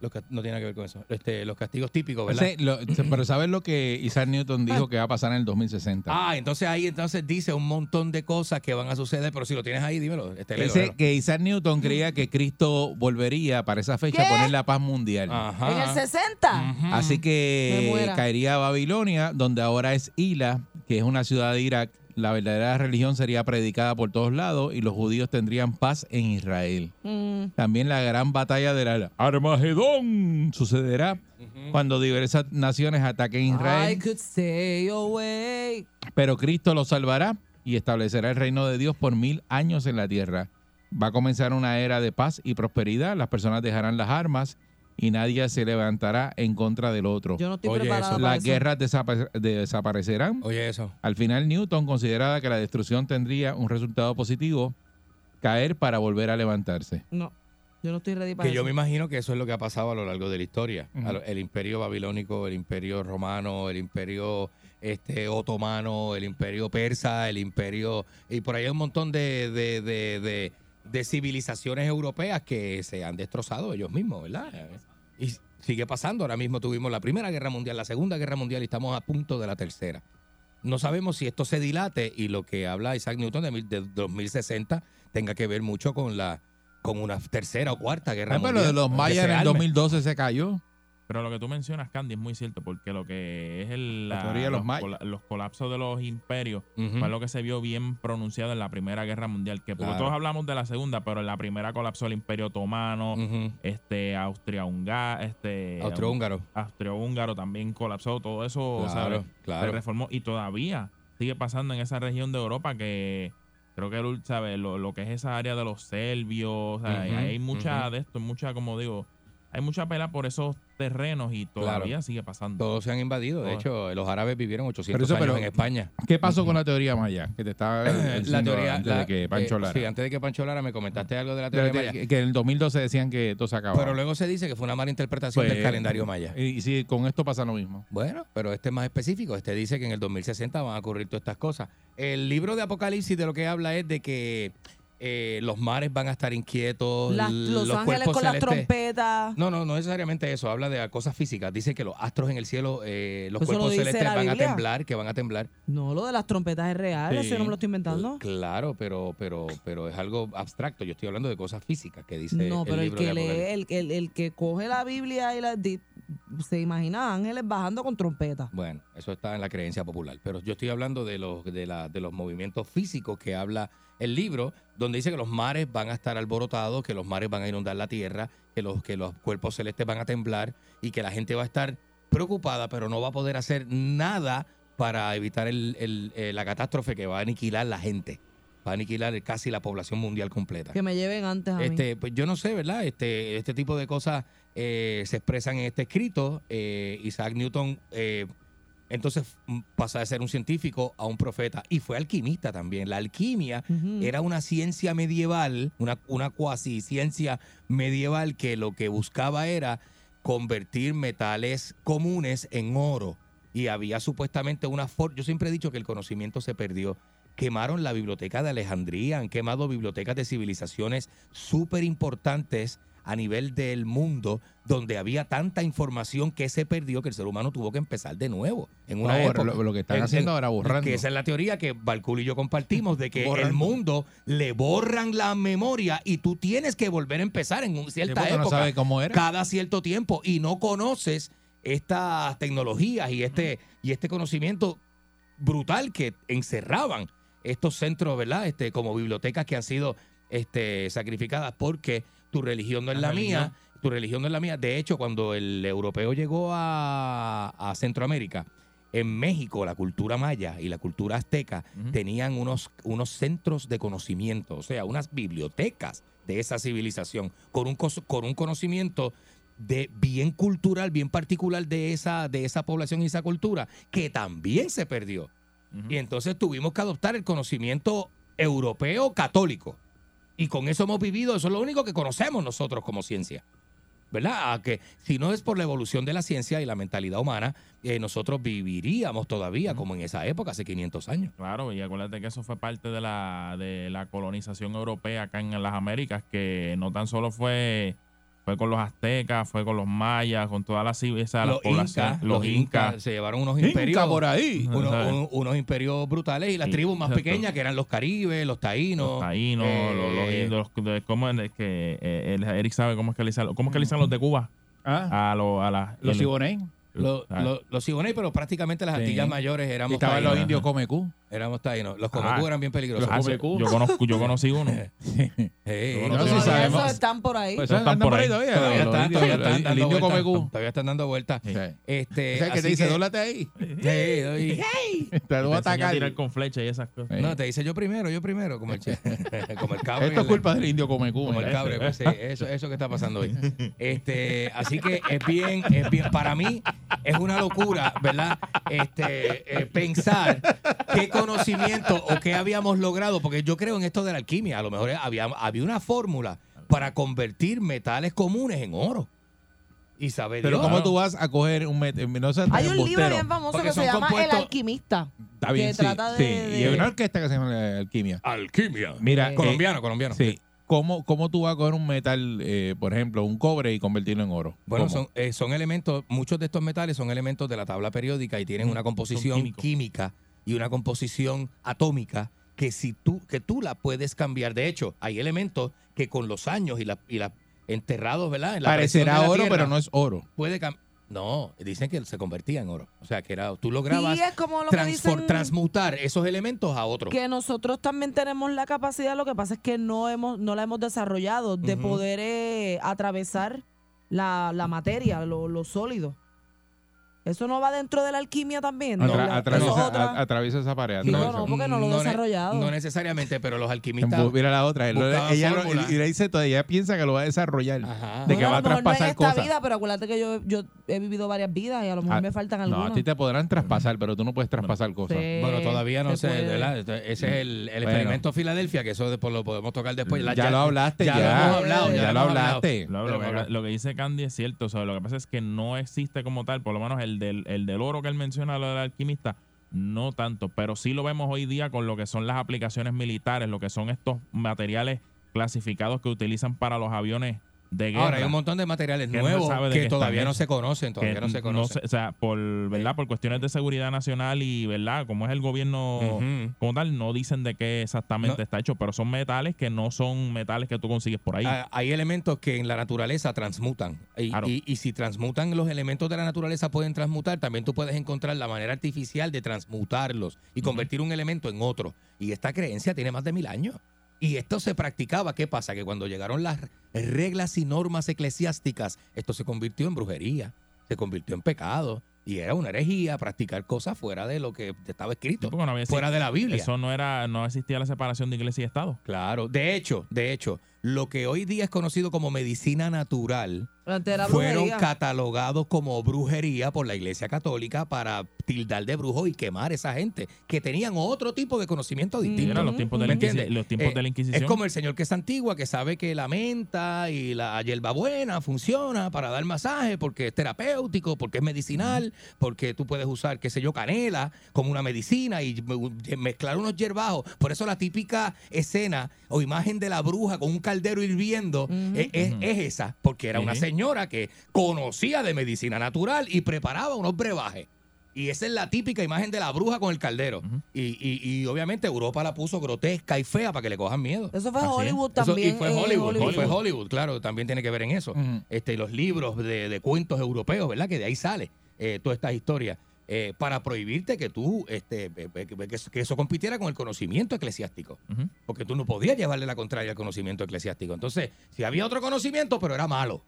Los no tiene nada que ver con eso. Este, los castigos típicos, ¿verdad? lo- pero ¿sabes lo que Isaac Newton dijo que va a pasar en el 2060? Ah, entonces ahí entonces dice un montón de cosas que van a suceder, pero si lo tienes ahí, dímelo. Este, Dice léelo. que Isaac Newton creía que Cristo volvería para esa fecha ¿Qué? a poner la paz mundial. Ajá. En el 60. Ujú. Así que caería a Babilonia, donde ahora es Hila, que es una ciudad de Irak. La verdadera religión sería predicada por todos lados y los judíos tendrían paz en Israel. Mm. También la gran batalla del Armagedón sucederá cuando diversas naciones ataquen I Israel, could stay away. pero Cristo los salvará y establecerá el reino de Dios por mil años en la tierra. Va a comenzar una era de paz y prosperidad. Las personas dejarán las armas y nadie se levantará en contra del otro. Yo no estoy Oye, preparada eso. para Las eso. guerras desapa- desaparecerán. Oye, eso. Al final, Newton consideraba que la destrucción tendría un resultado positivo, caer para volver a levantarse. No, yo no estoy ready para Que yo eso. me imagino que eso es lo que ha pasado a lo largo de la historia. El imperio babilónico, el imperio romano, el imperio este, otomano, el imperio persa, el imperio... Y por ahí hay un montón de, de, de, de- de civilizaciones europeas que se han destrozado ellos mismos, ¿verdad? Y sigue pasando. Ahora mismo tuvimos la Primera Guerra Mundial, la Segunda Guerra Mundial y estamos a punto de la tercera. No sabemos si esto se dilate y lo que habla Isaac Newton de, mil- de 2060 tenga que ver mucho con la con una tercera o cuarta guerra Ah, mundial. pero de los mayas en el arme. 2012 se cayó. Pero lo que tú mencionas, Candy, es muy cierto, porque lo que es el, La teoría de los cola- los colapsos de los imperios Ujú. fue lo que se vio bien pronunciado en la Primera Guerra Mundial, que Claro. todos hablamos de la Segunda, pero en la Primera colapsó el Imperio Otomano, este Austria-Húngaro, este Austrohúngaro. Austria-Húngaro también colapsó, todo eso o sea, Claro, se claro. reformó y todavía sigue pasando en esa región de Europa que creo que ¿sabe? Lo, lo que es esa área de los serbios, o sea, Ujú, hay mucha de esto, mucha, como digo, hay mucha pela por esos terrenos y todavía Claro. sigue pasando. Todos se han invadido. De hecho, los árabes vivieron 800 Pero eso, años pero- en España. ¿Qué pasó con la teoría maya? Que te estaba la diciendo teoría antes la- de que Pancho eh, Lara. sí, antes de que Pancho Lara me comentaste algo de la De la teoría te- maya. que en el 2012 decían que todo se acababa. Pero luego se dice que fue una mala interpretación Pues, del calendario maya. Y, y sí, con esto pasa lo mismo. Bueno, pero este es más específico. Este dice que en el 2060 van a ocurrir todas estas cosas. El libro de Apocalipsis de lo que habla es de que eh, los mares van a estar inquietos. Las- los, los ángeles con las trompetas. No, no, no necesariamente eso. Habla de cosas físicas. Dice que los astros en el cielo, eh, los Eso lo cuerpos celestes van a temblar, que van a temblar. No, lo de las trompetas es real, Sí. eso no me lo estoy inventando. Claro, pero, pero, pero es algo abstracto. Yo estoy hablando de cosas físicas que dice No, pero el, libro que lee, el, el, el que coge la Biblia y la se imagina ángeles bajando con trompetas. Bueno, eso está en la creencia popular. Pero yo estoy hablando de los, de, la, de los movimientos físicos que habla el libro, donde dice que los mares van a estar alborotados, que los mares van a inundar la tierra, que los, que los cuerpos celestes van a temblar y que la gente va a estar preocupada, pero no va a poder hacer nada para evitar el- el- eh, la catástrofe que va a aniquilar la gente. Va a aniquilar casi la población mundial completa. Que me lleven antes a mí. Este, pues yo no sé, ¿verdad? Este, este tipo de cosas eh, se expresan en este escrito. Eh, Isaac Newton eh, entonces mm, pasa de ser un científico a un profeta y fue alquimista también. La alquimia era una ciencia medieval, una, una cuasi ciencia medieval que lo que buscaba era convertir metales comunes en oro. Y había supuestamente una forma. Yo siempre he dicho que el conocimiento se perdió. Quemaron la biblioteca de Alejandría, han quemado bibliotecas de civilizaciones súper importantes a nivel del mundo, donde había tanta información que se perdió que el ser humano tuvo que empezar de nuevo. En una Ahora, época. lo- lo que están En- haciendo en- ahora, borrando. Que esa es la teoría que Balcul y yo compartimos, de que el mundo le borran la memoria y tú tienes que volver a empezar en un- cierta porque no época. sabe cómo era. Cada cierto tiempo y no conoces estas tecnologías y este, y este conocimiento brutal que encerraban estos centros, ¿verdad? Este, como bibliotecas que han sido este, sacrificadas porque tu religión no es La mía. Tu religión no es la mía. De hecho, cuando el europeo llegó a, a Centroamérica, en México, la cultura maya y la cultura azteca tenían unos, unos centros de conocimiento, o sea, unas bibliotecas de esa civilización, con un, con un conocimiento de bien cultural, bien particular de esa, de esa población y esa cultura, que también se perdió. Y entonces tuvimos que adoptar el conocimiento europeo católico. Y con eso hemos vivido, eso es lo único que conocemos nosotros como ciencia. ¿Verdad? A que si no es por la evolución de la ciencia y la mentalidad humana, eh, nosotros viviríamos todavía como en esa época, hace 500 años. Claro, y acuérdate que eso fue parte de la, de la colonización europea acá en las Américas, que no tan solo fue, fue con los aztecas, fue con los mayas, con todas las, civi- esa, las Los poblaciones, incas, los incas se llevaron unos imperios. Inca por ahí. unos, ¿sabes? un- unos imperios brutales y las Sí, tribus más exacto. pequeñas que eran los caribes, los taínos. los taínos, eh, los, los indios, los- de- ¿cómo es que eh, Eric sabe cómo es que le dicen, cómo es que le dicen los de Cuba? Ah, A, los a la, los el- Siboney. Los, Ah. los, los Siboney, pero prácticamente las Sí. Antillas mayores Y éramos estaban los indios Comecú. Éramos taínos. Los Ah. comecú eran bien peligrosos. Ah, sí, yo, conozco, yo conocí uno. Eh, Yo no, no sí sé si Todavía sabemos. esos están por ahí. Pues Están por ahí todavía. Todavía los están, indios- todavía el- están el dando indio vueltas. Comecú. Todavía están dando vueltas. Sí. Este, O sea, que así te dice, que- dólate ahí. Sí, doy- Te Te lo va a atacar. tirar con flecha y esas cosas. Sí. No, te dice yo primero, yo primero, como el, como el cabro. Esto es culpa del indio Comecú. Como el mira. cabre, pues, sí, eso, eso que está pasando hoy. Este, así que es bien, es bien, para mí es una locura, ¿verdad? Este, eh, pensar qué conocimiento o qué habíamos logrado, porque yo creo en esto de la alquimia, a lo mejor había, había una fórmula para convertir metales comunes en oro. Y saber Pero Dios, ¿cómo tú vas a coger un... met- No tan Hay un libro bien famoso que se llama El Alquimista. Está bien, que sí, trata de- sí. de- Y hay una orquesta que se llama la Alquimia. Alquimia. Mira, Eh, colombiano, colombiano. Sí. ¿Cómo, ¿Cómo tú vas a coger un metal, eh, por ejemplo, un cobre y convertirlo en oro? Bueno, ¿Cómo? son, eh, son elementos, muchos de estos metales son elementos de la tabla periódica y tienen una composición química y una composición atómica que si tú, que tú la puedes cambiar. De hecho, hay elementos que con los años y la, y la enterrados, ¿verdad? En la presión Parecerá oro, tierra, pero no es oro. puede cam- No, dicen que se convertía en oro. O sea, que era, tú lograbas Sí, es como lo que transfor- dicen transmutar esos elementos a otros. que nosotros también tenemos la capacidad, lo que pasa es que no hemos no la hemos desarrollado de poder eh, atravesar la, la materia, lo, lo sólido. Eso no va dentro de la alquimia también. No, Atra- atraviesa, a- esa pared. Atraviesa. no, porque no lo he ne- desarrollado. No necesariamente, pero los alquimistas. Mira la otra. ella lo- fórmulas. y le dice todo, ella piensa que lo va a desarrollar. Ajá. De que Bueno, va a lo mejor no traspasar en esta cosas. vida, pero acuérdate que yo, yo he vivido varias vidas y a lo mejor Ah, me faltan No, algunas. a ti te podrán traspasar, pero tú no puedes traspasar cosas. Sí, Bueno, todavía no sé, puede. ¿verdad? Entonces, Ese es el, el Bueno. experimento Filadelfia, que eso después lo podemos tocar después. La- ya, lo hablaste, ya. ya lo hemos hablado, ya, ya lo hablaste. Lo, que, bueno. lo que dice Candy es cierto. O sea, lo que pasa es que no existe como tal, por lo menos el el del oro que él menciona, lo del alquimista, no tanto. Pero sí lo vemos hoy día con lo que son las aplicaciones militares, lo que son estos materiales clasificados que utilizan para los aviones de guerra. Ahora hay un montón de materiales Que nuevos que todavía no se conocen, todavía no se conocen. o sea, por, ¿verdad? por cuestiones de seguridad nacional y, ¿verdad? Como es el gobierno como tal, no dicen de qué exactamente No. está hecho, pero son metales que no son metales que tú consigues por ahí. Ah, Hay elementos que en la naturaleza transmutan. Y, Claro. y- y si transmutan los elementos de la naturaleza pueden transmutar, también tú puedes encontrar la manera artificial de transmutarlos y convertir un elemento en otro. Y esta creencia tiene más de mil años. Y esto se practicaba. ¿Qué pasa? Que cuando llegaron las reglas y normas eclesiásticas, esto se convirtió en brujería. se convirtió en pecado y era una herejía practicar cosas fuera de lo que estaba escrito, no fuera de la Biblia. Eso no era, no existía la separación de iglesia y Estado. Claro, de hecho, de hecho, lo que hoy día es conocido como medicina natural era fueron brujería. catalogados como brujería por la Iglesia Católica para tildar de brujo y quemar a esa gente que tenían otro tipo de conocimiento distinto. Eran los tiempos de ¿Me la, Inquisi- entiendes? los tiempos Eh, de la Inquisición. Es como el señor que es antigua, que sabe que la menta y la hierbabuena funciona para dar masaje porque es terapéutico, porque es medicinal, porque tú puedes usar, qué sé yo, canela como una medicina y me- mezclar unos hierbajos. Por eso la típica escena o imagen de la bruja con un caldero hirviendo es, es- es esa, porque era una señora que conocía de medicina natural y preparaba unos brebajes. Y esa es la típica imagen de la bruja con el caldero. y, y- y obviamente Europa la puso grotesca y fea para que le cojan miedo. Eso fue Así es. Hollywood Eso- también. y fue eh, Hollywood, fue Hollywood. Claro, también tiene que ver en eso. Este, los libros de, de cuentos europeos, ¿verdad? Que de ahí sale eh, todas estas historias. Eh, para prohibirte que tú, este, eh, eh, que, eso compitiera con el conocimiento eclesiástico. Porque tú no podías llevarle la contraria al conocimiento eclesiástico. Entonces, si había otro conocimiento, pero era malo.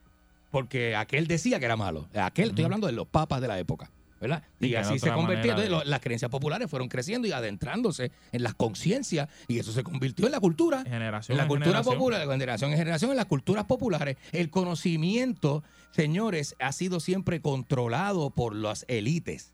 Porque aquel decía que era malo. Aquel, estoy hablando de los papas de la época. ¿verdad? Y así se convirtió. manera Entonces, las creencias populares fueron creciendo y adentrándose en las conciencias y eso se convirtió en la cultura. Generación En la en cultura generación. popular, de generación en generación, en las culturas populares, el conocimiento, señores, ha sido siempre controlado por las élites,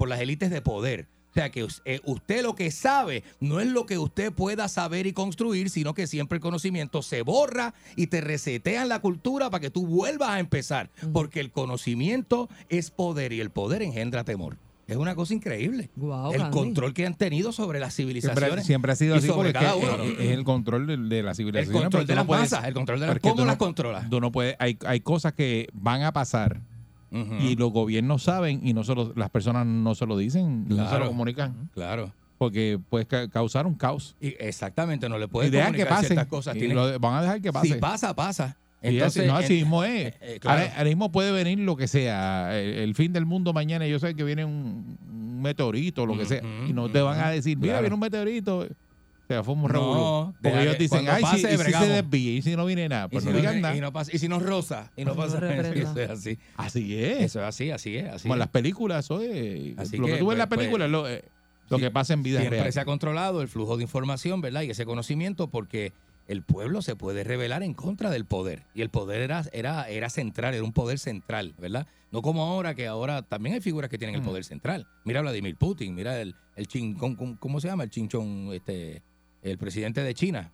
por las élites de poder. O sea que eh, usted lo que sabe no es lo que usted pueda saber y construir, sino que siempre el conocimiento se borra y te resetean la cultura para que tú vuelvas a empezar. Porque el conocimiento es poder y el poder engendra temor. Es una cosa increíble. El control que han tenido sobre las civilizaciones. Siempre, siempre ha sido así sobre porque cada es, uno. es- es el control de, de la El civilización. control de las masas, el control de las... ¿Cómo las controlas? Tú no puedes, hay, hay cosas que van a pasar Y los gobiernos saben y no se lo- las personas no se lo dicen, no se Claro. lo comunican, Claro. porque puede ca- causar un caos. Y exactamente, no le puedes dejan que pase. ciertas cosas. y lo- van a dejar que pase. Si pasa, pasa. Entonces, no, así mismo es. eh, eh, claro. ahora, ahora mismo puede venir lo que sea, el, el fin del mundo mañana, yo sé que viene un, un meteorito, lo que sea, y no te van a decir, mira, claro. viene un meteorito. O sea, fue un No, revolú. Porque deja ellos que dicen, cuando ay, pase, si, y si se bregamos". desvía, y si no viene nada, y pues si no no- digan nada. y no pasa- y si nos rosa, y no pasa reprenda. Eso es así. Así es. Eso es así, así es. Así Como en es. las películas, eso es. Así lo que, que, tú ves en la pues, película es lo, eh, lo sí, que pasa en vida Siempre real. se ha controlado el flujo de información, ¿verdad? Y ese conocimiento porque el pueblo se puede rebelar en contra del poder. Y el poder era, era, era central, era un poder central, ¿verdad? No como ahora, que ahora también hay figuras que tienen el Mm. poder central. Mira a Vladimir Putin, mira el, el chin, ¿cómo, cómo- cómo se llama? El chinchón, este, el presidente de China.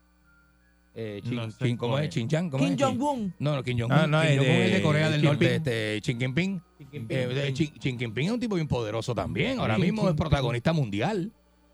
Eh, Chin- No sé Chin- ¿Cómo es? Chin Chan, ¿cómo Kim? Jong-un. No, no, Kim Jong-un. Ah, no, Kim es Jong-un de es de Corea del Norte, este, Xi Jinping. Eh, Xi, Jinping es un tipo bien poderoso también. Ahora mismo es protagonista mundial.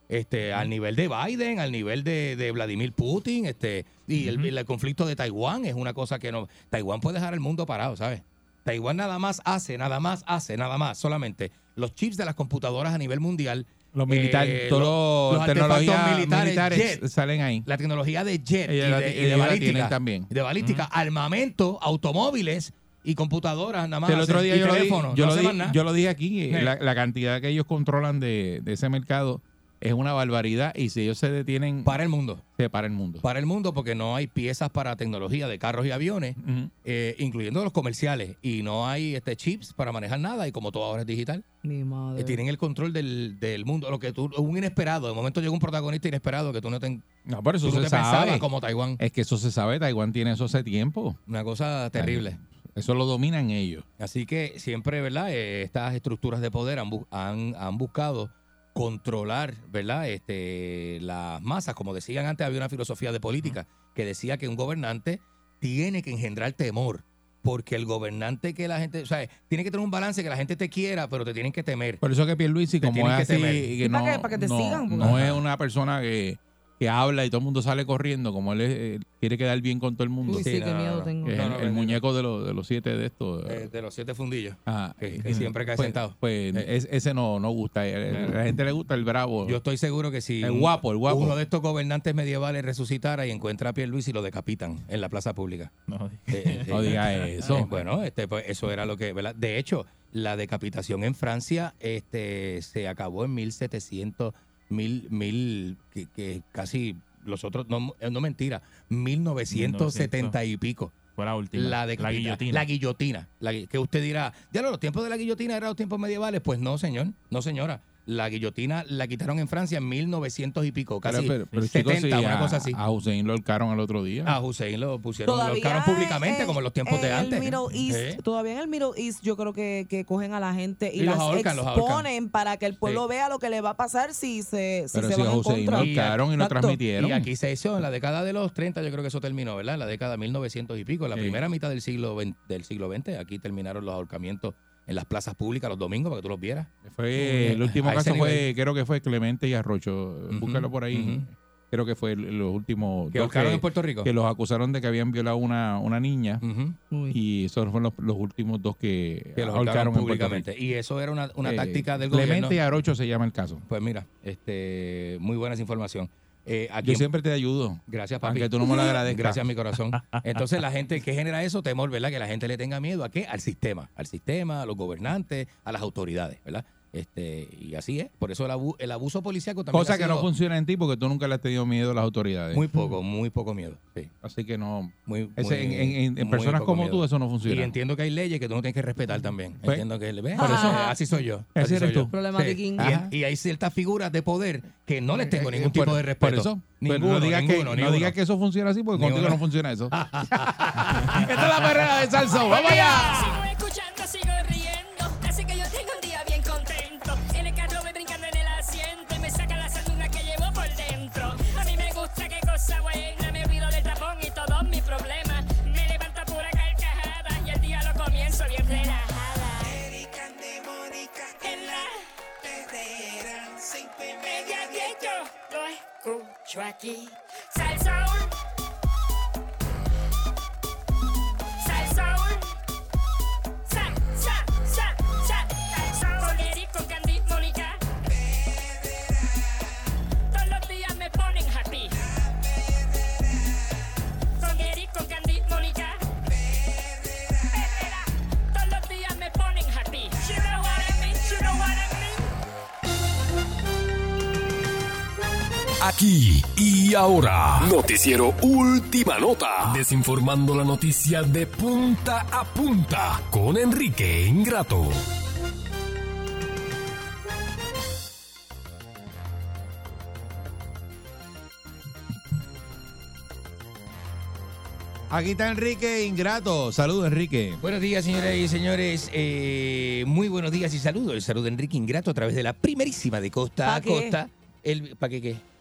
Este, al nivel de Biden, al nivel de, de Vladimir Putin, este, y el, el conflicto de Taiwán es una cosa que no. Taiwán puede dejar el mundo parado, ¿sabes? Taiwán nada más hace, nada más hace, nada más, solamente los chips de las computadoras a nivel mundial. Los militares, eh, todas los- los tecnologías militares, militares, jet. salen ahí. La tecnología de jet y la- de, y balística. también. De balística, armamento, automóviles y computadoras, nada más. el otro día yo lo, di- teléfonos, yo, no lo hace di- más nada. yo lo dije aquí, Eh. la, la cantidad que ellos controlan de, de ese mercado es una barbaridad y si ellos se detienen, Para el mundo. se para el mundo. Para el mundo porque no hay piezas para tecnología de carros y aviones, eh, incluyendo los comerciales. Y no hay este chips para manejar nada. Y como todo ahora es digital, Mi eh, madre. tienen el control del, del mundo. Lo que tú, un inesperado. De momento llega un protagonista inesperado que tú no te, No, por eso tú no se te sabe. como Taiwán. Es que eso se sabe, Taiwán tiene eso hace tiempo. Una cosa terrible. Eso lo dominan ellos. Así que siempre, ¿verdad? Eh, estas estructuras de poder han, bu- han, han buscado controlar, ¿verdad? Este, las masas. Como decían antes, había una filosofía de política que decía que un gobernante tiene que engendrar temor. Porque el gobernante que la gente, o sea, tiene que tener un balance que la gente te quiera, pero te tienen que temer. Por eso que Pierluisi, Te como tienen es que así, temer. que Sí, no, para que- para que te no- sigan, porque- no es una persona que, que habla y todo el mundo sale corriendo, como él eh, quiere quedar bien con todo el mundo. Uy, sí, Sí, qué no, miedo no. tengo. Que es No, el, muñeco de, los de los siete de estos. Eh, de los siete fundillos. Ajá. que- que siempre cae pues, sentado. Pues Eh. es- ese no, no gusta. A la gente le gusta el bravo. Yo estoy seguro que si El guapo, el guapo. uno de estos gobernantes medievales resucitara y encuentra a Pierluisi y lo decapitan en la plaza pública. No, Eh, eh, no eh, diga eh, eso. bueno, este, pues, eso era lo que, ¿verdad? De hecho, la decapitación en Francia este, se acabó en 1700, mil, mil, que, que casi los otros, no, no mentira, 1970 y pico. Fue la última. La de la guillotina. La guillotina. La que usted dirá, ya no, los tiempos de la guillotina eran los tiempos medievales. Pues no, señor. No, señora. La guillotina la quitaron en Francia en 1900 y pico, casi Pero, pero, pero, chicos, 70, si una a, cosa así. a Hussein lo ahorcaron al otro día. A Hussein lo pusieron, lo ahorcaron públicamente, en- como en los tiempos de en antes. El Middle East, ¿Eh? Todavía en el Middle East yo creo que, que cogen a la gente y, Y los las ahorcan, exponen para que el pueblo Sí. vea lo que le va a pasar si se, si pero se si van a Hussein lo ahorcaron y lo transmitieron. Y aquí se hizo en la década de los 30, yo creo que eso terminó, ¿verdad? En la década de 1900 y pico, en la Sí. primera mitad del siglo, del siglo XX, aquí terminaron los ahorcamientos en las plazas públicas los domingos para que tú los vieras. Fue, el último A ese caso fue, creo que fue Clemente y Arrocho. Búscalo por ahí. Creo que fue el- los últimos Que en Puerto Rico. que los acusaron de que habían violado una, una niña. Y esos fueron los, los últimos dos que, Que los ahorcaron públicamente. Rico. Y eso era una, una Eh, táctica del Clemente gobierno. y Arocho se llama el caso. Pues mira, este, muy buena esa información. Eh, aquí Yo siempre te ayudo. Gracias, papi. Aunque tú no me lo agradezcas. Gracias, mi corazón. Entonces, la gente, ¿qué genera eso? Temor, ¿verdad? Que la gente le tenga miedo a qué? Al sistema. Al sistema, a los gobernantes, a las autoridades, ¿verdad? Este, y así es. Por eso el, abu- el abuso policíaco también. Cosa ha que no funciona en ti porque tú nunca le has tenido miedo a las autoridades. Muy poco, muy poco miedo. Sí. Así que no. Muy, Ese- muy- en, en- en muy personas como miedo. tú eso no funciona. Y entiendo que hay leyes que tú no tienes que respetar también. Pues, entiendo que ¿ves? por eso- así soy yo. Así eres soy yo. tú. Sí. Y, y hay ciertas figuras de poder que no les tengo Eh, ningún eh, tipo de respeto. Por eso. Pero Ninguno, no digas que, ninguno, no digas que eso funciona así porque contigo no funciona eso. Esta es la perrera de Salso. ¡Vamos allá! Lo Aquí y ahora, Noticiero Última Nota, desinformando la noticia de punta a punta con Enrique Ingrato. Aquí está Enrique Ingrato. Saludos, Enrique. Buenos días, señoras y señores. Eh, muy buenos días y saludos. El saludo de Enrique Ingrato a través de la primerísima de costa ¿Pa a qué? costa. El, ¿Para qué qué?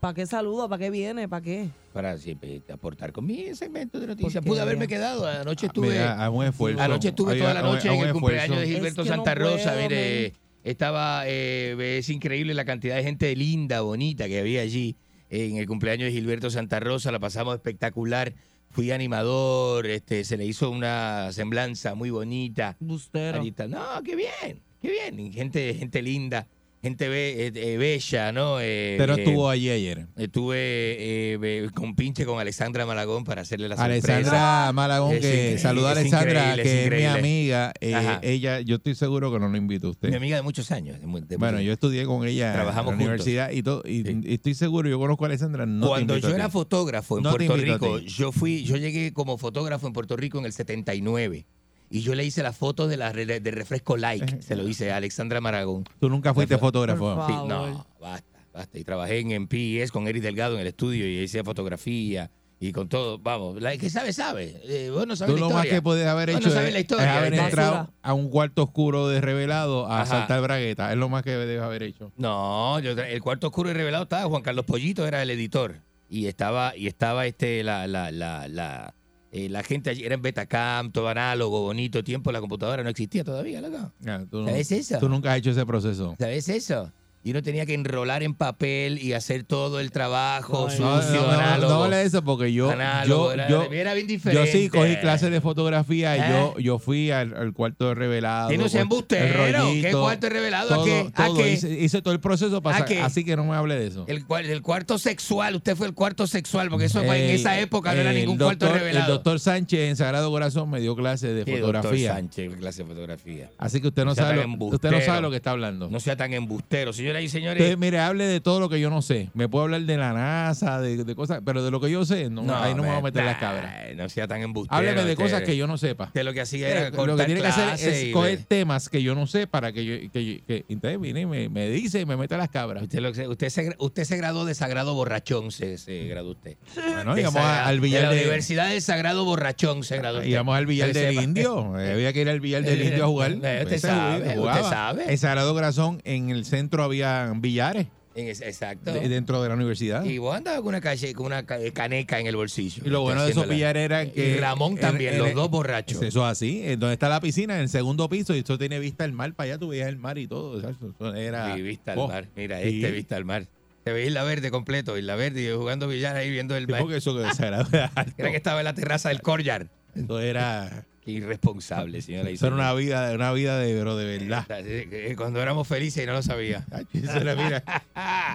¿Para qué saludo? ¿Para qué viene? ¿Para qué? Para siempre aportar con mi segmento de noticias. Pude haberme quedado. Anoche estuve. Mira, haz un esfuerzo. Anoche estuve toda la noche en un el cumpleaños de. Gilberto Es que no Santa Rosa. puedo, Mire, estaba. eh, es increíble la cantidad de gente linda, bonita que había allí en el cumpleaños de Gilberto Santa Rosa. La pasamos espectacular. Fui animador. este Se le hizo una semblanza muy bonita. Bustero. Allí está. No, qué bien, qué bien. Gente, gente linda, gente be- eh, eh, bella, ¿no? Eh, Pero eh, estuvo allí ayer. Estuve eh, con pinche con Alexandra Malagón para hacerle la sorpresa. Alexandra Malagón, Es que saluda a Alexandra, es que es mi amiga. Eh, ella, yo estoy seguro que no lo invito a usted. Mi amiga de muchos años. de mu- de Bueno, muchos- yo estudié con ella Trabajamos en la juntos. universidad y todo, y, Sí. y estoy seguro, yo conozco a Alexandra. No Cuando yo era fotógrafo en No Puerto Rico, yo fui, yo llegué como fotógrafo en Puerto Rico en el 79 y yo le hice las fotos de la de refresco like, se lo hice a Alexandra Maragón. Tú nunca fuiste Por fotógrafo. Sí, no, basta, basta. Y trabajé en, en PIS con Eric Delgado en el estudio y hice fotografía y con todo. Vamos, la que sabe, sabe. Eh, vos no sabes Tú la lo más que puedes haber Vos hecho no sabes es, la es historia. haber entrado a un cuarto oscuro de revelado a Ajá. saltar bragueta. Es lo más que debes haber hecho. No, yo el cuarto oscuro y revelado estaba Juan Carlos Pollito, era el editor. Y estaba, y estaba este, la, la, la, la, eh, la gente allí, era en Betacam, todo análogo, bonito, tiempo, la computadora no existía todavía, loco. Ah, tú, no- ¿Sabes eso? tú nunca has hecho ese proceso. ¿Sabes eso? Y uno tenía que enrolar en papel y hacer todo el trabajo Ay, No, sucio, no, no, análogo. no hable de eso porque yo, Análogo, yo, era, yo, era bien yo diferente. sí cogí clases de fotografía y ¿Eh? yo, yo fui al, al cuarto de revelado. Tiene un embustero. el ¿Qué cuarto de revelado? ¿A Todo? ¿A qué? Hice, hice todo el proceso para así que no me hable de eso. El, el cuarto sexual, usted fue el cuarto sexual, porque eso fue en El- esa época no era el ningún cuarto doctor- revelado. El doctor Sánchez en Sagrado Corazón me dio clases de ¿Qué fotografía. doctor Sánchez, ¿Qué clase de fotografía? Así que usted no, No sabe lo, usted no sabe lo que está hablando. No sea tan embustero. Señores señoras y señores. Mire, hable de todo lo que yo no sé. Me puedo hablar de la NASA, de, de cosas, pero de lo que yo sé, no, ahí no me voy a meter las cabras. No sea tan embustero. Hábleme de cosas que yo no sepa. Usted lo que hacía era Eh, lo cortar que tiene que hacer es coger temas que yo no sé para que yo. Que, que- entonces viene y me, me dice y me mete las cabras. Usted, lo que- usted, se, usted se graduó de Sagrado Borrachón, se, se graduó usted. Bueno, De íbamos a- Sagra- al billar de la Universidad del Sagrado Borrachón se graduó usted. Íbamos al que del indio. Eh, Había que ir al billar del indio a jugar. Usted sabe, usted sabe. En Sagrado Corazón, en el centro había billares En ese- exacto. de- dentro de la universidad. Y vos andabas con una, calle, con una ca- caneca en el bolsillo. Y lo bueno de esos Haciéndola. billares era Y que. Ramón en- también, los dos borrachos. Eso es así. En donde está la piscina, en el segundo piso, y esto tiene vista al mar. Para allá tú veías el mar y todo. Eso era. Sí, vista al Oh, mar. Mira, sí. este vista al mar. Se veía Isla Verde completo, Isla Verde, y yo jugando billar ahí viendo el Sí, mar. porque eso que era. Era que estaba en la terraza del Courtyard. Eso era. Qué irresponsable, señora. y Eso era una vida, una vida de, pero de verdad. Eh, Cuando éramos felices y no lo sabía. Eso era, mira.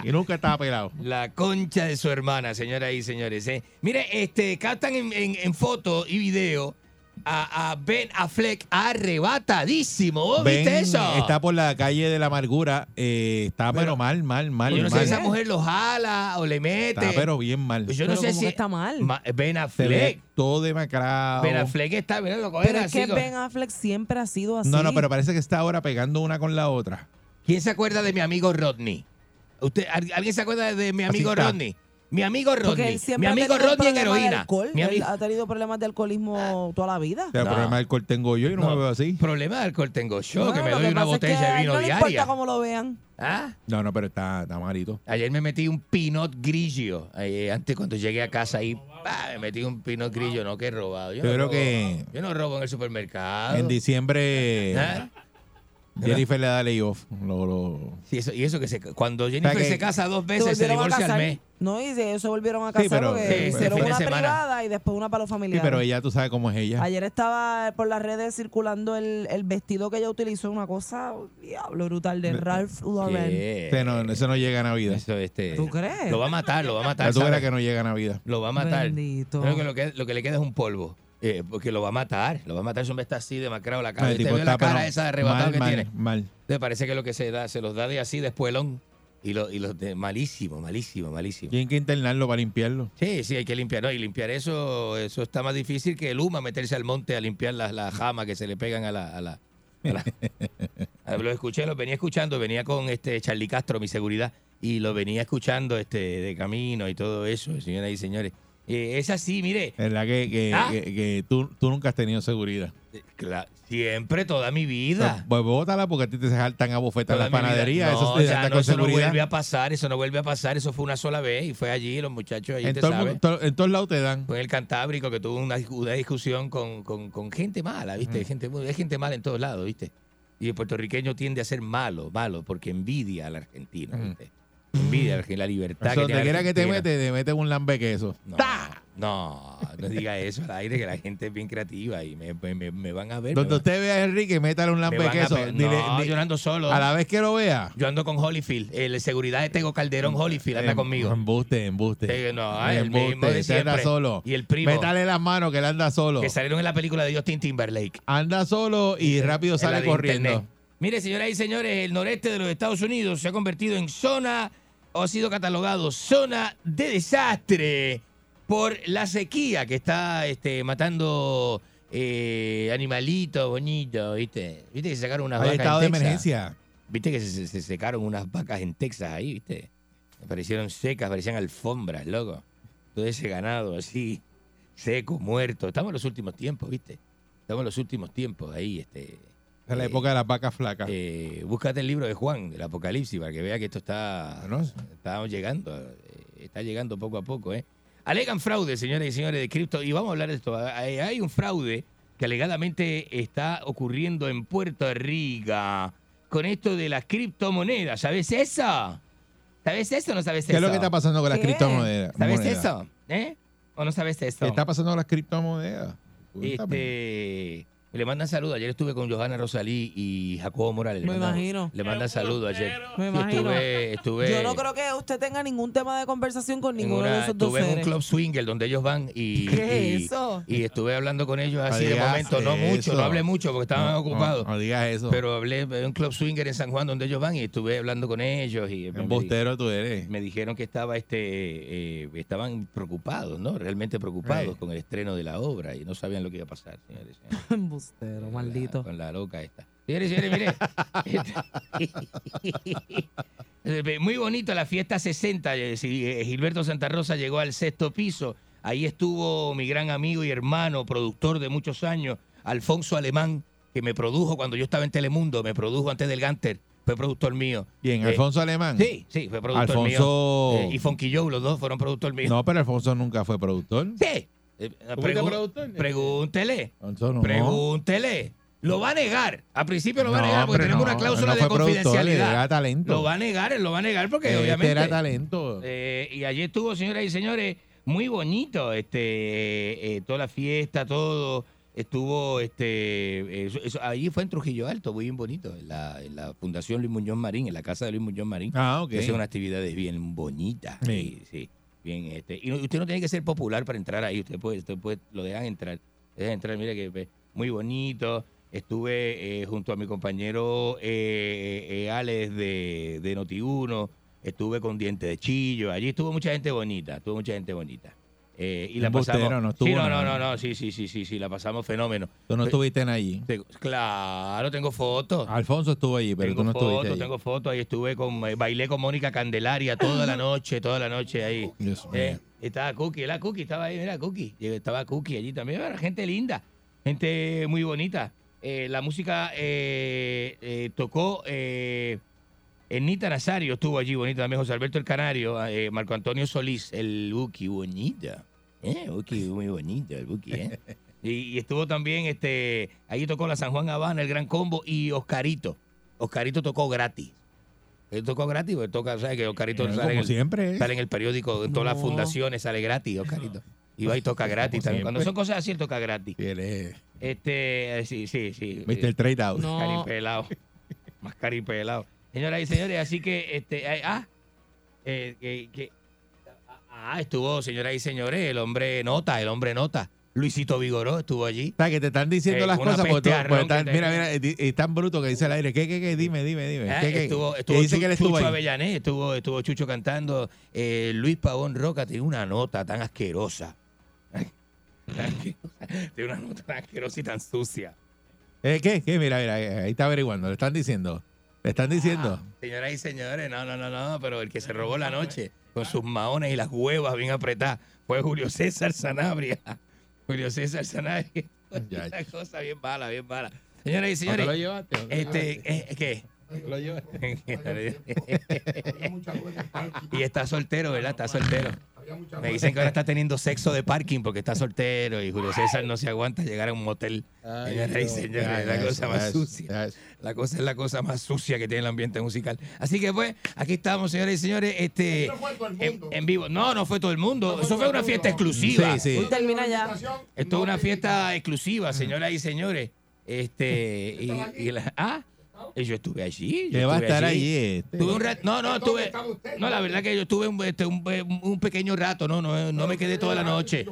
Y nunca estaba pelado. La concha de su hermana, señoras y señores. ¿eh? Mire, este, captan en, en- en foto y video a, a Ben Affleck arrebatadísimo. ¿Vos Ben viste eso? está por la calle de la amargura. eh, está pero, mal, mal, mal. Yo no sé si esa mujer lo jala o le mete. Está pero bien mal. Pues yo no Pero sé si está mal. Ma- Ben Affleck. todo demacrado. Ben Affleck está, mira, lo Pero es así que con- Ben Affleck siempre ha sido así. No, no, pero parece que está ahora pegando una con la otra. ¿Quién se acuerda de mi amigo Rodney? ¿Usted, al- ¿Alguien se acuerda de mi amigo. Rodney? Mi amigo Rodney. él Mi amigo Rodney en heroína. alcohol. Mi Él amigo- ha tenido problemas de alcoholismo toda la vida. El No. problema de alcohol tengo yo y no, No. me veo así. Problema de alcohol tengo yo, No, que me doy una pasa es que botella de él vino no diaria. importa cómo lo vean. ¿Ah? No, no, pero está, está malito. Ayer me metí un pinot grillo. eh, antes cuando llegué a casa ahí, pa, me metí un pinot grillo, no que he robado. Yo, Yo no creo robo, que- Yo no robo en el supermercado. En diciembre, ¿Ah? Jennifer le da layoff. Lo, lo- Sí, eso, y eso que se, cuando Jennifer que- se casa dos veces, se divorcia al mes. No, y se, se volvieron a Sí, casar pero- porque Sí, ese hicieron una privada y después una para los Sí, familiares. pero ella, tú sabes cómo es ella. Ayer estaba por las redes circulando el, el vestido que ella utilizó, una cosa, diablo, brutal, de Ralph Lauren. Yeah. Ese no, eso no llega a Navidad. Eso, este, ¿Tú crees? Lo va a matar, lo va a matar. Tú verás que no llega a Navidad. Lo va a matar. Bendito. Creo que lo que, lo que le queda es un polvo. Eh, porque lo va a matar. Lo va a matar. Ese hombre está así demacrado la cara. No, ¿Te tipo vio la cara esa de arrebatado mal, que mal, tiene? mal. Le parece que lo que se da, se los da de así de espuelón. Y lo, y los de malísimo, malísimo, malísimo. Tienen que internarlo para limpiarlo. Sí, sí, hay que limpiar. ¿no? Y limpiar eso, eso está más difícil que el Luma meterse al monte a limpiar las las jamas que se le pegan a la. A la, a la- Ah, lo escuché, lo venía escuchando, venía con este Charlie Castro, mi seguridad, y lo venía escuchando este de camino y todo eso, señoras y señores. Eh, es así, mire, ¿Verdad que, que, ¿Ah? que- que tú, tú nunca has tenido seguridad? eh, cla- siempre, toda mi vida. Pues bótala porque a ti te saltan a bofetas en panaderías. No, eso no, eso vuelve a pasar, eso no vuelve a pasar, eso fue una sola vez y fue allí, los muchachos allí, en, te todo sabes. to- en todos lados te dan. Fue en el Cantábrico que tuvo una, una discusión con, con- con gente mala, ¿viste? gente, hay gente mala en todos lados, ¿viste? Y el puertorriqueño tiende a ser malo, malo, porque envidia al argentino, ¿viste? Envidia al argentino, la libertad Eso, que donde quiera que te mete, te mete un lambe queso. No, no, no diga eso al aire, que la gente es bien creativa y me, me- me- me van a ver. Donde van- usted vea a Enrique, métale un lambe a queso. Dile- no, yo ando solo. a la vez que lo vea. Yo ando con Holyfield, el seguridad de Tego Calderón Holyfield anda Em- conmigo. Embuste, embuste. No, el Embuste, mismo de ese anda siempre. solo. Y el primo. Métale las manos que él anda solo. Que salieron en la película de Justin Timberlake. Anda solo y rápido sale corriendo. internet. Mire, señoras y señores, el noreste de los Estados Unidos se ha convertido en zona, o ha sido catalogado zona de desastre por la sequía que está este, matando eh, animalitos bonitos, ¿viste? ¿Viste que se sacaron unas Hay vacas estado en de Texas? emergencia. ¿Viste que se, se- se secaron unas vacas en Texas ahí, viste? Parecieron secas, parecían alfombras, loco. Todo ese ganado así, seco, muerto. Estamos en los últimos tiempos, ¿viste? Estamos en los últimos tiempos ahí, este... Es la eh, época de las vacas flacas. eh, búscate el libro de Juan, del Apocalipsis, para que vea que esto está, Bueno, estamos llegando, eh, está llegando poco a poco, ¿eh? Alegan fraude, señoras y señores, de cripto, y vamos a hablar de esto. Hay, hay un fraude que alegadamente está ocurriendo en Puerto Rico con esto de las criptomonedas. ¿Sabes eso? ¿Sabes eso o no sabes ¿Qué eso? es lo que está pasando con las ¿Qué? criptomonedas? ¿Sabes eso? ¿Eh? ¿O no sabes eso? ¿Qué está pasando con las criptomonedas? Cuéntame. Este, Le mandan saludos. Ayer estuve con Johanna Rosalí y Jacobo Morales. Le Me mandan- imagino. Le mandan saludos ayer. Me imagino. Estuve, estuve Yo no creo que usted tenga ningún tema de conversación con ninguno de esos dos estuve en un club swinger donde ellos van y, ¿Qué y- eso? y estuve hablando con ellos así No de momento, no mucho, eso. no hablé mucho porque estaban No, ocupados. No, no digas eso. Pero hablé en un club swinger en San Juan donde ellos van y estuve hablando con ellos y me, Embustero tú eres. me dijeron que estaba este eh, estaban preocupados, ¿no? Realmente preocupados Sí. con el estreno de la obra y no sabían lo que iba a pasar, señores. Embustero, maldito. Con la loca esta. Señores, señores, mire. Muy bonito la fiesta 60. eh, eh, Gilberto Santa Rosa llegó al sexto piso. Ahí estuvo mi gran amigo y hermano, productor de muchos años, Alfonso Alemán, que me produjo cuando yo estaba en Telemundo, me produjo antes del Ganter, fue productor mío. Bien, Eh, Alfonso Alemán. Sí, sí, fue productor Alfonso- mío. Eh, y Fonky Joe, los dos fueron productor mío. No, pero Alfonso nunca fue productor. Sí. Eh, Pregúntele. No. Pregúntele. Lo va a negar. Al principio lo va a No, negar porque tenemos no, una cláusula de confidencialidad. era talento. Lo va a negar, él lo va a negar porque Este obviamente. era talento. Eh, y allí estuvo, señoras y señores, muy bonito, este, eh, toda la fiesta, todo. Estuvo, este, eso- eso- allí fue en Trujillo Alto, muy bien bonito, en la, en la Fundación Luis Muñoz Marín, en la casa de Luis Muñoz Marín. Ah, ok. Hacen unas actividades bien bonitas. Sí. Sí, sí, bien, este. Y usted no tiene que ser popular para entrar ahí, usted puede, usted puede, lo dejan entrar. Dejan entrar, mire que muy bonito. Estuve eh, junto a mi compañero eh, eh, Alex de, de Noti1, estuve con Diente de Chillo, allí estuvo mucha gente bonita, estuvo mucha gente bonita. Eh, y la pasamos. no sí, no, no, no, no, sí, sí, sí, sí, sí, la pasamos fenómeno. Tú no estuviste en allí. Claro, tengo fotos. Alfonso estuvo allí, pero tengo tú no estuviste fotos, allí. tengo fotos. Ahí estuve con, eh, bailé con Mónica Candelaria toda la noche, toda la noche ahí. Dios Eh, estaba Cookie, la Cookie estaba ahí, mira Cookie. Estaba Cookie allí también, era gente linda, gente muy bonita. Eh, la música tocó eh, Ernita Nazario, estuvo allí bonita también, José Alberto el Canario, eh, Marco Antonio Solís, el Buki, bonita. Eh, Buki, muy bonito, el Buki, ¿eh? Y, y estuvo también, este, ahí tocó la San Juan Habana, el Gran Combo y Oscarito. Oscarito tocó gratis. Él tocó gratis, porque toca, ¿sabes? Que Oscarito Bueno, sale, en como el, siempre. ¿eh? sale en el periódico, en todas las fundaciones sale gratis, Oscarito. Y va y toca gratis también. Cuando son cosas así, él toca gratis. Sí, él es Este, eh, sí, sí, sí. Mr. Trade Out. No. Caripelado. Más caripelado. Señoras y señores, así que, este, ah, eh, que, que- ah, estuvo, señoras y señores, el hombre nota, el hombre nota. Luisito Vigoró estuvo allí. O sea, que te están diciendo Eh, las cosas porque, tú- porque arrón que están- te- mira, mira, y- y tan bruto que dice al aire. ¿Qué, qué, qué? Dime, dime, dime. Ah, estuvo estuvo dice Chu- que él estuvo Chucho. Avellané, estuvo, estuvo Chucho cantando. eh, Luis Pavón Roca tiene una nota tan asquerosa. Tan asquerosa, tiene una nota tan asquerosa y tan sucia. Eh, ¿Qué? ¿Qué? Mira, mira, ahí está averiguando. Le están diciendo. Le están diciendo. Señoras y señores, no, no, no, no, pero el que se robó la noche con sus maones y las huevas bien apretadas fue Julio César Sanabria. Julio César Sanabria. Ya. Una cosa bien mala, bien mala. Señoras y ¿Dónde lo señores, llevaste? ¿Dónde lo este, eh, ¿qué? Lo llevaste. y está soltero, ¿verdad? Está soltero. Me dicen que ahora está teniendo sexo de parking porque está soltero y Julio César no se aguanta llegar a un motel. Señoras y señores, la cosa más sucia. La cosa es la cosa más sucia que tiene el ambiente musical. Así que pues, aquí estamos, señores y señores, este en, en vivo. No, no fue todo el mundo. Eso fue una fiesta exclusiva. Sí, sí. Termina ya. Esto es una fiesta exclusiva, señoras y señores. Este y, y la- ah, y yo estuve allí. yo Que va a estuve estar allí. este. Tuve un rato, no, no, tuve, no, la verdad que yo estuve un, este, un, un pequeño rato, no, no, no me quedé toda la noche.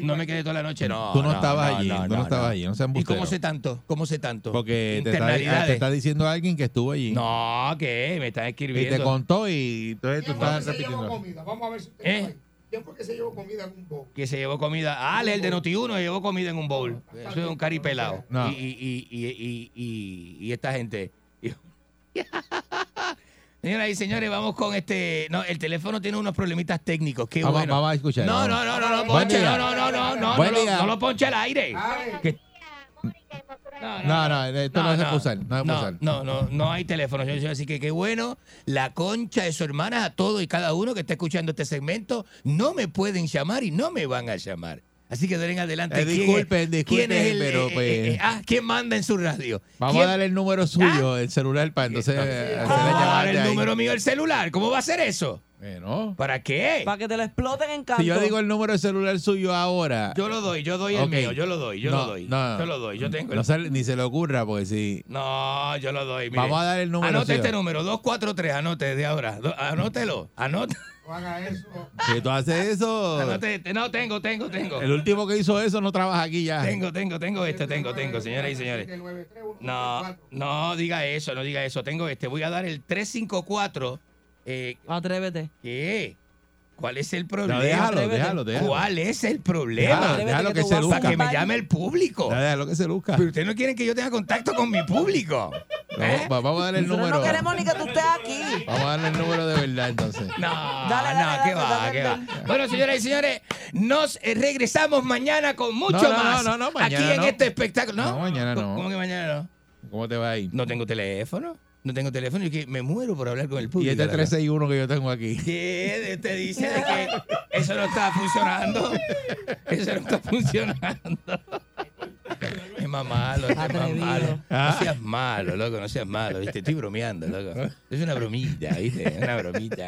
No me quedé toda la noche, no. Tú no estabas allí, no, tú no estabas allí, no ¿Y cómo sé tanto? ¿Cómo sé tanto? Porque te está, Internalidades. te está diciendo alguien que estuvo allí. No, ¿qué? Me están Y te escribiendo. contó y entonces tú ¿Quién fue que estás repitiendo. comida? Vamos a ver si usted ¿Eh? ¿Quién fue que se llevó comida en un bowl? que se llevó comida. Ah, el de Noti1 llevó comida en un bowl. Eso es un caripelado. No. Y, y, y, y, y, y, y esta gente. Señoras y señores, vamos con este. No, el teléfono tiene unos problemitas técnicos. Qué Vamos- bueno. vamos a escuchar, No, no, no, no, no, ponche, no, no, no, no, no, no, no lo ponche al aire. Que- No, no, esto no, se puede usar. No no, no, no, no hay teléfono. Así que qué bueno. La concha de su hermana a todo y cada uno que está escuchando este segmento. No me pueden llamar y no me van a llamar. Así que de en adelante, Eh, ¿quién, disculpen, es, disculpen, quién es el, pero, eh, pues- eh, eh, ah, ¿quién manda en su radio? Vamos ¿Quién- a darle el número suyo, el celular, para entonces ¿Cómo va a dar el ahí. número mío del celular? ¿Cómo va a ser eso? ¿Para qué? Para que te lo exploten en canto. si yo digo el número de celular suyo ahora. Yo lo doy, yo doy el mío, yo lo doy, yo No, lo doy. no, yo lo doy, yo tengo el no ni se le ocurra, porque si. No, yo lo doy. mire. Vamos a dar el número, Anote este número, 243, anote de ahora. Do- Anótelo, anote. No haga eso. Si tú haces eso. Anote este. No, tengo, tengo, tengo. El último que hizo eso no trabaja aquí ya. Tengo, tengo, tengo este, tengo, tengo, señoras y señores. No, no diga eso, no diga eso. Tengo este. Voy a dar el 354. Eh, Atrévete. ¿Qué? ¿Cuál es el problema? No, déjalo, déjalo, déjalo. ¿Cuál es el problema? Déjalo, déjalo que se luzca. Para que me llame el público. Déjalo que se luzca. Pero ustedes no quieren que yo tenga contacto con mi público. ¿Eh? Vamos, vamos a darle el Nosotros número. no queremos ni que tú estés aquí. Vamos a darle el número de verdad entonces. No, Dale, dale, no, qué dale, va, dale, qué dale. va. Bueno, señoras y señores, nos eh, regresamos mañana con mucho No, no, más. no, no, no, mañana aquí en no. este espectáculo. ¿No? No, mañana no. ¿Cómo que mañana no? ¿Cómo te va ahí? No tengo teléfono. No tengo teléfono y que me muero por hablar con el público. Y este la verdad. 361 que yo tengo aquí. ¿Qué? Te dice de que eso no está funcionando. Eso no está funcionando. Es más malo, es más malo. Ah. No seas malo, loco, no seas malo, ¿viste? Estoy bromeando, loco. Es una bromita, ¿viste? Una bromita.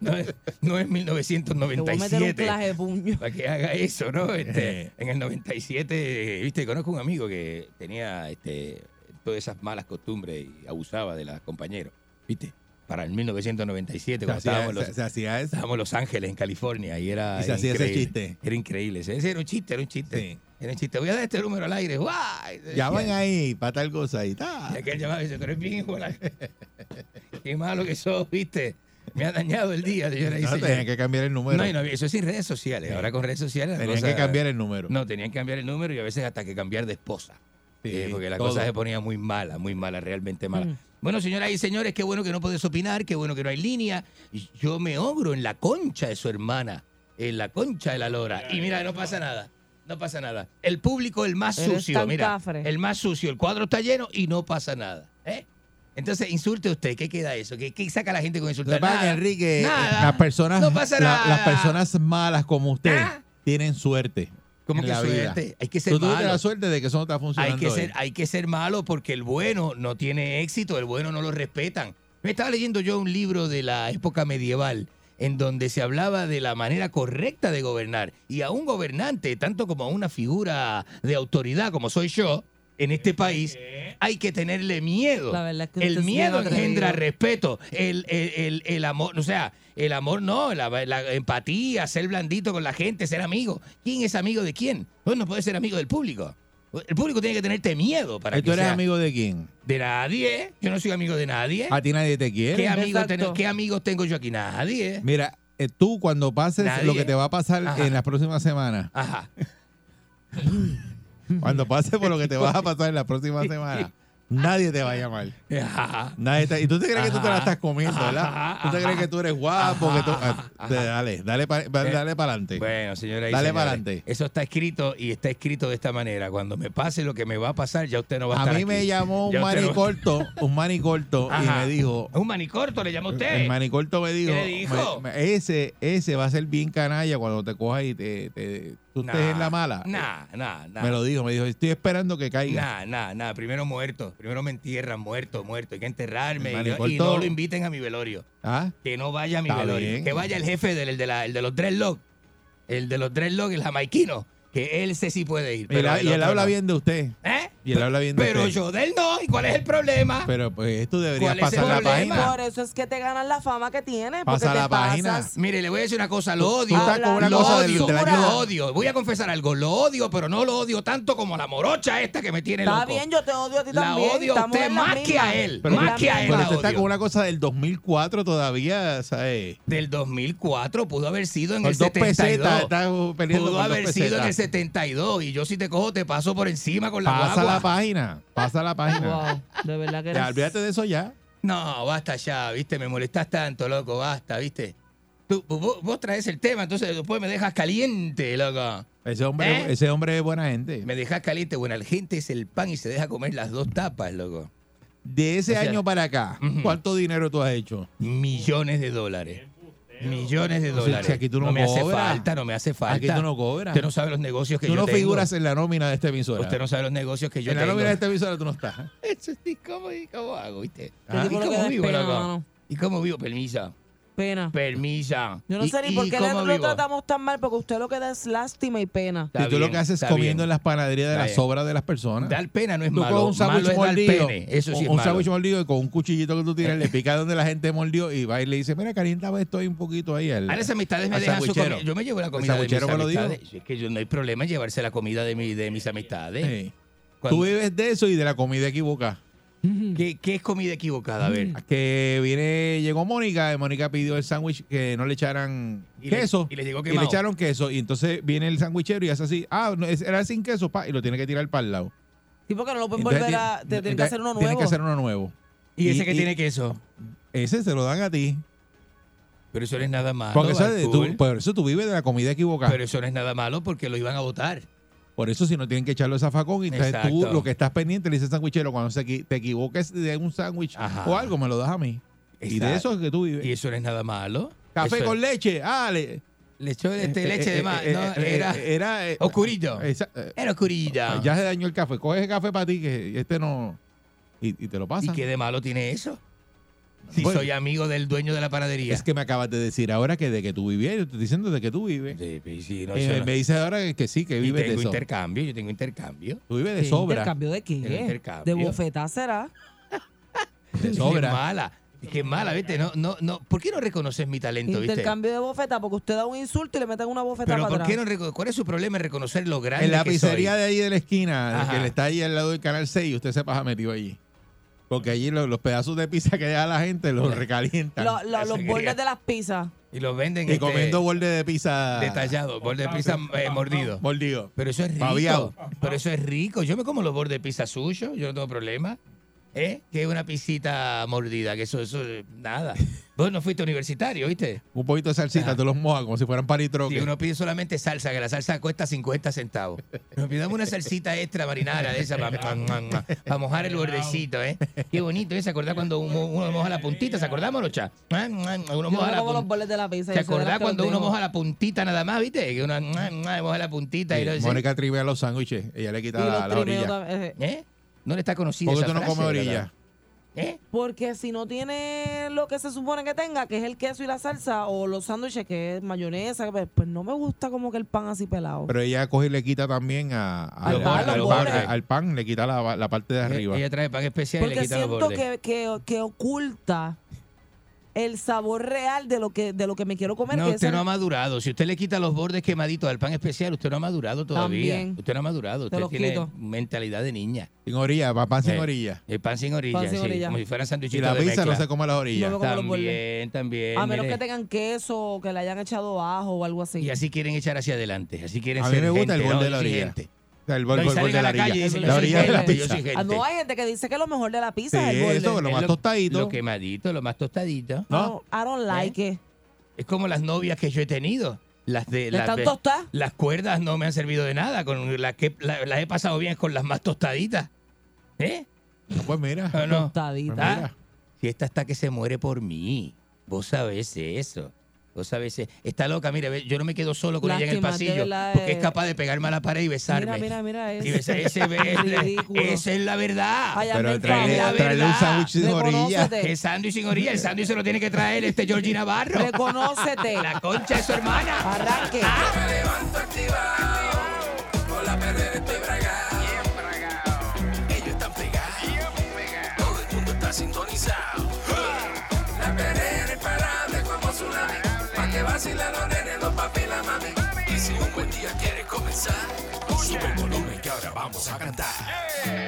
No es, no es Te voy a meter un 1997 puño. para que haga eso, ¿no? Este, en el 97, viste, conozco un amigo que tenía este, todas esas malas costumbres y abusaba de las compañeros, viste. Para el 1997, Se cuando estábamos, se- los, se hacía eso. estábamos en Los Ángeles, en California, y era Y se hacía ese chiste. Era increíble. Ese era un chiste, era un chiste. Sí. Era un chiste. Voy a dar este número al aire. ¡Guay! Llaman ahí para tal cosa y tal. Y aquel llamaba y dice, tú eres bien Qué malo que sos, viste. Me ha dañado el día, señora No, tenían que cambiar el número. No, no, eso es sin redes sociales. Ahora con redes sociales. Tenían cosa- que cambiar el número. No, tenían que cambiar el número y a veces hasta que cambiar de esposa. Sí, Eh, porque la todo. cosa se ponía muy mala, muy mala, realmente mala. Mm. Bueno, señoras y señores, qué bueno que no puedes opinar, qué bueno que no hay línea. Y Yo me ogro en la concha de su hermana, en la concha de la lora. Y mira, no pasa nada. No pasa nada. El público, el más Eres sucio, mira. cafre. El más sucio. El cuadro está lleno y no pasa nada. ¿eh? Entonces, insulte usted. ¿Qué queda eso? ¿Qué, qué saca la gente con insultar? que, Nada. Enrique, Nada. las personas, No pasa la- nada. las personas malas como usted Ah. tienen suerte. ¿Cómo que la vida. suerte? Hay que ser Tú malo. la suerte de que eso no está Hay que, hoy. ser, hay que ser malo porque el bueno no tiene éxito, el bueno no lo respetan. Me estaba leyendo yo un libro de la época medieval en donde se hablaba de la manera correcta de gobernar. Y a un gobernante, tanto como a una figura de autoridad como soy yo, en este país, hay que tenerle miedo. La verdad es que el miedo engendra respeto, el, el- el- el amor, o sea, el amor no, la, la empatía, ser blandito con la gente, ser amigo. ¿Quién es amigo de quién? Uno no puede ser amigo del público. El público tiene que tenerte miedo para ¿Y que ¿Tú eres sea- amigo de quién? de nadie. Yo no soy amigo de nadie. A ti nadie te quiere. ¿Qué, tengo, ¿Qué amigos tengo yo aquí? Nadie. Mira, eh, tú cuando pases Nadie. lo que te va a pasar Ajá. en las próximas semanas, Ajá. cuando pases por lo que te vas a pasar en las próximas semanas, nadie te va a llamar. Ajá. Nadie te- y tú te crees que tú te la estás comiendo, ¿verdad? Tú te crees que tú eres guapo, que tú, ah, dale, dale para dale para adelante. Bueno, señora Dale para adelante. Eso está escrito y está escrito de esta manera. Cuando me pase lo que me va a pasar, ya usted no va a, A estar mí aquí. me llamó un no- manicorto, un manicorto y me dijo, Un manicorto le llama usted. el manicorto me dijo, ¿Qué le dijo? me- me- ese ese va a ser bien canalla cuando te cojas y te, te- tú estés Nah, en la mala. Nah, nah, nah. Me lo dijo, me dijo, estoy esperando que caiga. Nah, nah, nah. Primero muerto. Primero me entierran muerto, muerto. Hay que enterrarme. Y, no lo inviten a mi velorio. ¿Ah? Que no vaya a mi Está velorio. bien. Que vaya el jefe del el de, la, el de los dreadlocks. El de los dreadlocks, el jamaiquino. Que él sé si puede ir. pero y él habla no. bien de usted. ¿Eh? Y él habla bien de Pero usted. yo de él no. ¿Y cuál es el problema? Pero pues tú deberías ¿Cuál es el pasar la problema? página. Por eso es que te ganas la fama que tienes. Pasa porque te la página. pasas- Mire, le voy a decir una cosa, lo odio. estás con una lo cosa del- odio, del año- lo odio. Voy a confesar algo, lo odio, pero no lo odio tanto como la morocha esta que me tiene Está loco. bien, yo te odio a ti La también. odio a Estamos usted en la más que a él, Pero, más que a él pero la usted está odio. con una cosa del 2004 todavía, ¿sabes? Del 2004 pudo haber sido en Con el dos 72. pesetas, está peleando pudo con dos haber sido en el pesetas. 72 y yo si te cojo te paso por encima con la Pasa guagua. La página, pasa la página. Wow, de verdad que Ya, eres... olvídate de eso ya. No, basta ya, viste, me molestas tanto, loco, basta, viste. Tú, vos, vos traes el tema, entonces después me dejas caliente, loco. Ese hombre, ¿Eh? ese hombre es buena gente. Me dejas caliente, bueno, la gente es el pan y se deja comer las dos tapas, loco. De ese O sea, año para acá. ¿cuánto dinero tú has hecho? Millones de dólares. Millones de O sea, dólares. aquí tú no me hace cobras. falta, no me hace falta. Aquí tú no cobras. Usted no sabe los negocios que Tú yo no tengo. figuras en la nómina de esta emisora. Usted no sabe los negocios que yo en la tengo. nómina de esta emisora tú no estás. Eso sí, ¿cómo, y cómo hago, viste? Ah. ¿Y cómo vivo. ¿Y cómo vivo? Permisa. Pena. Permisa. Yo no ¿Y- sé ni por qué le- cómo lo vivo? tratamos tan mal, porque usted lo que da es lástima y pena. Está y tú lo que haces es está comiendo bien. en las panaderías de Está las bien. sobras de las personas. Dar pena no es Tú malo. coges un sándwich malo es dar mordido. pene. Eso sí un es un malo. sándwich mordido y con un cuchillito que tú tienes le pica donde la gente mordió y va y le dice, mira, caliéntame esto ahí un poquito ahí. Al, A las amistades me al dejan su sandwichero. comida. Yo me llevo la comida de mis sandwichero me lo dijo. amistades. Es que yo no hay problema en llevarse la comida de, mi, de mis amistades. Sí. Cuando- Tú vives de eso y de la comida equivocada. ¿Qué, qué es comida equivocada? A ver. Que viene, llegó Mónica, y Mónica pidió el sándwich que no le echaran Y le- queso. y le llegó le quemado. echaron queso. Y entonces viene el sándwichero y hace así. Ah, no, era sin queso, pa, y lo tiene que tirar para el lado. Sí, porque no lo pueden Entonces, volver a. Te tienen que hacer uno nuevo. Tienen que hacer uno nuevo. ¿Y ese que tiene queso? Ese se lo dan a ti. Pero eso no es nada malo. Porque eso, tú, por eso tú vives de la comida equivocada. Pero eso no es nada malo porque lo iban a votar. Por eso si no tienen que echarlo a zafacón, y entonces tú lo que estás pendiente le dices sándwichero, cuando se te equivoques de un sándwich o algo, me lo das a mí. Y de eso es que tú vives. Y eso no es nada malo. Café Eso con es- leche. Ah, le, Le echó este, eh, leche eh, de más. eh, no, eh, era eh, era, eh, oscurito. esa- eh, Era oscurito. Ya se dañó el café. Coge el café para ti, que este no. Y, y te lo ¿Y pasa. qué de malo tiene eso? Si Bueno. soy amigo del dueño de la panadería. Es que me acabas de decir ahora que de que tú vivías. Yo te estoy diciendo de que tú vives. Sí, sí, no, Eh, no. Me dices ahora que, sí, que vives de tengo eso. intercambio, yo tengo intercambio. Tú vives de ¿Qué sobra. ¿Intercambio de qué? Intercambio. ¿De bofetá será? De Es sobra. mala. Es que es mala, ¿viste? No, no, no. ¿Por qué no reconoces mi talento, viste? Intercambio de bofeta, porque usted da un insulto y le meten una bofeta Pero para ¿por atrás. qué no ¿Cuál es su problema en reconocer lo grande En la que pizzería soy? de ahí de la esquina, Ajá. que le está ahí al lado del canal 6, usted se pasa metido allí. Porque allí los, los pedazos de pizza que deja la gente los recalientan. Lo- lo- los bordes de las pizzas. Y los venden y este, comiendo borde de pizza detallado, borde de pizza eh, mordido. mordido. Pero eso es rico. Pero eso es rico. Yo me como los bordes de pizza suyo, yo no tengo problema. ¿Eh? Que es una pisita mordida, que eso, eso, eh, nada. Vos no fuiste universitario, ¿viste? Un poquito de salsita, tú los mojas como si fueran paritroques. Si uno pide solamente salsa, que la salsa cuesta 50 centavos. Nos pidamos una salsita extra marinara de esa para mojar el bordecito, ¿eh? Qué bonito, ¿eh? ¿Se acordás cuando uno, uno moja la puntita? ¿Se acordás, Morocha? Uno Yo moja la puntita. de la pizza. ¿Se acordás cuando uno moja la puntita nada más, viste? Que uno moja la puntita y lo Mónica trivea los sándwiches. Ella le Y quita la, la orilla. eh, ¿Eh? No le está conocida Porque esa tú no frase, comes ¿verdad? orilla. ¿Eh? Porque si no tiene lo que se supone que tenga, que es el queso y la salsa, o los sándwiches, que es mayonesa, pues, pues no me gusta como que el pan así pelado. Pero ella coge y le quita también a, a- Al al, pan, al los pan, bordes. al pan, le quita la, la parte de arriba. Ella trae pan especial y le Porque quita los siento bordes. que, que, que oculta el sabor real de lo que, de lo que me quiero comer. No, que es usted el- no ha madurado. Si usted le quita los bordes quemaditos al pan especial, usted no ha madurado todavía. También. Usted no ha madurado. Te Usted tiene quito. mentalidad de niña. Sin orilla, pa- pan sin Eh, orilla. El pan sin orilla, Pan sin sí, orilla. como si fueran Y sanduichitos la pizza no se come las orillas. No. También, también. a menos mire. que tengan queso o que le hayan echado ajo o algo así. Y así quieren echar hacia adelante. Así quieren A mí ser me gusta el borde ¿no? de la orilla. El No, el salen borde de la la calle y orilla. La de la pizza. Ah, no hay gente que dice que lo mejor de la pizza es el eso, lo Es más lo- tostadito. Lo quemadito, lo más tostadito. I don't- I don't like it. Es como las novias que yo he tenido. Las de ¿De las, de- tostadas? las cuerdas no me han servido de nada. Con las que la- las he pasado bien con las más tostaditas. ¿Eh? No, Pues mira. ¿O no? Tostadita. Pues ¿Ah? mira. Si esta está que se muere por mí. Vos sabés eso. Vos sabés eso. Está loca, mire, yo no me quedo solo con ella en el pasillo. Porque es eh. capaz de pegarme a la pared y besarme. Mira, mira, mira Y eso. besar- ese esa es la verdad. Ay, Pero traerle, un sándwich sin orilla. El sándwich sin orilla, el sándwich se lo tiene que traer este Georgie Navarro. Reconócete. La concha de su hermana. Arranque. Me comenzar, sube el volumen que ahora vamos a cantar.